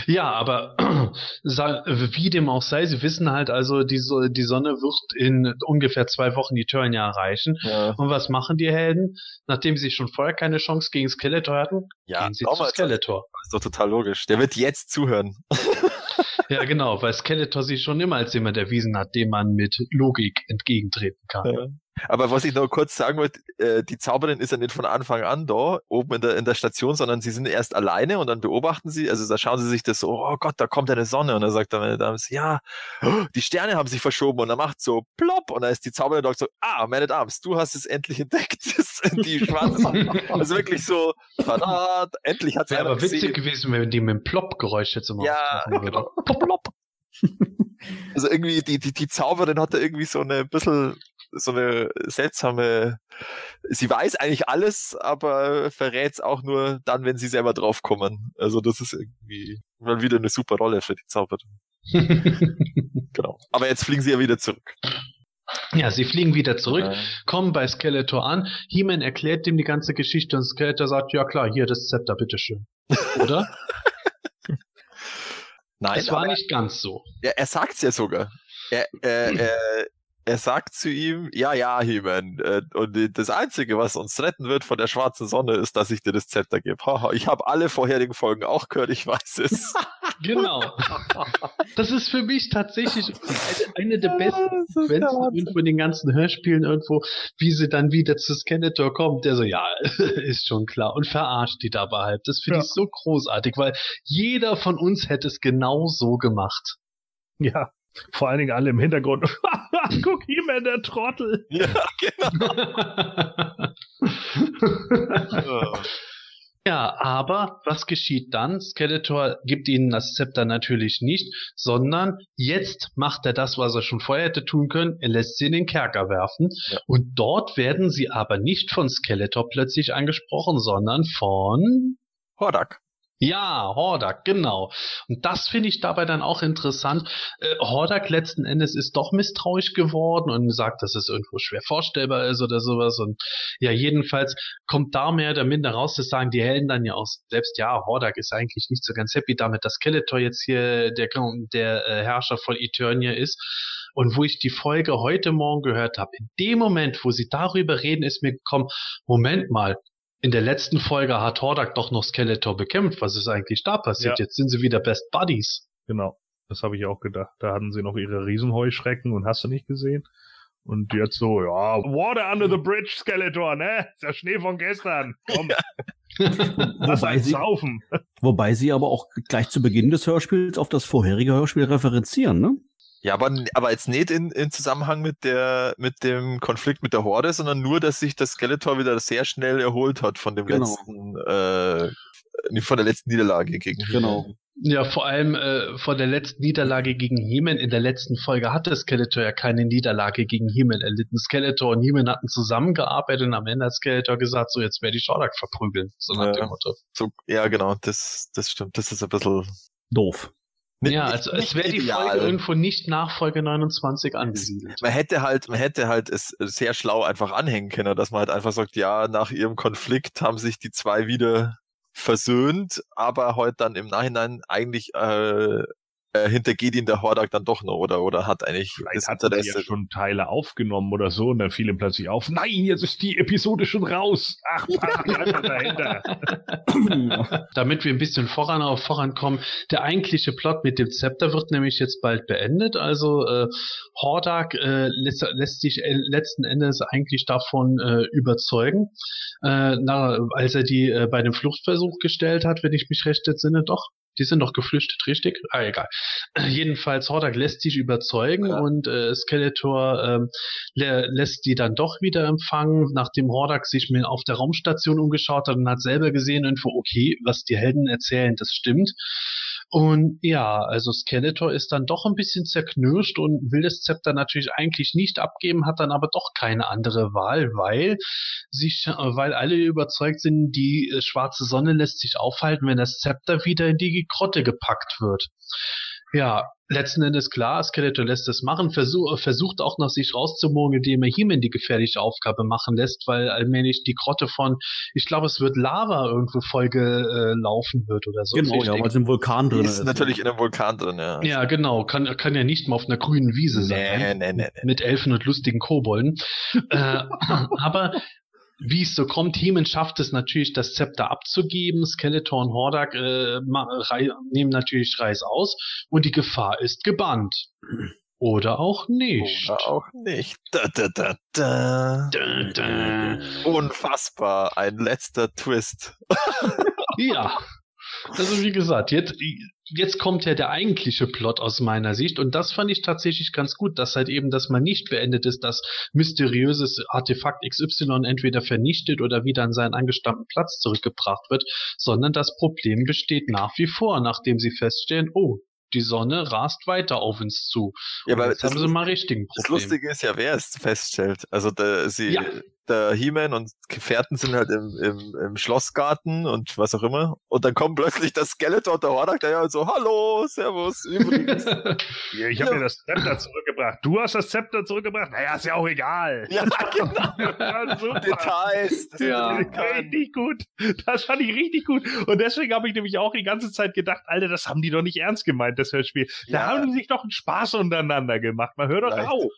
ja, aber [CLEARS THROAT] wie dem auch sei, sie wissen halt also, die, die Sonne wird in ungefähr zwei Wochen die Turnier erreichen. Ja. Und was machen die Helden? Nachdem sie schon vorher keine Chance gegen Skeletor hatten, ja, gehen sie zu Skeletor. Das ist doch total logisch. Der wird jetzt zuhören. [LAUGHS] ja, genau, weil Skeletor sich schon immer als jemand erwiesen hat, dem man mit Logik entgegentreten kann. Ja. Aber was ich noch kurz sagen wollte, äh, die Zauberin ist ja nicht von Anfang an da, oben in der, in der Station, sondern sie sind erst alleine und dann beobachten sie, also da schauen sie sich das so, oh Gott, da kommt eine Sonne und dann sagt dann meine Dame, ja, die Sterne haben sich verschoben und dann macht so plopp und dann ist die Zauberin doch so, ah, meine Dames, du hast es endlich entdeckt, [LAUGHS] die schwarze Sonne. Also wirklich so, tada, endlich hat sie Wäre aber witzig gesehen. gewesen, wenn die mit dem Plopp-Geräusch jetzt immer Ja, genau. Plopp, plopp. Also irgendwie, die, die, die Zauberin hat da irgendwie so eine bisschen so eine seltsame, sie weiß eigentlich alles, aber verrät es auch nur dann, wenn sie selber draufkommen. Also das ist irgendwie mal wieder eine super Rolle für die Zauberin. [LAUGHS] genau. Aber jetzt fliegen sie ja wieder zurück. Ja, sie fliegen wieder zurück, ja. kommen bei Skeletor an. He-Man erklärt ihm die ganze Geschichte und Skeletor sagt, ja klar, hier das Zepter, bitteschön. Oder? [LAUGHS] Nein. Es war nicht ganz so. Ja, er sagt's ja sogar. Er, äh, er, [CLEARS THROAT] er sagt zu ihm, ja, ja, He-Man, äh, und das Einzige, was uns retten wird von der schwarzen Sonne, ist, dass ich dir das Zepter gebe. Haha, ich habe alle vorherigen Folgen auch gehört, ich weiß es. [LAUGHS] genau. Das ist für mich tatsächlich eine, der besten Sequenzen von den ganzen Hörspielen irgendwo, wie sie dann wieder zu Skeletor kommt, der so, ja, [LAUGHS] ist schon klar, und verarscht die dabei halt. Das finde ja. ich so großartig, weil jeder von uns hätte es genau so gemacht. Ja. Vor allen Dingen alle im Hintergrund. [LAUGHS] Guck hier mal, der Trottel. Ja, genau. [LAUGHS] ja, aber was geschieht dann? Skeletor gibt ihnen das Zepter natürlich nicht, sondern jetzt macht er das, was er schon vorher hätte tun können. Er lässt sie in den Kerker werfen. Ja. Und dort werden sie aber nicht von Skeletor plötzlich angesprochen, sondern von Hordak. Ja, Hordak, genau. Und das finde ich dabei dann auch interessant. Äh, Hordak letzten Endes ist doch misstrauisch geworden und sagt, dass es irgendwo schwer vorstellbar ist oder sowas. Und ja, jedenfalls kommt da mehr oder minder raus, das sagen die Helden dann ja auch selbst, ja, Hordak ist eigentlich nicht so ganz happy damit, dass Skeletor jetzt hier der, der äh, Herrscher von Eternia ist. Und wo ich die Folge heute Morgen gehört habe, in dem Moment, wo sie darüber reden, ist mir gekommen, Moment mal, in der letzten Folge hat Hordak doch noch Skeletor bekämpft. Was ist eigentlich da passiert? Ja. Jetzt sind sie wieder Best Buddies. Genau. Das habe ich auch gedacht. Da hatten sie noch ihre Riesenheuschrecken und hast du nicht gesehen? Und jetzt so, ja, Water under the bridge, Skeletor, ne? Ist der Schnee von gestern. Komm. [LAUGHS] wobei, sie, saufen. wobei sie aber auch gleich zu Beginn des Hörspiels auf das vorherige Hörspiel referenzieren, ne? Ja, aber, aber jetzt nicht in, in Zusammenhang mit der, mit dem Konflikt mit der Horde, sondern nur, dass sich das Skeletor wieder sehr schnell erholt hat von dem genau. letzten, äh, von der letzten Niederlage gegen Genau. Ja, vor allem äh, von der letzten Niederlage gegen Hemen. In der letzten Folge hatte Skeletor ja keine Niederlage gegen Hemen erlitten. Skeletor und Hemen hatten zusammengearbeitet und am Ende hat Skeletor gesagt, so jetzt werde ich Shorak verprügeln. So nach ja, dem Motto. So, ja, genau, das, das stimmt. Das ist ein bisschen doof. Ja, also es wäre die Folge irgendwo nicht nach Folge 29 angesiedelt. Man hätte halt, man hätte halt es sehr schlau einfach anhängen können, dass man halt einfach sagt, ja, nach ihrem Konflikt haben sich die zwei wieder versöhnt, aber heute dann im Nachhinein eigentlich äh, äh, hintergeht ihn der Hordak dann doch noch oder, oder hat eigentlich Vielleicht das hat er ja schon Teile aufgenommen oder so und dann fiel ihm plötzlich auf, nein, jetzt ist die Episode schon raus. Ach, [LAUGHS] Partner dahinter. [LAUGHS] Damit wir ein bisschen voran auf vorankommen, der eigentliche Plot mit dem Zepter wird nämlich jetzt bald beendet. Also äh, Hordak äh, lässt, lässt sich äh, letzten Endes eigentlich davon äh, überzeugen, äh, na, als er die äh, bei dem Fluchtversuch gestellt hat, wenn ich mich recht entsinne, doch. Die sind doch geflüchtet, richtig? Ah, egal. Jedenfalls, Hordak lässt sich überzeugen Ja. und äh, Skeletor ähm, lä lässt die dann doch wieder empfangen, nachdem Hordak sich mir auf der Raumstation umgeschaut hat und hat selber gesehen, irgendwo, okay, was die Helden erzählen, das stimmt. Und ja, also Skeletor ist dann doch ein bisschen zerknirscht und will das Zepter natürlich eigentlich nicht abgeben, hat dann aber doch keine andere Wahl, weil sich, weil alle überzeugt sind, die äh, schwarze Sonne lässt sich aufhalten, wenn das Zepter wieder in die Grotte gepackt wird. Ja, letzten Endes klar, Skeletor lässt es machen, versuch, versucht auch noch sich rauszumogeln, indem er He-Man die gefährliche Aufgabe machen lässt, weil allmählich die Grotte von, ich glaube, es wird Lava irgendwo vollgelaufen wird oder so. genau, ja, weil es im Vulkan drin ist. ist natürlich in einem Vulkan drin, ja. Ja, genau. Kann, kann ja nicht mal auf einer grünen Wiese sein. Nee, nee, nee, nee. Mit Elfen und lustigen Kobolden. äh, [LAUGHS] aber wie es so kommt, Heeman schafft es natürlich, das Zepter abzugeben. Skeletor und Hordak äh, nehmen natürlich Reis aus und die Gefahr ist gebannt. Oder auch nicht. Oder auch nicht. Da, da, da. Unfassbar. Ein letzter Twist. Ja. Also wie gesagt, jetzt, jetzt kommt ja der eigentliche Plot aus meiner Sicht und das fand ich tatsächlich ganz gut, dass halt eben das mal nicht beendet ist, dass mysteriöses Artefakt XY entweder vernichtet oder wieder an seinen angestammten Platz zurückgebracht wird, sondern das Problem besteht nach wie vor, nachdem sie feststellen, oh, die Sonne rast weiter auf uns zu. Ja, aber jetzt das, haben sie mal richtigen das Problem. Lustige ist ja, wer es feststellt. Also der, sie, Ja. Der He-Man und Gefährten sind halt im, im, im Schlossgarten und was auch immer. Und dann kommt plötzlich das Skeletor und der Hordak daher und so, hallo, servus, übrigens. [LAUGHS] Ja, ich habe mir das Zepter zurückgebracht. Du hast das Zepter zurückgebracht? Naja, ist ja auch egal. [LAUGHS] ja, genau. Ja, super. Details. Das Ja. Richtig gut. Das fand ich richtig gut. Und deswegen habe ich nämlich auch die ganze Zeit gedacht, Alter, das haben die doch nicht ernst gemeint, das Hörspiel. Da Ja. haben die sich doch einen Spaß untereinander gemacht. Man hört doch Vielleicht. auf.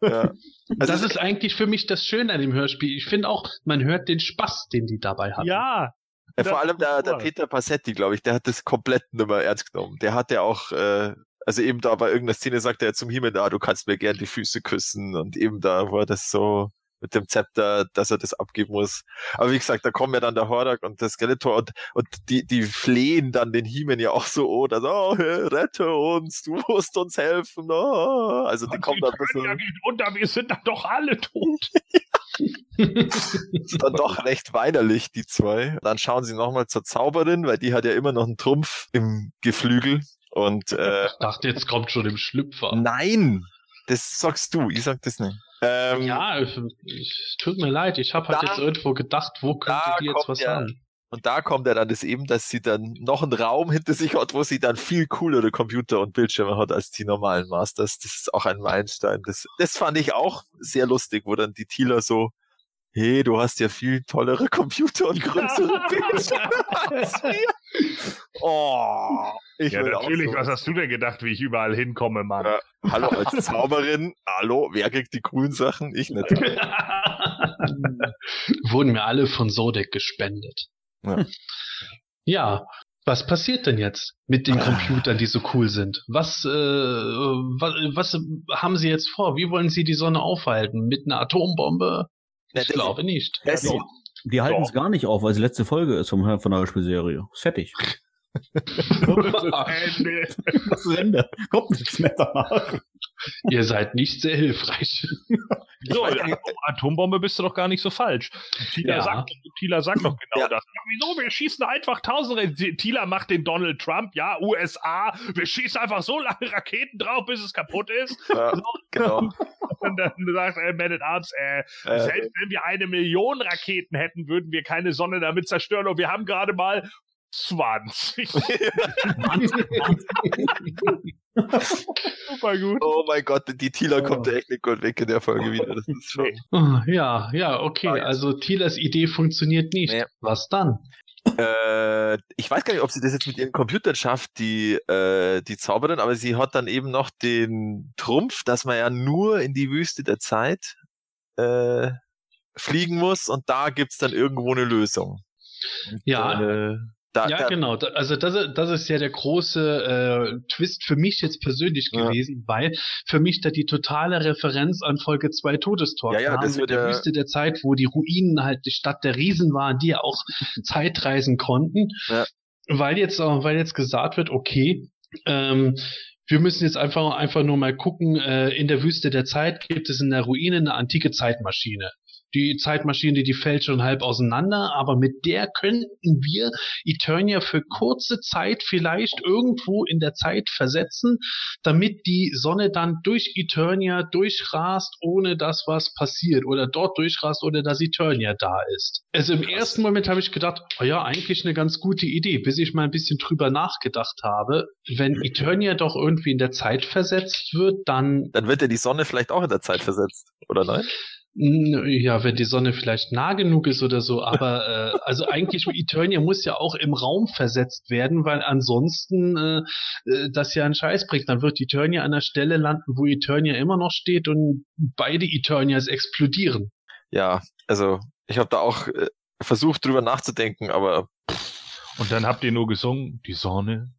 Ja. [LAUGHS] Also das ist eigentlich für mich das Schöne an dem Hörspiel. Ich finde auch, man hört den Spaß, den die dabei hatten. Ja. Ja, vor allem der, der Peter Passetti, glaube ich, der hat das komplett nicht mehr ernst genommen. Der hat ja auch, äh, also eben da bei irgendeiner Szene sagt er zum Himmel, da, du kannst mir gern die Füße küssen und eben da war das so mit dem Zepter, dass er das abgeben muss. Aber wie gesagt, da kommen ja dann der Hordak und der Skeletor und, und die, die flehen dann den Heeman ja auch so, oh, das, oh, rette uns, du musst uns helfen, oh. Also die kommen dann ein Ja, bisschen, geht unter, wir sind dann doch alle tot. [LAUGHS] dann doch recht weinerlich, die zwei. Dann schauen sie nochmal zur Zauberin, weil die hat ja immer noch einen Trumpf im Geflügel. Und äh, Ich dachte, jetzt kommt schon im Schlüpfer. nein, das sagst du, ich sag das nicht. Ähm, Ja, ich, ich, tut mir leid, ich habe halt Da- jetzt irgendwo gedacht, wo könnte die jetzt was ja- sagen? Und da kommt ja dann das eben, dass sie dann noch einen Raum hinter sich hat, wo sie dann viel coolere Computer und Bildschirme hat als die normalen Masters. Das ist auch ein Meilenstein. Das, das fand ich auch sehr lustig, wo dann die Tila so, hey, du hast ja viel tollere [LAUGHS] Computer und größere Bildschirme als wir. Oh, ich Ja, natürlich. so. Was hast du denn gedacht, wie ich überall hinkomme, Mann? Ja. Hallo als Zauberin. Hallo, wer kriegt die coolen Sachen? Ich nicht. [LAUGHS] Wurden mir alle von Sodek gespendet. Ja. Ja, was passiert denn jetzt mit den Computern, die so cool sind? Was, äh, was, was haben sie jetzt vor? Wie wollen sie die Sonne aufhalten? Mit einer Atombombe? Ich glaube nicht. Ja, Die halten es gar nicht auf, weil es die letzte Folge ist vom, von der Hörspielserie. Ist fertig. Ende. Das ist Ende. Kommt nichts mehr danach. Ihr seid nicht sehr hilfreich. [LAUGHS] So, Atom- Atombombe bist du doch gar nicht so falsch. Tila, Ja. sagt, Tila sagt doch genau Ja. das. Ja, wieso? Wir schießen einfach tausende. Tila macht den Donald Trump, ja, USA. Wir schießen einfach so lange Raketen drauf, bis es kaputt ist. ja, genau. [LAUGHS] Und dann sagt äh, Man at Arms, äh, Äh, selbst wenn wir eine Million Raketen hätten, würden wir keine Sonne damit zerstören. Und wir haben gerade mal 20. Super gut. oh mein Gott, die Tila kommt echt nicht gut weg in der Folge wieder. Das ist schon. Ah, Ja, ja, okay. Also Thielers Idee funktioniert nicht. Nee. Was dann? Äh, ich weiß gar nicht, ob sie das jetzt mit ihren Computern schafft, die, äh, die Zauberin, aber sie hat dann eben noch den Trumpf, dass man ja nur in die Wüste der Zeit äh, fliegen muss und da gibt's dann irgendwo eine Lösung. Und, Ja. Äh, da, ja, da, genau. Also das, ist- das ist ja der große äh, Twist für mich jetzt persönlich Ja. gewesen, weil für mich da die totale Referenz an Folge 2 Todestalk Ja, ja, kam, das mit der ja- Wüste der Zeit, wo die Ruinen halt die Stadt der Riesen waren, die ja auch [LAUGHS] Zeitreisen konnten. Ja. Weil jetzt auch, weil jetzt gesagt wird, okay, ähm, wir müssen jetzt einfach, einfach nur mal gucken, äh, in der Wüste der Zeit gibt es in der Ruine eine antike Zeitmaschine. Die Zeitmaschine, die fällt schon halb auseinander, aber mit der könnten wir Eternia für kurze Zeit vielleicht irgendwo in der Zeit versetzen, damit die Sonne dann durch Eternia durchrast, ohne dass was passiert oder dort durchrast, ohne dass Eternia da ist. Also im ersten Moment habe ich gedacht, oh ja, eigentlich eine ganz gute Idee, bis ich mal ein bisschen drüber nachgedacht habe. Wenn Eternia doch irgendwie in der Zeit versetzt wird, dann dann wird ja die Sonne vielleicht auch in der Zeit versetzt, oder nein? Ja, wenn die Sonne vielleicht nah genug ist oder so, aber äh, also eigentlich [LAUGHS] Eternia muss ja auch im Raum versetzt werden, weil ansonsten äh, äh, das ja einen Scheiß bringt. Dann wird Eternia an der Stelle landen, wo Eternia immer noch steht und beide Eternias explodieren. Ja, also ich habe da auch äh, versucht drüber nachzudenken, aber Und dann habt ihr nur gesungen, die Sonne,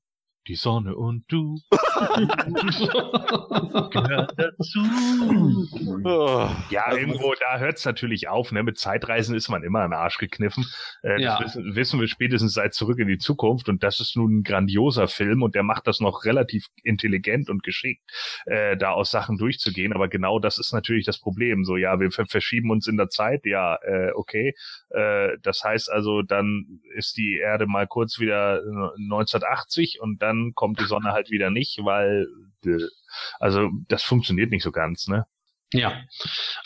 die Sonne und du [LAUGHS] gehört dazu. oh, Ja, Also irgendwo, da hört's natürlich auf. Ne? Mit Zeitreisen ist man immer den Arsch gekniffen. Äh, Ja. Das wissen, wissen wir spätestens seit Zurück in die Zukunft. Und das ist nun ein grandioser Film und der macht das noch relativ intelligent und geschickt, äh, da aus Sachen durchzugehen. Aber genau das ist natürlich das Problem. So, ja, wir ver- verschieben uns in der Zeit. Ja, äh, okay. Äh, das heißt also, dann ist die Erde mal kurz wieder 1980 und dann kommt die Sonne halt wieder nicht, weil, äh, also das funktioniert nicht so ganz, ne? Ja,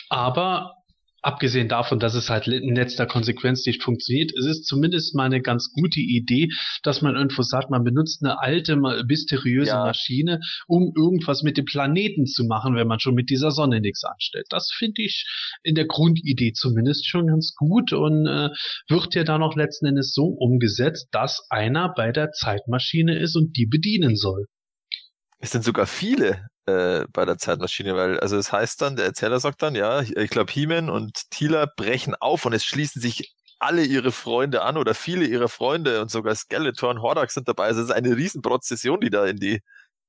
aber abgesehen davon, dass es halt in letzter Konsequenz nicht funktioniert, es ist zumindest mal eine ganz gute Idee, dass man irgendwo sagt, man benutzt eine alte, mysteriöse Ja. Maschine, um irgendwas mit dem Planeten zu machen, wenn man schon mit dieser Sonne nichts anstellt. Das finde ich in der Grundidee zumindest schon ganz gut und äh, wird ja dann noch letzten Endes so umgesetzt, dass einer bei der Zeitmaschine ist und die bedienen soll. es sind sogar viele äh, bei der Zeitmaschine, weil, also es heißt dann, der Erzähler sagt dann, ja, ich glaube, He-Man und Tila brechen auf und es schließen sich alle ihre Freunde an oder viele ihrer Freunde und sogar Skeletor und Hordak sind dabei. Also es ist eine Riesenprozession, die da in die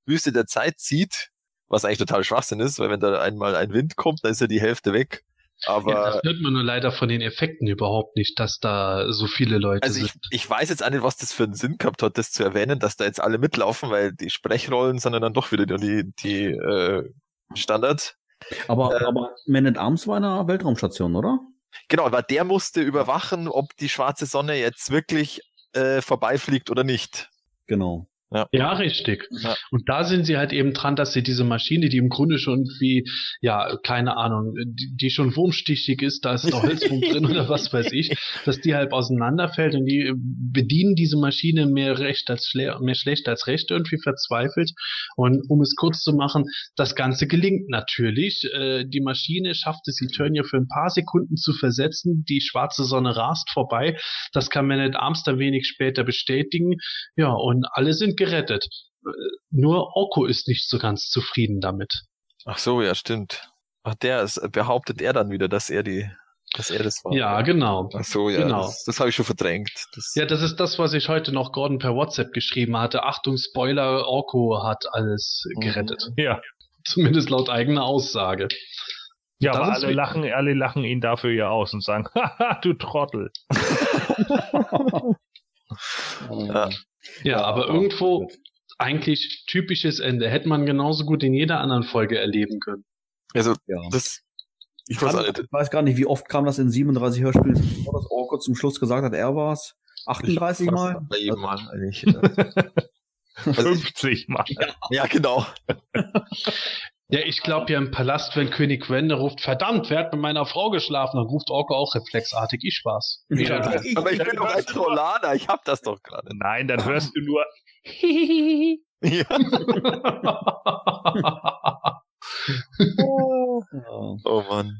Wüste der Zeit zieht, was eigentlich total Schwachsinn ist, weil wenn da einmal ein Wind kommt, dann ist ja die Hälfte weg. Aber ja, das hört man nur leider von den Effekten überhaupt nicht, dass da so viele Leute Also sind. ich, ich weiß jetzt auch nicht, was das für einen Sinn gehabt hat, das zu erwähnen, dass da jetzt alle mitlaufen, weil die Sprechrollen sind ja dann doch wieder die, die äh, Standard. Aber, Äh, aber Man at Arms war in einer Weltraumstation, oder? Genau, aber der musste überwachen, ob die schwarze Sonne jetzt wirklich äh, vorbeifliegt oder nicht. Genau. Ja, richtig. Ja. Und da sind sie halt eben dran, dass sie diese Maschine, die im Grunde schon wie, ja, keine Ahnung, die, die schon wurmstichig ist, da ist da [LAUGHS] Holzwurm drin oder was weiß ich, dass die halt auseinanderfällt und die bedienen diese Maschine mehr recht als schle mehr schlecht als recht irgendwie verzweifelt. Und um es kurz zu machen, das Ganze gelingt natürlich. Äh, die Maschine schafft es, Eternia für ein paar Sekunden zu versetzen. Die schwarze Sonne rast vorbei. Das kann Man at Arms dann wenig später bestätigen. Ja, und alle sind gerettet. Nur Orko ist nicht so ganz zufrieden damit. Ach so, ja, stimmt. Ach, der ist, behauptet er dann wieder, dass er die, dass er das war. Ja, genau. Ach so, ja, Genau. das, das habe ich schon verdrängt. Das, Ja, das ist das, was ich heute noch Gordon per WhatsApp geschrieben hatte. Achtung, Spoiler, Orko hat alles Mhm. gerettet. Ja. Zumindest laut eigener Aussage. Ja, Das aber alle lachen, alle lachen ihn dafür ja aus und sagen, [LAUGHS] haha, du Trottel. [LAUGHS] [LAUGHS] Ja. Ja, aber irgendwo eigentlich typisches Ende. Hätte man genauso gut in jeder anderen Folge erleben können. Also, Ja. das, ich weiß auch nicht. ich weiß gar nicht, wie oft kam das in 37 Hörspielen vor, dass Orko zum Schluss gesagt hat, er war's. 38 Mal? Bei jedem Mal. Ja, [LAUGHS] Also [LAUGHS] ich- 50 Mal. ja genau. [LAUGHS] Ja, ich glaube ja im Palast, wenn König Wende ruft, verdammt, wer hat mit meiner Frau geschlafen? Dann ruft Orko auch reflexartig, ich war's. Ja, Aber ich bin doch ein Trollaner, ich hab das doch gerade. Nein, dann hörst du nur, Ja. Ja. [LAUGHS] Oh Mann.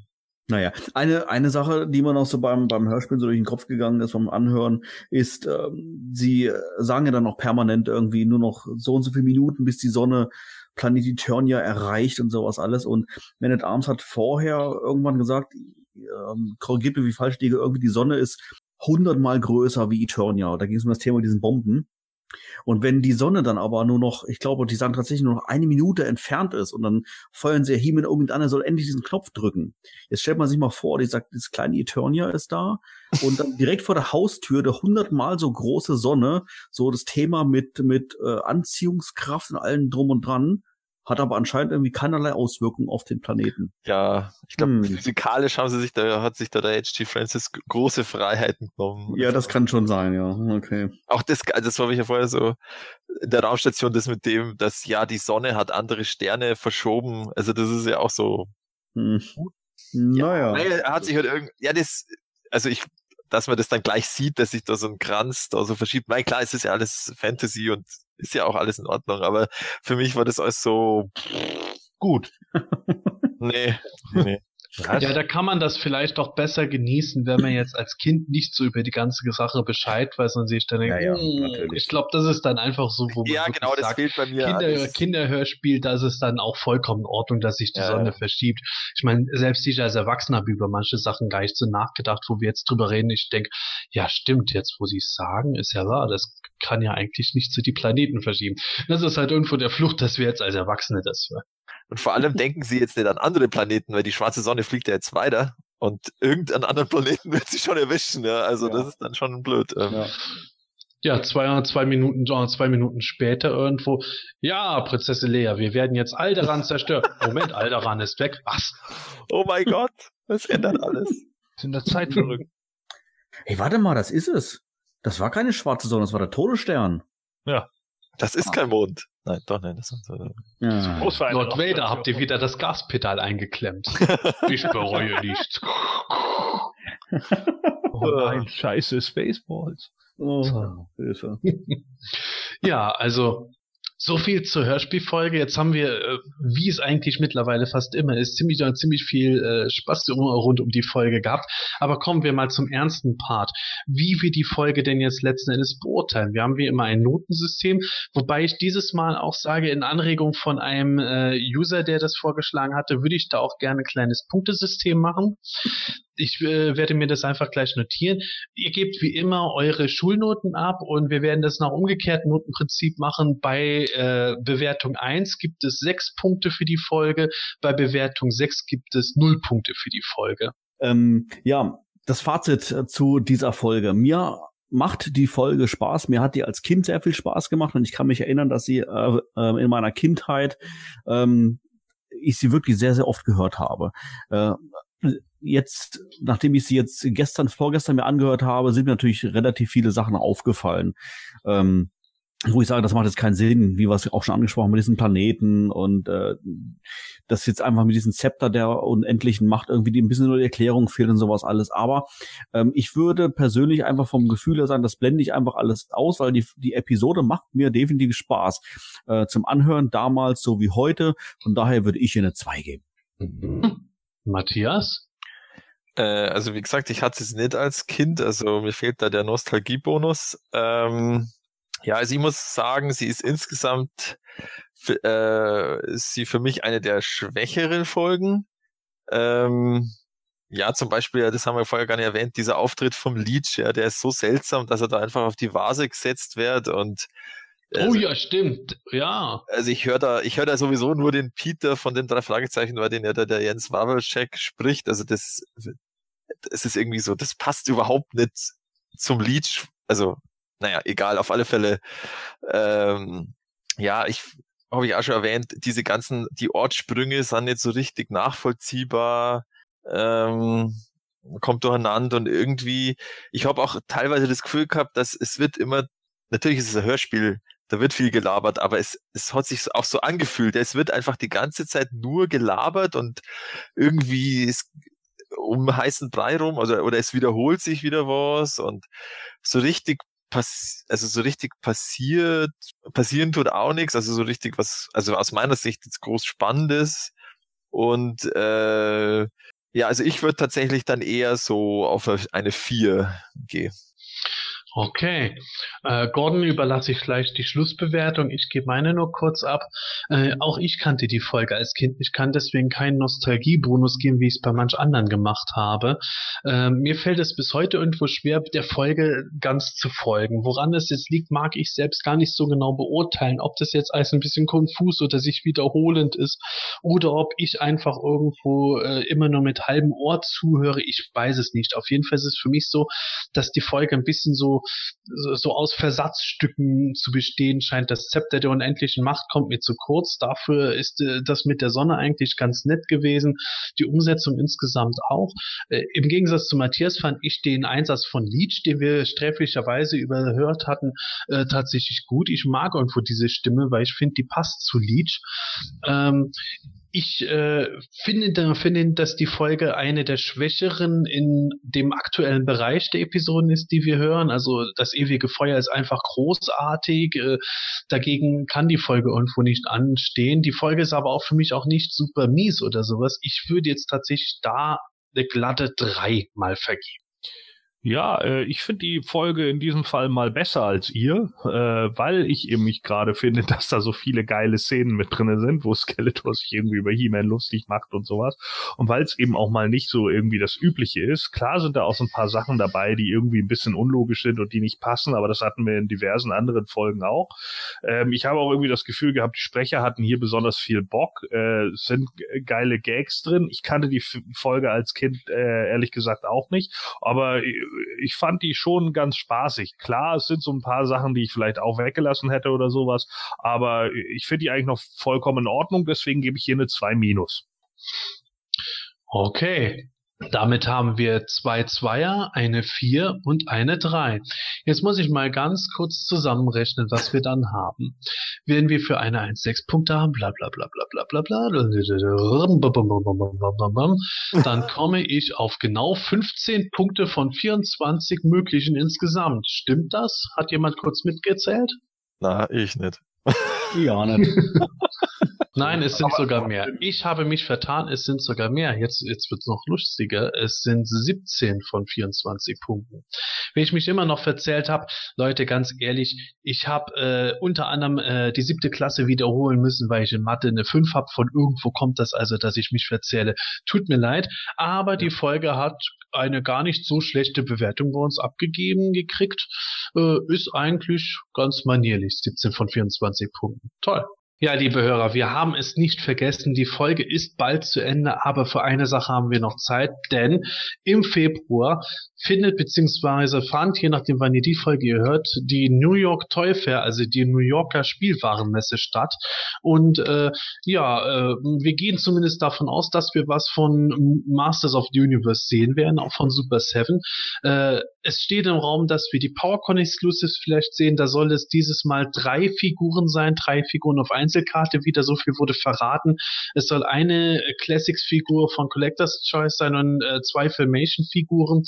Naja, eine, eine Sache, die mir noch so beim, beim Hörspiel so durch den Kopf gegangen ist vom Anhören, ist, ähm, sie sagen ja dann noch permanent irgendwie nur noch so und so viele Minuten, bis die Sonne Planet Eternia erreicht und sowas alles. Und Man at Arms hat vorher irgendwann gesagt, ähm, korrigiert mir, wie falsch liege, irgendwie die Sonne ist hundertmal größer wie Eternia. Da ging es um das Thema diesen Bomben. Und wenn die Sonne dann aber nur noch, ich glaube, die sagen tatsächlich nur noch eine Minute entfernt ist und dann feuern sie Heeman unbedingt er soll endlich diesen Knopf drücken. Jetzt stellt man sich mal vor, die sagt, das kleine Eternia ist da und dann direkt vor der Haustür der hundertmal so große Sonne, so das Thema mit, mit äh, Anziehungskraft und allem drum und dran hat aber anscheinend irgendwie keinerlei Auswirkungen auf den Planeten. Ja, ich glaube, Hm. physikalisch haben sie sich da, hat sich da der H.G. Francis große Freiheiten genommen. Ja, das kann schon sein, ja. Okay. Auch das, also das habe ich ja vorher so in der Raumstation, das mit dem, dass ja die Sonne hat andere Sterne verschoben. Also das ist ja auch so. Hm. Naja. Naja, er hat sich halt irgend, ja, das, also ich, dass man das dann gleich sieht, dass sich da so ein Kranz da so verschiebt. Nein, klar, es ist ja alles Fantasy und ist ja auch alles in Ordnung, aber für mich war das alles so Gut. [LAUGHS] nee, nee. Ja, da kann man das vielleicht auch besser genießen, wenn man jetzt als Kind nicht so über die ganze Sache Bescheid weiß und sich dann denkt, Ja, ja, "Hm, ich glaube, das ist dann einfach so, wo man Ja, genau, das sagt, fehlt bei mir. Kinder, alles. Kinderhörspiel, das ist dann auch vollkommen in Ordnung, dass sich die Ja, Sonne ja. verschiebt. Ich meine, selbst ich als Erwachsener habe über manche Sachen gar nicht so nachgedacht, wo wir jetzt drüber reden. Ich denke, ja, stimmt, jetzt wo sie es sagen, ist ja wahr, das kann ja eigentlich nicht zu die Planeten verschieben. Das ist halt irgendwo der Flucht, dass wir jetzt als Erwachsene das hören. Und vor allem [LAUGHS] denken sie jetzt nicht an andere Planeten, weil die schwarze Sonne fliegt ja jetzt weiter und irgendeinen anderen Planeten [LAUGHS] wird sie schon erwischen. Ja, also Ja. das ist dann schon blöd. Ähm, Ja. Ja, zwei, zwei Minuten, zwei Minuten später irgendwo. Ja, Prinzessin Lea, wir werden jetzt Alderan zerstören. [LAUGHS] Moment, Alderan ist weg. Was? Oh mein Gott, das ändert alles. Sind der Zeit verrückt. Hey, warte mal, das ist es. Das war keine schwarze Sonne, das war der Todesstern. Das ist kein Mond. Nein, doch nicht. Das ist, äh, Ja. Lord Vader, Operation. habt ihr wieder das Gaspedal eingeklemmt? [LAUGHS] Ich bereue nichts. [LAUGHS] Oh nein, scheiße, Spaceballs. Oh, Hilfe. [LAUGHS] Ja, also so viel zur Hörspielfolge. Jetzt haben wir, äh, wie es eigentlich mittlerweile fast immer ist, ziemlich ziemlich viel äh, Spaß rund um die Folge gehabt. Aber kommen wir mal zum ernsten Part. Wie wir die Folge denn jetzt letzten Endes beurteilen. Wir haben wie immer ein Notensystem, wobei ich dieses Mal auch sage, in Anregung von einem äh, User, der das vorgeschlagen hatte, würde ich da auch gerne ein kleines Punktesystem machen. Ich äh, werde mir das einfach gleich notieren. Ihr gebt wie immer eure Schulnoten ab und wir werden das nach umgekehrten Notenprinzip machen. Bei äh, Bewertung 1 gibt es sechs Punkte für die Folge, bei Bewertung 6 gibt es null Punkte für die Folge. Ähm, ja, das Fazit äh, zu dieser Folge. Mir macht die Folge Spaß. Mir hat die als Kind sehr viel Spaß gemacht und ich kann mich erinnern, dass sie äh, äh, in meiner Kindheit ähm, ich sie wirklich sehr, sehr oft gehört habe. Äh, jetzt, nachdem ich sie jetzt gestern, vorgestern mir angehört habe, sind mir natürlich relativ viele Sachen aufgefallen. Ähm, wo ich sage, das macht jetzt keinen Sinn, wie wir es auch schon angesprochen haben, mit diesen Planeten und äh, dass jetzt einfach mit diesem Zepter der unendlichen Macht irgendwie die ein bisschen nur die Erklärung fehlt und sowas alles. Aber ähm, ich würde persönlich einfach vom Gefühl her sagen, das blende ich einfach alles aus, weil die, die Episode macht mir definitiv Spaß äh, zum Anhören, damals so wie heute. Von daher würde ich ihr eine 2 geben. Matthias? Äh, also wie gesagt, ich hatte es nicht als Kind, also mir fehlt da der Nostalgiebonus. Ähm, ja, also ich muss sagen, sie ist insgesamt äh, ist sie für mich eine der schwächeren Folgen. Ähm, ja, zum Beispiel, das haben wir vorher gar nicht erwähnt, dieser Auftritt vom Leech, ja, der ist so seltsam, dass er da einfach auf die Vase gesetzt wird und Oh also, ja, stimmt. Ja. also ich höre da, ich höre da sowieso nur den Peter von den drei Fragezeichen, weil den ja der, der Jens Wawelczek spricht. Also das, das ist irgendwie so, das passt überhaupt nicht zum Leech. Also, naja, egal, auf alle Fälle. Ähm, ja, ich habe ich auch schon erwähnt, diese ganzen, die Ortssprünge sind nicht so richtig nachvollziehbar. Ähm, kommt durcheinander und irgendwie, ich habe auch teilweise das Gefühl gehabt, dass es wird immer, natürlich ist es ein Hörspiel, da wird viel gelabert, aber es, es hat sich auch so angefühlt. Es wird einfach die ganze Zeit nur gelabert und irgendwie ist um heißen Brei rum, also, oder es wiederholt sich wieder was und so richtig pass also so richtig passiert, passieren tut auch nichts, also so richtig was, also aus meiner Sicht jetzt groß Spannendes und äh, Ja, also ich würde tatsächlich dann eher so auf eine 4 gehen. Okay. Äh, Gordon überlasse ich vielleicht die Schlussbewertung. Ich gebe meine nur kurz ab. Äh, auch ich kannte die Folge als Kind. Ich kann deswegen keinen Nostalgiebonus geben, wie ich es bei manch anderen gemacht habe. Äh, mir fällt es bis heute irgendwo schwer, der Folge ganz zu folgen. Woran es jetzt liegt, mag ich selbst gar nicht so genau beurteilen. Ob das jetzt alles ein bisschen konfus oder sich wiederholend ist oder ob ich einfach irgendwo äh, immer nur mit halbem Ohr zuhöre. Ich weiß es nicht. Auf jeden Fall ist es für mich so, dass die Folge ein bisschen so so aus Versatzstücken zu bestehen scheint. Das Zepter der unendlichen Macht kommt mir zu kurz. Dafür ist äh, das mit der Sonne eigentlich ganz nett gewesen. Die Umsetzung insgesamt auch. Äh, Im Gegensatz zu Matthias fand ich den Einsatz von Leech, den wir sträflicherweise überhört hatten, äh, tatsächlich gut. Ich mag irgendwo diese Stimme, weil ich finde, die passt zu Leech. Ähm, ich äh, finde, finde, dass die Folge eine der schwächeren in dem aktuellen Bereich der Episoden ist, die wir hören. Also das ewige Feuer ist einfach großartig. Äh, dagegen kann die Folge irgendwo nicht anstehen. Die Folge ist aber auch für mich auch nicht super mies oder sowas. Ich würde jetzt tatsächlich da eine glatte drei mal vergeben. Ja, äh, ich finde die Folge in diesem Fall mal besser als ihr, äh, weil ich eben mich gerade finde, [LAUGHS] dass da so viele geile Szenen mit drinne sind, wo Skeletor sich irgendwie über He-Man lustig macht und sowas. Und weil es eben auch mal nicht so irgendwie das Übliche ist. Klar sind da auch so ein paar Sachen dabei, die irgendwie ein bisschen unlogisch sind und die nicht passen, aber das hatten wir in diversen anderen Folgen auch. Ähm, ich habe auch irgendwie das Gefühl gehabt, die Sprecher hatten hier besonders viel Bock, äh, sind geile Gags drin. Ich kannte die Folge als Kind äh, ehrlich gesagt auch nicht, aber äh, ich fand die schon ganz spaßig. Klar, es sind so ein paar Sachen, die ich vielleicht auch weggelassen hätte oder sowas, aber ich finde die eigentlich noch vollkommen in Ordnung, deswegen gebe ich hier eine 2 minus. Okay. Damit haben wir zwei Zweier, eine Vier und eine Drei. Jetzt muss ich mal ganz kurz zusammenrechnen, was wir dann haben. Wenn wir für eine 1 6 Punkte haben, bla bla bla bla bla bla bla, dann komme ich auf genau 15 Punkte von 24 möglichen insgesamt. Stimmt das? Hat jemand kurz mitgezählt? Na, ich nicht. ja, nicht. [LAUGHS] Nein, es sind sogar mehr. Ich habe mich vertan, es sind sogar mehr. Jetzt, jetzt wird's noch lustiger. Es sind 17 von 24 Punkten. Wenn ich mich immer noch verzählt habe, Leute, ganz ehrlich, ich habe äh, unter anderem äh, die siebte Klasse wiederholen müssen, weil ich in Mathe eine 5 habe. Von irgendwo kommt das also, dass ich mich verzähle. Tut mir leid, aber die Folge hat eine gar nicht so schlechte Bewertung bei uns abgegeben gekriegt. Äh, ist eigentlich ganz manierlich. 17 von 24 Punkten. Toll. Ja, liebe Hörer, wir haben es nicht vergessen. Die Folge ist bald zu Ende, aber für eine Sache haben wir noch Zeit, denn im Februar findet beziehungsweise fand, je nachdem wann ihr die Folge hört, die New York Toy Fair, also die New Yorker Spielwarenmesse statt. Und äh, ja, äh, wir gehen zumindest davon aus, dass wir was von Masters of the Universe sehen werden, auch von Super Seven. Äh, es steht im Raum, dass wir die PowerCon Exclusives vielleicht sehen. Da soll es dieses Mal drei Figuren sein, drei Figuren auf Einzelkarte wieder. So viel wurde verraten. Es soll eine Classics-Figur von Collector's Choice sein und äh, zwei Filmation-Figuren.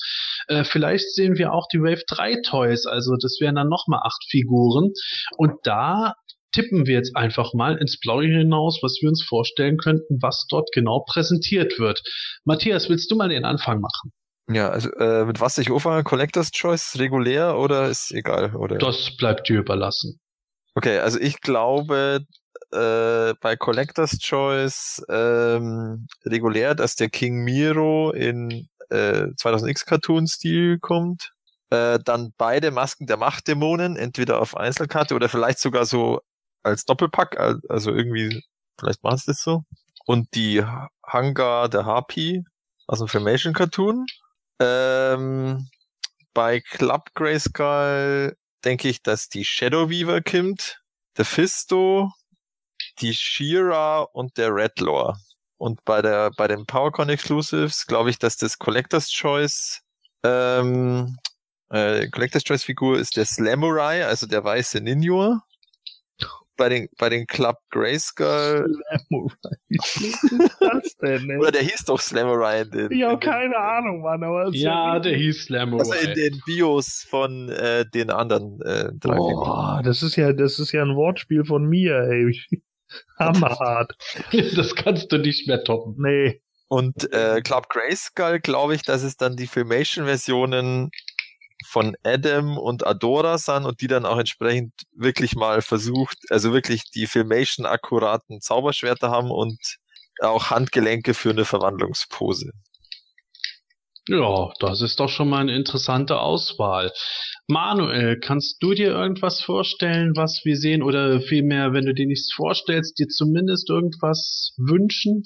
Äh, vielleicht sehen wir auch die Wave 3 Toys, also das wären dann nochmal acht Figuren. Und da tippen wir jetzt einfach mal ins Blaue hinaus, was wir uns vorstellen könnten, was dort genau präsentiert wird. Matthias, willst du mal den Anfang machen? Ja, also äh, mit was ich anfange? Collector's Choice regulär oder ist egal? Oder? Das bleibt dir überlassen. Okay, also ich glaube äh, bei Collector's Choice ähm, regulär, dass der King Miro in äh, 2000X Cartoon-Stil kommt. Äh, dann beide Masken der Machtdämonen, entweder auf Einzelkarte oder vielleicht sogar so als Doppelpack, also irgendwie, vielleicht machen es das so. Und die Hangar der Harpy aus dem Filmation Cartoon. Ähm, bei Club Grayskull denke ich, dass die Shadow Weaver kommt, der Fisto, die Shira und der Redlore. Und bei der, bei den PowerCon Exclusives glaube ich, dass das Collector's Choice, ähm, äh, Collector's Choice Figur ist der Slamurai, also der weiße Ninja. Bei den, bei den Club Grayskull. Slamurai. [LAUGHS] Was ist das denn? Ey? Oder der hieß doch Slamurai in den. Ja, keine Ahnung, Mann, aber. Ja, der hieß Slamurai. Also in den Bios von äh, den anderen äh, drei Boah, das ist ja, das ist ja ein Wortspiel von mir, ey. Hammerhart. [LAUGHS] Das kannst du nicht mehr toppen. Nee. Und äh, Club Grayskull glaube ich, dass es dann die Filmation-Versionen von Adam und Adora sind und die dann auch entsprechend wirklich mal versucht, also wirklich die Filmation akkuraten Zauberschwerter haben und auch Handgelenke für eine Verwandlungspose. Ja, das ist doch schon mal eine interessante Auswahl. Manuel, kannst du dir irgendwas vorstellen, was wir sehen? Oder vielmehr, wenn du dir nichts vorstellst, dir zumindest irgendwas wünschen?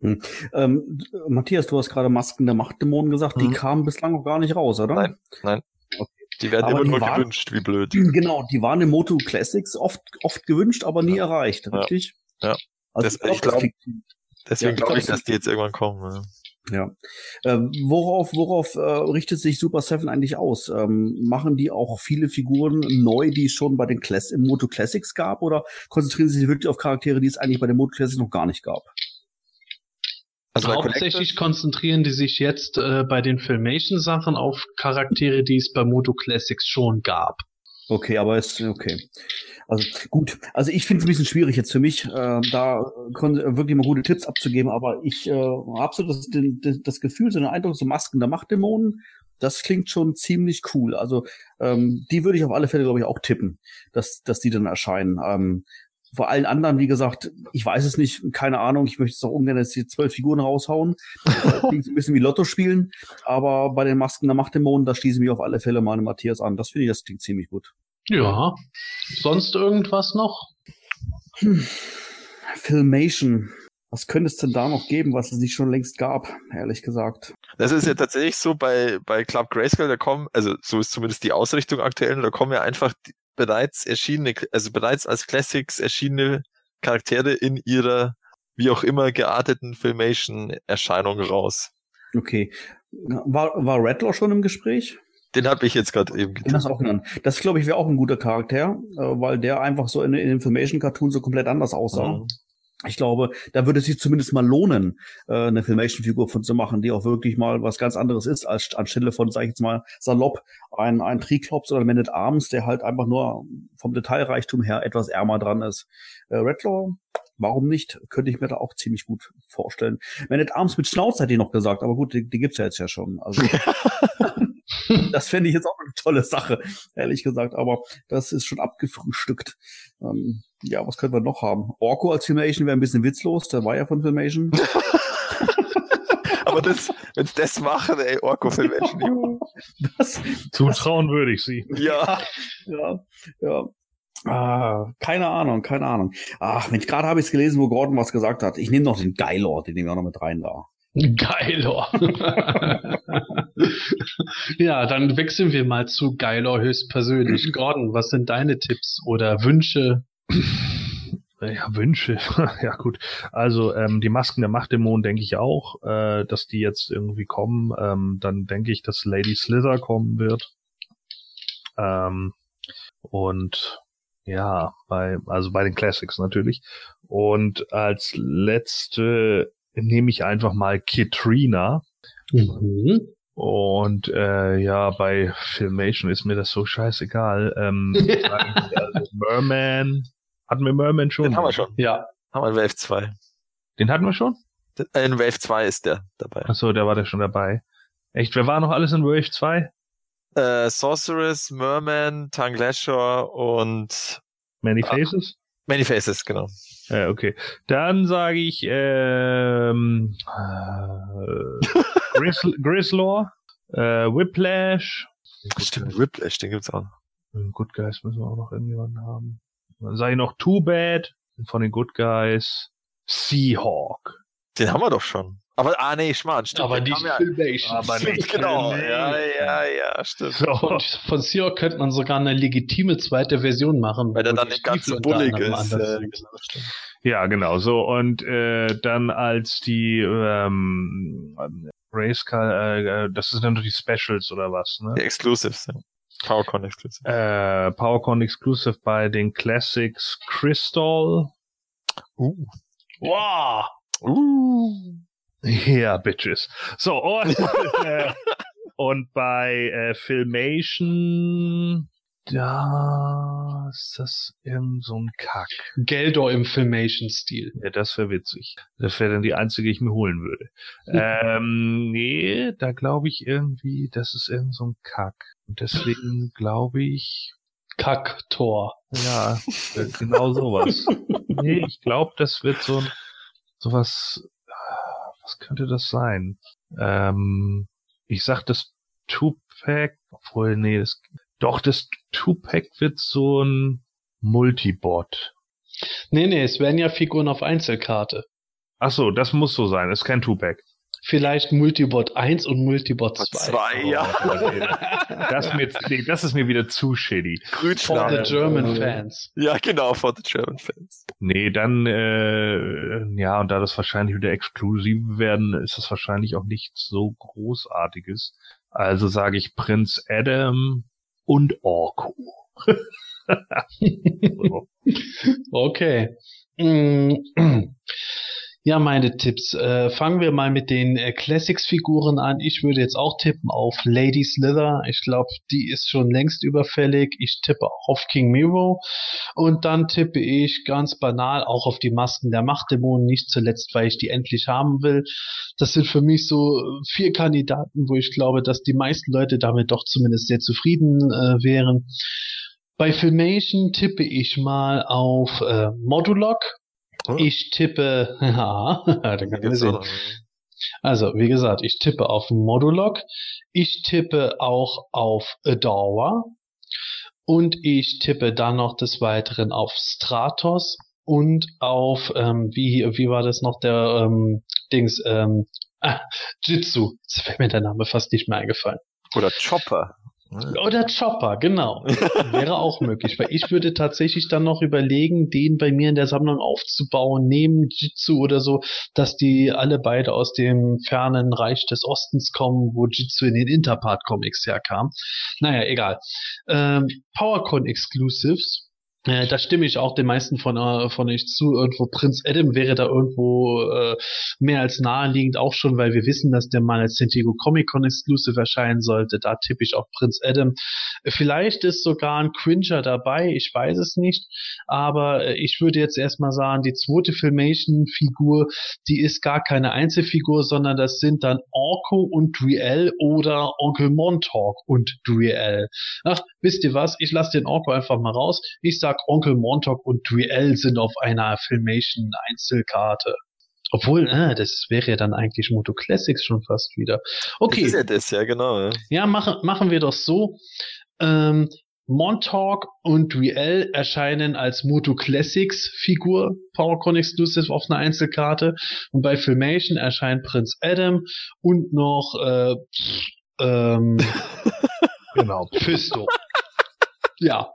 Hm. Ähm, Matthias, du hast gerade Masken der Machtdämonen gesagt, Mhm. die kamen bislang noch gar nicht raus, oder? Nein, nein. Die werden Aber immer die nur waren- gewünscht, wie blöd. [CLEARS THROAT] Genau, die waren im Moto Classics oft, oft gewünscht, aber nie Ja. erreicht, Ja. richtig? Ja. Also Das- ich glaub, ich glaub- das klingt- Deswegen Ja, ich glaube glaub, ich, das- dass die jetzt irgendwann kommen. Ja. Ähm, worauf worauf äh, richtet sich Super Seven eigentlich aus? Ähm, machen die auch viele Figuren neu, die es schon bei den Class im Moto Classics gab, oder konzentrieren sie sich wirklich auf Charaktere, die es eigentlich bei den Moto Classics noch gar nicht gab? Also bei Hauptsächlich konzentrieren die sich jetzt äh, bei den Filmation-Sachen auf Charaktere, die es bei Moto Classics schon gab. Okay, aber ist okay. Also gut. Also ich finde es ein bisschen schwierig jetzt für mich, äh, da kon- wirklich mal gute Tipps abzugeben. Aber ich äh, habe so das, das, das Gefühl, so den Eindruck, so Masken der Machtdämonen, das klingt schon ziemlich cool. Also ähm, die würde ich auf alle Fälle, glaube ich, auch tippen, dass, dass die dann erscheinen. Ähm, vor allen anderen, wie gesagt, ich weiß es nicht, keine Ahnung. Ich möchte jetzt auch ungern jetzt die zwölf Figuren raushauen. [LAUGHS] Klingt so ein bisschen wie Lotto spielen. Aber bei den Masken der Machtdämonen, da schließe ich mich auf alle Fälle meine Matthias an. Das finde ich, das klingt ziemlich gut. Ja. Sonst irgendwas noch? Hm. Filmation. Was könnte es denn da noch geben, was es nicht schon längst gab, ehrlich gesagt? Das ist ja tatsächlich so bei, bei Club Grayskull, da kommen, also so ist zumindest die Ausrichtung aktuell, da kommen ja einfach die bereits erschienene, also bereits als Classics erschienene Charaktere in ihrer, wie auch immer, gearteten Filmation-Erscheinung raus. Okay. War, war Rattler schon im Gespräch? Den habe ich jetzt gerade eben Den hast du auch genannt. Das, glaube ich, wäre auch ein guter Charakter, äh, weil der einfach so in, in den Filmation-Cartoon so komplett anders aussah. Mhm. Ich glaube, da würde es sich zumindest mal lohnen, äh, eine Filmation-Figur von zu machen, die auch wirklich mal was ganz anderes ist, als anstelle von, sag ich jetzt mal, salopp, ein, ein Triklops oder Man at Arms, der halt einfach nur vom Detailreichtum her etwas ärmer dran ist. Äh, Redlaw, warum nicht? Könnte ich mir da auch ziemlich gut vorstellen. Man at Arms mit Schnauze hätte ich noch gesagt, aber gut, die, die gibt's ja jetzt ja schon. Also, [LAUGHS] [LAUGHS] das fände ich jetzt auch eine tolle Sache, ehrlich gesagt, aber das ist schon abgefrühstückt. Ähm, ja, was können wir noch haben? Orko als Filmation wäre ein bisschen witzlos, der war ja von Filmation. [LAUGHS] [LAUGHS] Aber das, wenn's das machen, ey, Orko Filmation, juhu. Das, Zutrauen würde ich sie. ja. ja, ja. Ah, keine Ahnung, keine Ahnung. Ach, Mensch, gerade habe ich es gelesen, wo Gordon was gesagt hat. Ich nehme noch den Geilor, den nehmen wir auch noch mit rein da. Geilor. [LAUGHS] ja, dann wechseln wir mal zu Geilor höchstpersönlich. [LAUGHS] Gordon, was sind deine Tipps oder Wünsche? Ja, Wünsche. [LAUGHS] ja, gut. Also, ähm, die Masken der Machtdämonen denke ich auch, äh, dass die jetzt irgendwie kommen. Ähm, dann denke ich, dass Lady Slither kommen wird. Ähm, und ja, bei, also bei den Classics natürlich. Und als letzte nehme ich einfach mal Kitrina. Mhm. Und äh, ja, bei Filmation ist mir das so scheißegal. Ähm, [LAUGHS] also Merman. Hatten wir Merman schon? Den haben wir schon. Ja, Haben wir in Wave 2. Den hatten wir schon? Äh, In Wave 2 ist der dabei. Achso, der war da schon dabei. Echt, wer war noch alles in Wave 2? Äh, Sorceress, Merman, Tanglashore und Many Ah. Faces? Many Faces, genau. Ja, okay. Dann sage ich ähm, äh, [LAUGHS] Grisl Grislaw, äh, Whiplash. Stimmt, Whiplash, den gibt's auch. Äh, Good Guys müssen wir auch noch irgendjemanden haben. Dann sage ich noch Too Bad von den Good Guys. Seahawk. Den haben wir doch schon. Aber, ah, nee, Schmarrn, stimmt. aber die Filmation. Aber Stimmt, [LAUGHS] nicht genau. Ja, ja, ja, stimmt. So. Und von Seahawk könnte man sogar eine legitime zweite Version machen. Weil der wo dann die nicht ganz so bullig ist. Äh, sind. genau. Ja, genau so. Und äh, dann als die ähm, Racecar, äh, äh, das sind dann doch die Specials oder was, ne? Die Exclusives, ja. PowerCon Exclusive. Äh, PowerCon Exclusive bei den Classics Crystal. Uh. Wow! Uh. [LAUGHS] Ja, Bitches. So, und, [LAUGHS] äh, und bei äh, Filmation, da ist das irgend so ein Kack? Geldor im Filmation-Stil. Ja, das wäre witzig. Das wäre dann die einzige, die ich mir holen würde. [LAUGHS] ähm, nee, da glaube ich irgendwie, das ist irgend so ein Kack. Und deswegen glaube ich, Kacktor. ja, äh, genau sowas. nee, ich glaube, das wird so ein, sowas, was könnte das sein? Ähm, ich sag das Two-Pack, obwohl, nee, das, doch, das Two-Pack wird so ein Multibot. Nee, nee, es werden ja Figuren auf Einzelkarte. Ach so, das muss so sein, das ist kein Two-Pack. Vielleicht Multibot 1 und Multibot 2. Zwei, ja. Das, ist mir, jetzt- nee, das ist mir wieder zu shitty. For the. German Fans. Ja, genau, for the German Fans. Nee, dann, äh, ja, und da das wahrscheinlich wieder exklusiv werden, ist das wahrscheinlich auch nichts so Großartiges. Also sage ich Prinz Adam und Orko. [LAUGHS] [LAUGHS] Okay. Ja, meine Tipps. Äh, fangen wir mal mit den äh, Classics-Figuren an. Ich würde jetzt auch tippen auf Lady Slither. Ich glaube, die ist schon längst überfällig. Ich tippe auch auf King Miro. Und dann tippe ich ganz banal auch auf die Masken der Machtdämonen. Nicht zuletzt, weil ich die endlich haben will. Das sind für mich so äh, vier Kandidaten, wo ich glaube, dass die meisten Leute damit doch zumindest sehr zufrieden äh, wären. Bei Filmation tippe ich mal auf äh, Modulok. Ich tippe, [LAUGHS] ja, da kann man sehen. Also, wie gesagt, ich tippe auf Modulok. Ich tippe auch auf Adora. Und ich tippe dann noch des Weiteren auf Stratos und auf, ähm, wie, wie war das noch, der ähm, Dings, ähm, ah, Jitsu. Jetzt fällt mir der Name fast nicht mehr eingefallen. Oder Chopper. Oder Chopper, genau. Wäre auch möglich, weil ich würde tatsächlich dann noch überlegen, den bei mir in der Sammlung aufzubauen, neben Jitsu oder so, dass die alle beide aus dem fernen Reich des Ostens kommen, wo Jitsu in den Interpart Comics herkam. Naja, egal. Ähm, PowerCon Exclusives. Äh, da stimme ich auch den meisten von, äh, von euch zu. Irgendwo Prinz Adam wäre da irgendwo äh, mehr als naheliegend, auch schon, weil wir wissen, dass der mal als San Diego Comic Con Exclusive erscheinen sollte. Da tippe ich auf Prinz Adam. Vielleicht ist sogar ein Cringer dabei, ich weiß es nicht. Aber äh, ich würde jetzt erstmal sagen, die zweite Filmation-Figur, die ist gar keine Einzelfigur, sondern das sind dann Orko und Driel oder Onkel Montauk und Driel. Ach, wisst ihr was? Ich lasse den Orko einfach mal raus. Ich sag, Onkel Montauk und Driel sind auf einer Filmation-Einzelkarte. Obwohl, äh, das wäre ja dann eigentlich Moto Classics schon fast wieder. Okay. Das ist ja das, ja, genau. Ja. Ja, machen, machen wir doch so. Ähm, Montauk und Riel erscheinen als Moto Classics Figur PowerCon Exclusive auf einer Einzelkarte und bei Filmation erscheint Prinz Adam und noch äh, ähm, [LAUGHS] Genau. Fisto. Ja.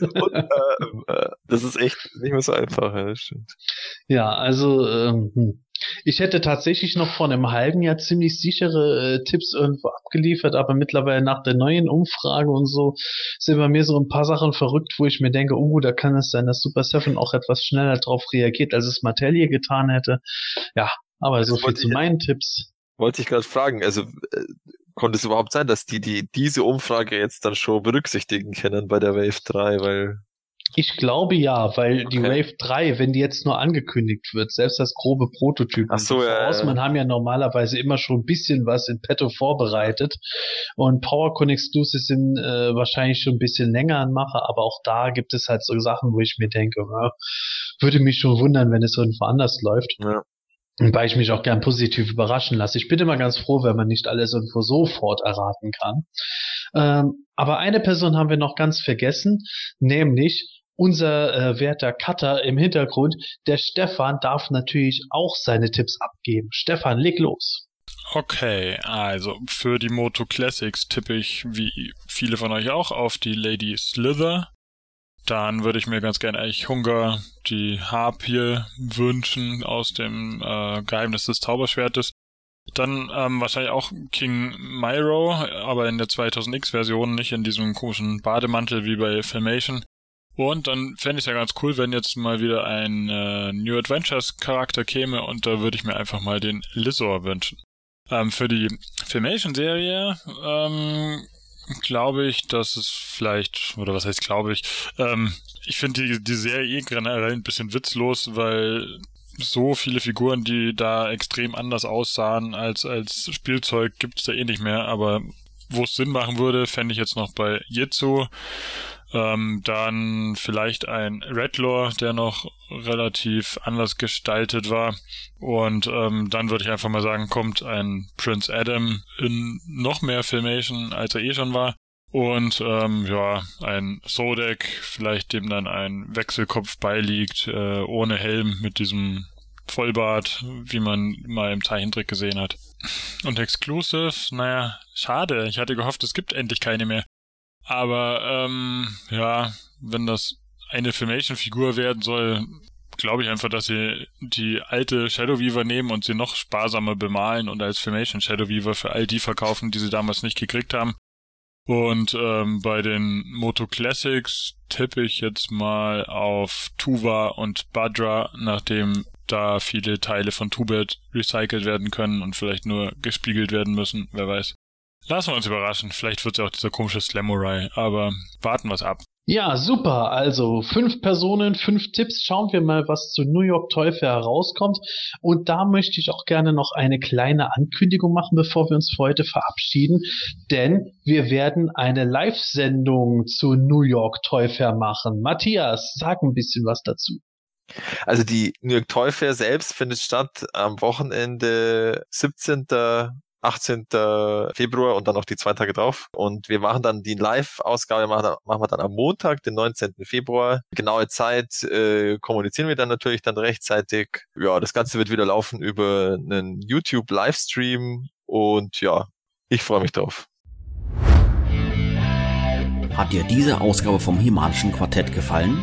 Und, äh, äh, das ist echt nicht mehr so einfach, ja, das stimmt. Ja, also ähm, hm. ich hätte tatsächlich noch vor einem halben Jahr ziemlich sichere äh, Tipps irgendwo abgeliefert, aber mittlerweile nach der neuen Umfrage und so sind bei mir so ein paar Sachen verrückt, wo ich mir denke, oh, da kann es sein, dass Super Seven auch etwas schneller drauf reagiert, als es Materie getan hätte. Ja, aber Das so viel zu meinen Tipps. Wollte ich gerade fragen, also äh, konnte es überhaupt sein, dass die, die diese Umfrage jetzt dann schon berücksichtigen können bei der Wave 3, weil Ich glaube ja, weil die Okay. Wave 3, wenn die jetzt nur angekündigt wird, selbst das grobe Prototyp, Ach so, die ja, Vorausmann ja. haben ja normalerweise immer schon ein bisschen was in petto vorbereitet und PowerCon Exclusives sind äh, wahrscheinlich schon ein bisschen länger an Mache, aber auch da gibt es halt so Sachen, wo ich mir denke, ja, würde mich schon wundern, wenn es irgendwo anders läuft. Ja. Wobei ich mich auch gern positiv überraschen lasse. Ich bin immer ganz froh, wenn man nicht alles irgendwo sofort erraten kann. Ähm, aber eine Person haben wir noch ganz vergessen, nämlich unser äh, werter Cutter im Hintergrund, der Stefan, darf natürlich auch seine Tipps abgeben. Stefan, leg los. Okay, also für die Moto Classics tippe ich, wie viele von euch auch, auf die Lady Slither. Dann würde ich mir ganz gerne eigentlich Hunger, die Harpie wünschen aus dem äh, Geheimnis des Zauberschwertes. Dann ähm, wahrscheinlich auch King Myro, aber in der 2000X-Version, nicht in diesem komischen Bademantel wie bei Filmation. Und dann fände ich es ja ganz cool, wenn jetzt mal wieder ein äh, New Adventures Charakter käme und da würde ich mir einfach mal den Lizor wünschen. Ähm, für die Filmation-Serie ähm, glaube ich, dass es vielleicht, oder was heißt glaube ich, ähm, ich finde die, die Serie eh generell ein bisschen witzlos, weil so viele Figuren, die da extrem anders aussahen als als Spielzeug, gibt es da eh nicht mehr. Aber wo es Sinn machen würde, fände ich jetzt noch bei Jitsu. Ähm, dann vielleicht ein Redlaw, der noch relativ anders gestaltet war. Und ähm, dann würde ich einfach mal sagen, kommt ein Prince Adam in noch mehr Filmation, als er eh schon war. Und ähm, ja, ein Sodek, vielleicht dem dann ein Wechselkopf beiliegt, äh, ohne Helm mit diesem Vollbart, wie man mal im Zeichentrick gesehen hat. Und Exclusive, naja, schade. Ich hatte gehofft, es gibt endlich keine mehr. Aber ähm, ja, wenn das eine Filmation-Figur werden soll, glaube ich einfach, dass sie die alte Shadow Weaver nehmen und sie noch sparsamer bemalen und als Filmation Shadow Weaver für all die verkaufen, die sie damals nicht gekriegt haben. Und ähm, bei den Moto Classics tippe ich jetzt mal auf Tuva und Badra, nachdem da viele Teile von Tubert recycelt werden können und vielleicht nur gespiegelt werden müssen, wer weiß. Lassen wir uns überraschen, vielleicht wird es ja auch dieser komische Slamurai, aber warten wir es ab. Ja, super. Also fünf Personen, fünf Tipps. Schauen wir mal, was zu New York Toy Fair herauskommt. Und da möchte ich auch gerne noch eine kleine Ankündigung machen, bevor wir uns für heute verabschieden. Denn wir werden eine Live-Sendung zu New York Toy Fair machen. Matthias, sag ein bisschen was dazu. Also die New York Toy Fair selbst findet statt am Wochenende 17. 18. Februar und dann noch die zwei Tage drauf. Und wir machen dann die Live-Ausgabe, machen wir dann am Montag, den 19. Februar. Genaue Zeit äh, kommunizieren wir dann natürlich dann rechtzeitig. Ja, das Ganze wird wieder laufen über einen YouTube-Livestream und ja, ich freue mich drauf. Hat dir diese Ausgabe vom Himalischen Quartett gefallen?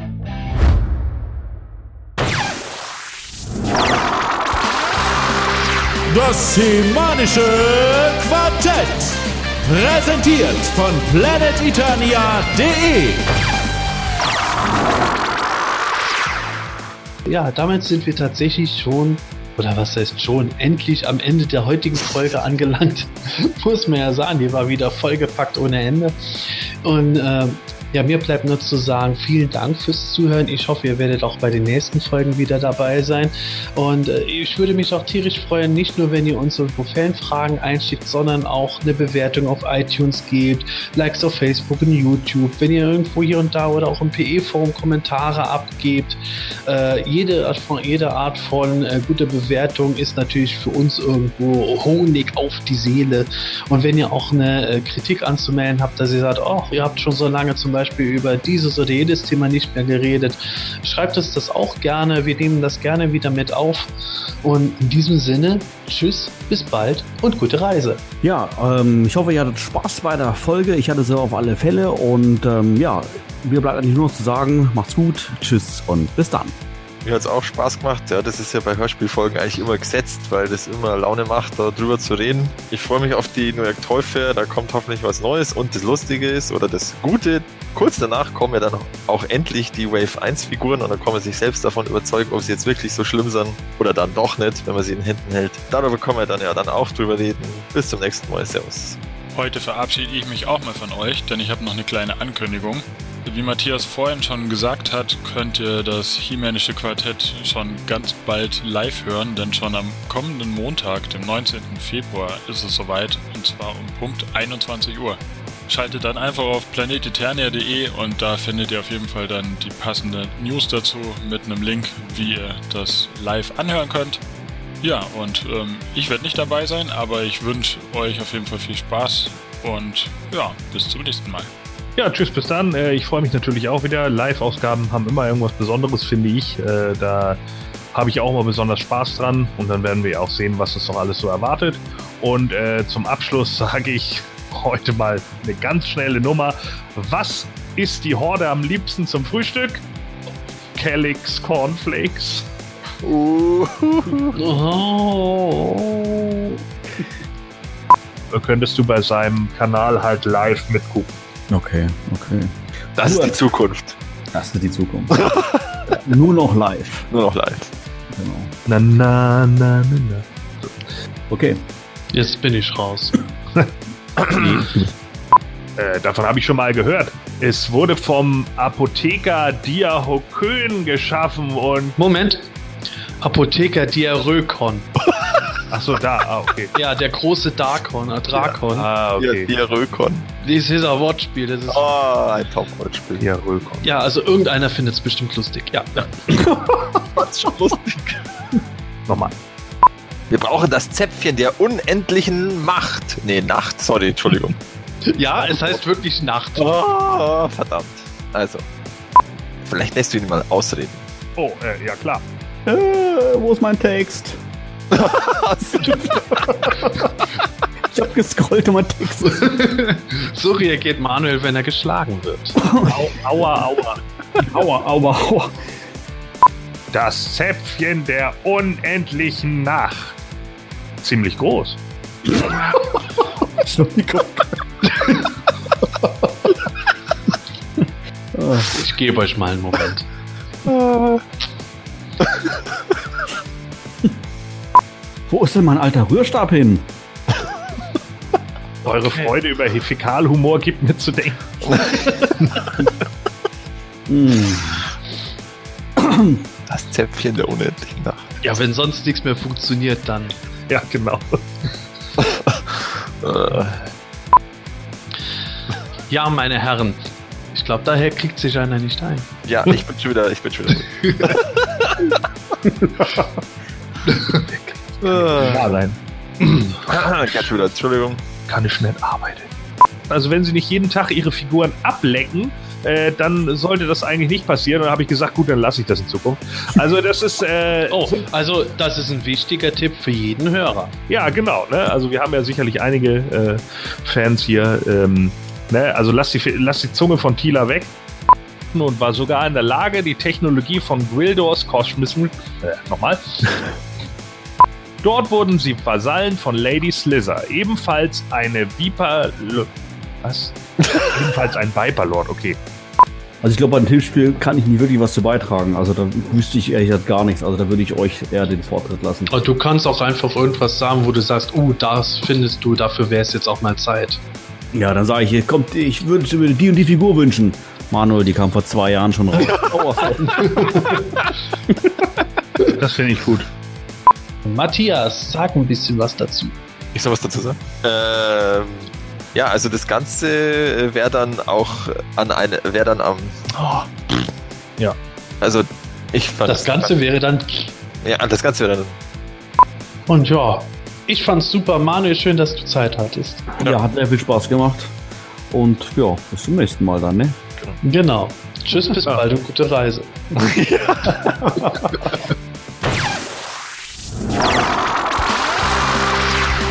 Das Semanische Quartett. Präsentiert von planeteternia.de. Ja, damit sind wir tatsächlich schon, oder was heißt schon, endlich am Ende der heutigen Folge angelangt. [LAUGHS] Muss man ja sagen, die war wieder vollgepackt ohne Ende. Und äh, ja, mir bleibt nur zu sagen, vielen Dank fürs Zuhören. Ich hoffe, ihr werdet auch bei den nächsten Folgen wieder dabei sein. Und äh, ich würde mich auch tierisch freuen, nicht nur, wenn ihr uns irgendwo Fanfragen einschickt, sondern auch eine Bewertung auf iTunes gebt, Likes auf Facebook und YouTube, wenn ihr irgendwo hier und da oder auch im PE-Forum Kommentare abgebt. Äh, jede, Art von, jede Art von äh, guter Bewertung ist natürlich für uns irgendwo Honig auf die Seele. Und wenn ihr auch eine äh, Kritik anzumelden habt, dass ihr sagt, oh, ihr habt schon so lange zum Beispiel Beispiel über dieses oder jedes Thema nicht mehr geredet. Schreibt uns das auch gerne. Wir nehmen das gerne wieder mit auf. Und in diesem Sinne, tschüss, bis bald und gute Reise. Ja, ähm, ich hoffe, ihr hattet Spaß bei der Folge. Ich hatte sie auf alle Fälle. Und ähm, ja, mir bleibt eigentlich nur noch zu sagen, macht's gut, tschüss und bis dann. Mir hat es auch Spaß gemacht. Ja, das ist ja bei Hörspielfolgen eigentlich immer gesetzt, weil das immer Laune macht, darüber zu reden. Ich freue mich auf die New York Toy Fair. Da kommt hoffentlich was Neues. Und das Lustige ist, oder das Gute, kurz danach kommen ja dann auch endlich die Wave 1 Figuren und dann kann man sich selbst davon überzeugen, ob sie jetzt wirklich so schlimm sind oder dann doch nicht, wenn man sie in den Händen hält. Darüber können wir dann ja dann auch drüber reden. Bis zum nächsten Mal. Servus. Heute verabschiede ich mich auch mal von euch, denn ich habe noch eine kleine Ankündigung. Wie Matthias vorhin schon gesagt hat, könnt ihr das He-Manische Quartett schon ganz bald live hören, denn schon am kommenden Montag, dem 19. Februar, ist es soweit und zwar um Punkt 21 Uhr. Schaltet dann einfach auf planeteternia.de und da findet ihr auf jeden Fall dann die passende News dazu mit einem Link, wie ihr das live anhören könnt. Ja, und ähm, ich werde nicht dabei sein, aber ich wünsche euch auf jeden Fall viel Spaß und ja, bis zum nächsten Mal. Ja, tschüss, bis dann. Äh, ich freue mich natürlich auch wieder. Live-Ausgaben haben immer irgendwas Besonderes, finde ich. Äh, da habe ich auch mal besonders Spaß dran und dann werden wir auch sehen, was es noch alles so erwartet. Und äh, zum Abschluss [LAUGHS] sage ich heute mal eine ganz schnelle Nummer. Was isst die Horde am liebsten zum Frühstück? Kellogg's Cornflakes. Oh. Da könntest du bei seinem Kanal halt live mitgucken. Okay, okay. Das ist die Zukunft. Das ist die Zukunft. [LAUGHS] Nur noch live. Nur noch live. Genau. Na, na, na, na, na. Okay. Jetzt bin ich raus. [CLEARS THROAT] Äh, davon habe ich schon mal gehört. Es wurde vom Apotheker Diahokön geschaffen und. Moment. Apotheker Diarökon. [LAUGHS] Achso, da, ah, okay. Ja, der große Darkon, äh, Drakon. Ah, okay. Hier, Rökon. Dieses ist ein Wortspiel. Das ist, Oh, ein Top-Wortspiel. Diarökon. ja, also irgendeiner findet es bestimmt lustig. Ja, ja. [LAUGHS] Das ist schon lustig. Nochmal. Wir brauchen das Zäpfchen der unendlichen Macht. Nee, Nacht, sorry, Entschuldigung. [LAUGHS] ja, es heißt wirklich Nacht. Oh, verdammt. Also, vielleicht lässt du ihn mal ausreden. Oh, äh, ja klar. Äh, wo ist mein Text? [LAUGHS] Ich hab gescrollt und mein Text ist. [LAUGHS] So reagiert Manuel, wenn er geschlagen wird. Au, aua, aua. Aua, aua, aua. Das Zäpfchen der unendlichen Nacht. Ziemlich groß. [LAUGHS] Ich gebe euch mal einen Moment. Wo ist denn mein alter Rührstab hin? Eure Freude über Fäkalhumor gibt mir zu denken. Hm. Das Zäpfchen der unendlichen Nacht. Ja, wenn sonst nichts mehr funktioniert, dann. Ja, genau. Äh, Ja, meine Herren. Ich glaube, daher kriegt sich einer nicht ein. ja, ich bin schon wieder, ich bin schon wieder. Ja, sein. schon wieder, Entschuldigung. Kann ich nicht arbeiten. Also wenn sie nicht jeden Tag ihre Figuren ablecken, äh, dann sollte das eigentlich nicht passieren. Und dann habe ich gesagt, gut, dann lasse ich das in Zukunft. Also das ist, äh, [LAUGHS] Oh, also das ist ein wichtiger Tipp für jeden Hörer. ja genau. Ne? Also wir haben ja sicherlich einige äh, Fans hier. Ähm, ne? Also lass die, lass die Zunge von Tila weg. Und war sogar in der Lage, die Technologie von Grildors Kosmischen, äh, nochmal. [LAUGHS] Dort wurden sie Vasallen von Lady Slither, ebenfalls eine Viper... Was? ebenfalls ein Viper-Lord, okay. Also ich glaube, bei dem Tippspiel kann ich nicht wirklich was zu beitragen. Also da wüsste ich ehrlich gesagt gar nichts. Also da würde ich euch eher den Vortritt lassen. Und du kannst auch einfach irgendwas sagen, wo du sagst, oh, das findest du, dafür wäre es jetzt auch mal Zeit. Ja, dann sage ich, hier kommt, ich würde mir die und die Figur wünschen. Manuel, die kam vor zwei Jahren schon raus. [LAUGHS] Das finde ich gut. Matthias, sag ein bisschen was dazu. Ich soll was dazu sagen? Ähm, ja, also das Ganze wäre dann auch an eine, wäre dann am. Oh. Ja. Also ich fand Das Ganze wäre dann. Ja, das Ganze wäre dann. Und ja, ich fand's super. Manuel, schön, dass du Zeit hattest. ja, hat sehr viel Spaß gemacht. Und ja, bis zum nächsten Mal dann, ne? Genau. Tschüss, bis bald und gute Reise. [LAUGHS] [LAUGHS]